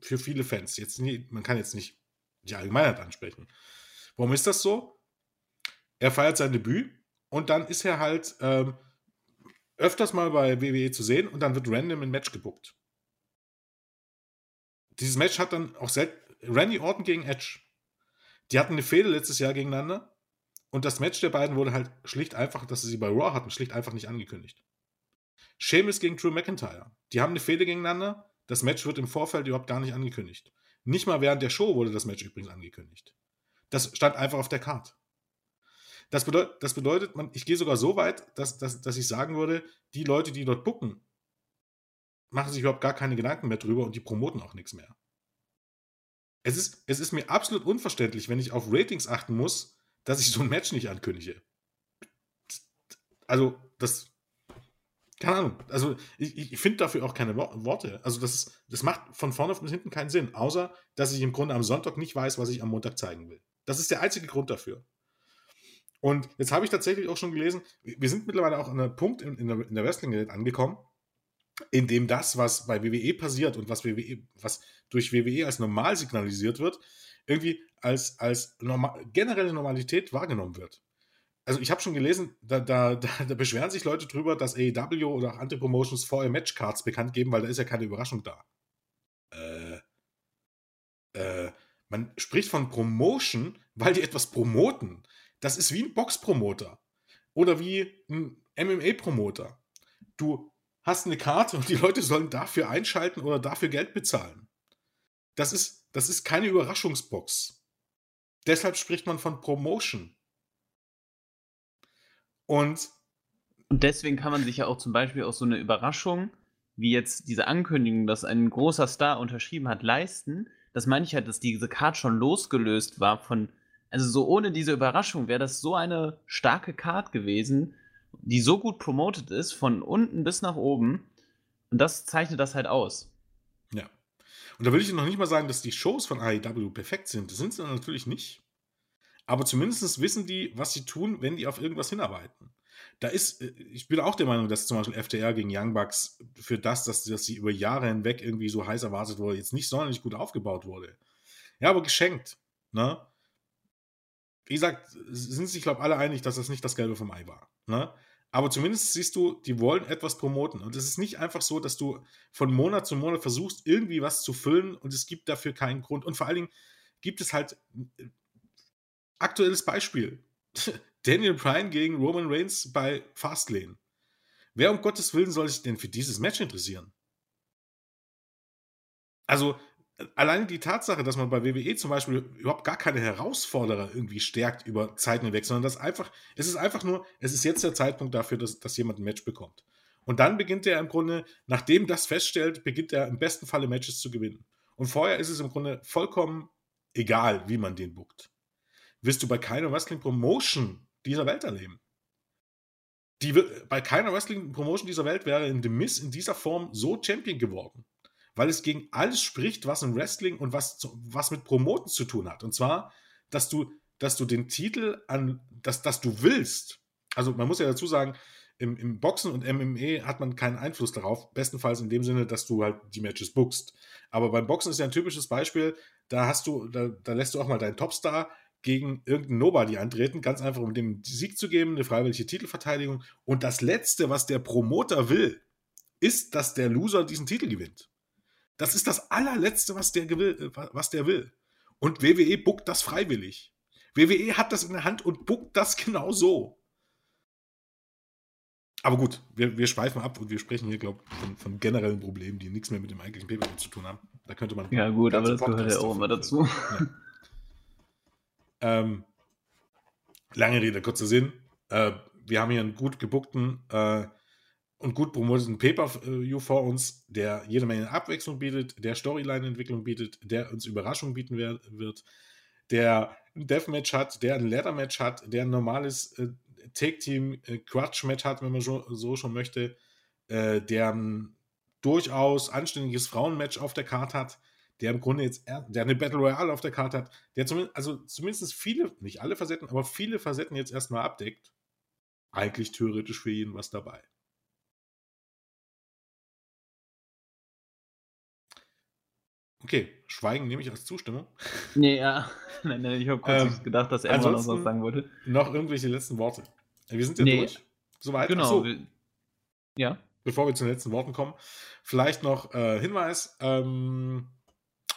für viele Fans. Jetzt nie, man kann jetzt nicht die Allgemeinheit ansprechen. Warum ist das so? Er feiert sein Debüt und dann ist er halt ähm, öfters mal bei WWE zu sehen und dann wird random ein Match gebuckt. Dieses Match hat dann auch Randy Orton gegen Edge. Die hatten eine Fehde letztes Jahr gegeneinander. Und das Match der beiden wurde halt schlicht einfach, dass sie bei Raw hatten, schlicht einfach nicht angekündigt. Sheamus gegen Drew McIntyre. Die haben eine Fehde gegeneinander. Das Match wird im Vorfeld überhaupt gar nicht angekündigt. Nicht mal während der Show wurde das Match übrigens angekündigt. Das stand einfach auf der Karte. Das, bedeut, das bedeutet, man, ich gehe sogar so weit, dass, dass, dass ich sagen würde, die Leute, die dort bucken, machen sich überhaupt gar keine Gedanken mehr drüber und die promoten auch nichts mehr. Es ist, es ist mir absolut unverständlich, wenn ich auf Ratings achten muss, dass ich so ein Match nicht ankündige. Also, das. Keine Ahnung. Also, ich, ich finde dafür auch keine Worte. Also, das, ist, das macht von vorne bis hinten keinen Sinn. Außer, dass ich im Grunde am Sonntag nicht weiß, was ich am Montag zeigen will. Das ist der einzige Grund dafür. Und jetzt habe ich tatsächlich auch schon gelesen, wir sind mittlerweile auch an einem Punkt in, in der, in der Wrestling-Welt angekommen, in dem das, was bei WWE passiert und was, WWE, was durch WWE als normal signalisiert wird, irgendwie als, als normal, generelle Normalität wahrgenommen wird. Also ich habe schon gelesen, da, da, da, da, beschweren sich Leute drüber, dass AEW oder auch andere Promotions vorher Matchcards bekannt geben, weil da ist ja keine Überraschung da. Äh, äh, man spricht von Promotion, weil die etwas promoten. Das ist wie ein Box-Promoter oder wie ein MMA-Promoter. Du hast eine Karte und die Leute sollen dafür einschalten oder dafür Geld bezahlen. Das ist, das ist keine Überraschungsbox. Deshalb spricht man von Promotion. Und, und deswegen kann man sich ja auch zum Beispiel auch so eine Überraschung, wie jetzt diese Ankündigung, dass ein großer Star unterschrieben hat, leisten. Das meine ich halt, dass diese Card schon losgelöst war von, also so ohne diese Überraschung wäre das so eine starke Card gewesen, die so gut promoted ist, von unten bis nach oben. Und das zeichnet das halt aus. Ja. Und da will ich noch nicht mal sagen, dass die Shows von AEW perfekt sind. Das sind sie natürlich nicht. Aber zumindest wissen die, was sie tun, wenn die auf irgendwas hinarbeiten. Da ist, äh, ich bin auch der Meinung, dass zum Beispiel FTR gegen Young Bucks für das, dass, dass sie über Jahre hinweg irgendwie so heiß erwartet wurde, jetzt nicht sonderlich gut aufgebaut wurde. Ja, aber geschenkt. Ne? Wie gesagt, sind sich, glaube ich, alle einig, dass das nicht das Gelbe vom Ei war. Ne? Aber zumindest siehst du, die wollen etwas promoten. Und es ist nicht einfach so, dass du von Monat zu Monat versuchst, irgendwie was zu füllen und es gibt dafür keinen Grund. Und vor allen Dingen gibt es halt äh, aktuelles Beispiel. Daniel Bryan gegen Roman Reigns bei Fastlane. Wer um Gottes Willen soll sich denn für dieses Match interessieren? Also, allein die Tatsache, dass man bei WWE zum Beispiel überhaupt gar keine Herausforderer irgendwie stärkt über Zeiten hinweg, sondern dass einfach, es ist einfach nur, es ist jetzt der Zeitpunkt dafür, dass, dass jemand ein Match bekommt. Und dann beginnt er im Grunde, nachdem das feststellt, beginnt er im besten Falle Matches zu gewinnen. Und vorher ist es im Grunde vollkommen egal, wie man den bookt. Wirst du bei keiner Wrestling Promotion dieser Welt erleben. Die, bei keiner Wrestling Promotion dieser Welt wäre in The Miss in dieser Form so Champion geworden weil es gegen alles spricht, was im Wrestling und was, was mit Promoten zu tun hat. Und zwar, dass du, dass du den Titel an, dass, dass du willst. Also man muss ja dazu sagen, im, im Boxen und MMA hat man keinen Einfluss darauf, bestenfalls in dem Sinne, dass du halt die Matches bookst. Aber beim Boxen ist ja ein typisches Beispiel, da hast du, da, da lässt du auch mal deinen Topstar gegen irgendeinen Nobody antreten, ganz einfach um dem Sieg zu geben, eine freiwillige Titelverteidigung. Und das Letzte, was der Promoter will, ist, dass der Loser diesen Titel gewinnt. Das ist das allerletzte, was der, will, was der will. Und WWE buckt das freiwillig. WWE hat das in der Hand und buckt das genau so. Aber gut, wir, wir schweifen ab und wir sprechen hier, glaube ich, von, von, generellen Problemen, die nichts mehr mit dem eigentlichen Paper zu tun haben. Da könnte man. Ja, gut, aber das gehört ja auch immer dazu. Ja. ähm, lange Rede, kurzer Sinn. Äh, wir haben hier einen gut gebuckten äh, und gut promoteten Pay-Per-View vor uns, der jede Menge Abwechslung bietet, der Storyline-Entwicklung bietet, der uns Überraschungen bieten wird, der ein Deathmatch hat, der ein Ladder-Match hat, der ein normales äh, Take-Team-Quatsch-Match äh, hat, wenn man so, so schon möchte, äh, der ein durchaus anständiges Frauenmatch auf der Karte hat, der im Grunde jetzt, der eine Battle Royale auf der Karte hat, der zumindest, also zumindest viele, nicht alle Facetten, aber viele Facetten jetzt erstmal abdeckt. Eigentlich theoretisch für jeden was dabei. Okay, Schweigen nehme ich als Zustimmung. Nee, ja. Nein, nein, ich habe kurz ähm, gedacht, dass er noch was sagen wollte. Noch irgendwelche letzten Worte. Wir sind ja nee. durch. Soweit. Genau. So. Ja. Bevor wir zu den letzten Worten kommen, vielleicht noch äh, Hinweis: ähm,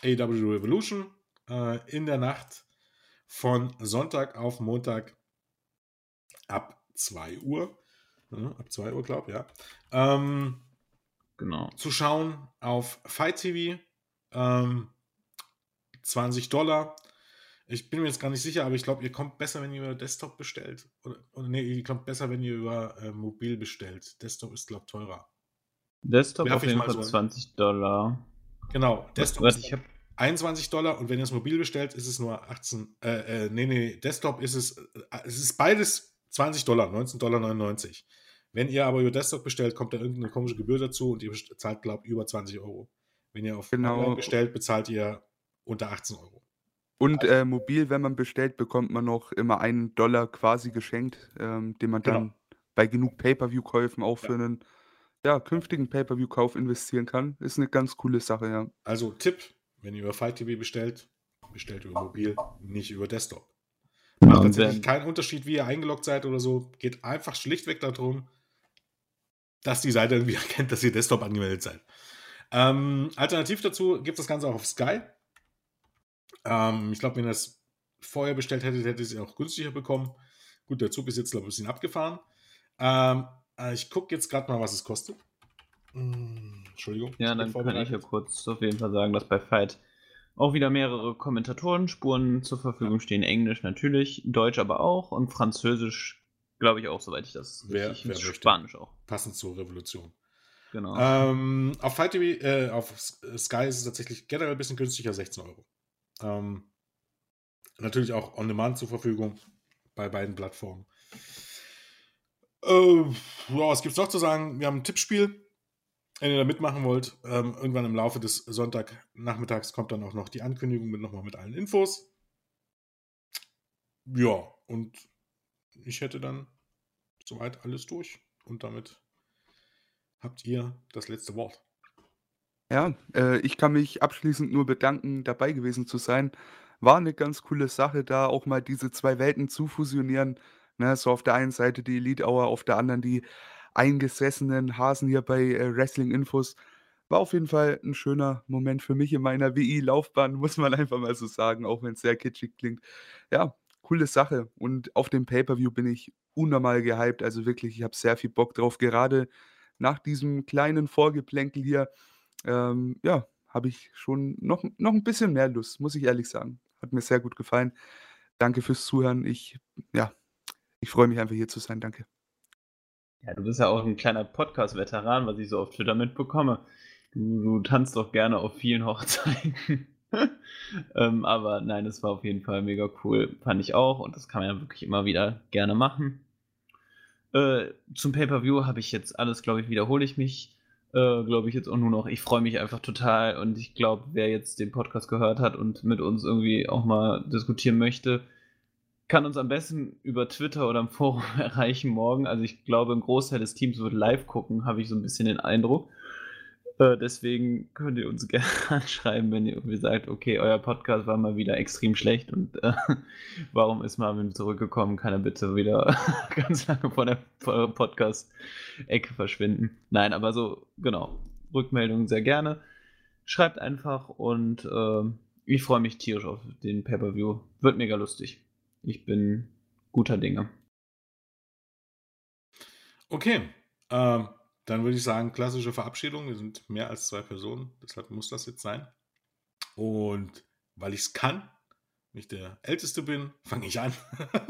AW Revolution äh, in der Nacht von Sonntag auf Montag ab 2 Uhr. Ja, ab 2 Uhr, glaube ich, ja. Ähm, genau. Zu schauen auf Fight TV. Ähm, 20 Dollar. Ich bin mir jetzt gar nicht sicher, aber ich glaube, ihr kommt besser, wenn ihr über Desktop bestellt. Oder, oder nee, ihr kommt besser, wenn ihr über äh, mobil bestellt. Desktop ist, glaube ich, teurer. Desktop Werf auf jeden Fall so 20 Dollar. Genau, Desktop Was, ist ich hab... 21 Dollar und wenn ihr es mobil bestellt, ist es nur 18. Äh, äh, nee, nee, Desktop ist es. Äh, es ist beides 20 Dollar, 19,99 Dollar. Wenn ihr aber über Desktop bestellt, kommt da irgendeine komische Gebühr dazu und ihr zahlt, glaube ich, über 20 Euro. Wenn ihr auf genau. Online bestellt, bezahlt ihr unter 18 Euro. Und äh, mobil, wenn man bestellt, bekommt man noch immer einen Dollar quasi geschenkt, ähm, den man dann genau. bei genug Pay-Per-View-Käufen auch für ja. einen ja, künftigen Pay-Per-View-Kauf investieren kann. Ist eine ganz coole Sache, ja. Also Tipp, wenn ihr über Fight TV bestellt, bestellt über mobil, nicht über Desktop. Macht tatsächlich keinen Unterschied, wie ihr eingeloggt seid oder so. Geht einfach schlichtweg darum, dass die Seite irgendwie erkennt, dass ihr Desktop angemeldet seid. Ähm, alternativ dazu gibt es das Ganze auch auf Sky. Ähm, ich glaube, wenn ihr das vorher bestellt hättet, hättet ihr es auch günstiger bekommen. Gut, der Zug ist jetzt, glaube ich, ein bisschen abgefahren. Ähm, äh, ich gucke jetzt gerade mal, was es kostet. Hm, Entschuldigung. Ja, dann kann ich ja kurz auf jeden Fall sagen, dass bei Fight auch wieder mehrere Kommentatoren-Spuren zur Verfügung stehen. Englisch natürlich, Deutsch aber auch und Französisch, glaube ich, auch, soweit ich das wer, richtig wer Spanisch auch. Passend zur Revolution. Genau. Ähm, auf Fight TV, äh, auf Sky ist es tatsächlich generell ein bisschen günstiger, 16 Euro. Ähm, natürlich auch on demand zur Verfügung bei beiden Plattformen. Äh, ja, was gibt es noch zu sagen? Wir haben ein Tippspiel. Wenn ihr da mitmachen wollt, ähm, irgendwann im Laufe des Sonntagnachmittags kommt dann auch noch die Ankündigung mit nochmal mit allen Infos. Ja, und ich hätte dann soweit alles durch. Und damit habt ihr das letzte Wort. Ja, äh, ich kann mich abschließend nur bedanken, dabei gewesen zu sein. War eine ganz coole Sache, da auch mal diese zwei Welten zu fusionieren, ne? So auf der einen Seite die Elite Hour, auf der anderen die eingesessenen Hasen hier bei, äh, Wrestling-Infos. War auf jeden Fall ein schöner Moment für mich in meiner WI-Laufbahn, muss man einfach mal so sagen, auch wenn es sehr kitschig klingt. Ja, coole Sache und auf dem Pay-per-View bin ich unnormal gehypt. Also wirklich, ich habe sehr viel Bock drauf. Gerade nach diesem kleinen Vorgeplänkel hier, ähm, ja, habe ich schon noch noch 'n bisschen mehr Lust, muss ich ehrlich sagen. Hat mir sehr gut gefallen. Danke fürs Zuhören. Ich ja, ich freue mich einfach hier zu sein. Danke. Ja, du bist ja auch ein kleiner Podcast-Veteran, was ich so auf Twitter mitbekomme. Du du tanzt doch gerne auf vielen Hochzeiten. Ähm, aber nein, es war auf jeden Fall mega cool, fand ich auch und das kann man ja wirklich immer wieder gerne machen. Äh, zum Pay-Per-View habe ich jetzt alles, glaube ich wiederhole ich mich, äh, glaube ich jetzt auch nur noch. Ich freue mich einfach total und ich glaube, wer jetzt den Podcast gehört hat und mit uns irgendwie auch mal diskutieren möchte, kann uns am besten über Twitter oder im Forum erreichen morgen. Also ich glaube, ein Großteil des Teams wird live gucken, habe ich so ein bisschen den Eindruck. Äh, deswegen könnt ihr uns gerne anschreiben, wenn ihr irgendwie sagt, okay, euer Podcast war mal wieder extrem schlecht und äh, warum ist Marvin zurückgekommen? Kann er bitte wieder ganz lange vor der Podcast-Ecke verschwinden? Nein, aber so, genau, Rückmeldungen sehr gerne. schreibt einfach und äh, ich freue mich tierisch auf den Pay-Per-View. Wird mega lustig. Ich bin guter Dinge. Okay, ähm, dann würde ich sagen, klassische Verabschiedung. Wir sind mehr als zwei Personen, deshalb muss das jetzt sein. Und weil ich es kann, nicht der Älteste bin, fange ich an.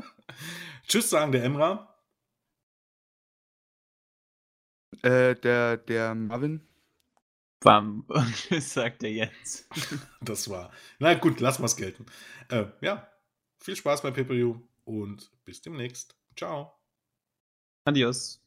Tschüss sagen der Emra. Äh, der, der Marvin. Bam, sagt der Jens. das war. Na gut, lass mal's gelten. Äh, ja, viel Spaß bei PPU und bis demnächst. Ciao. Adios.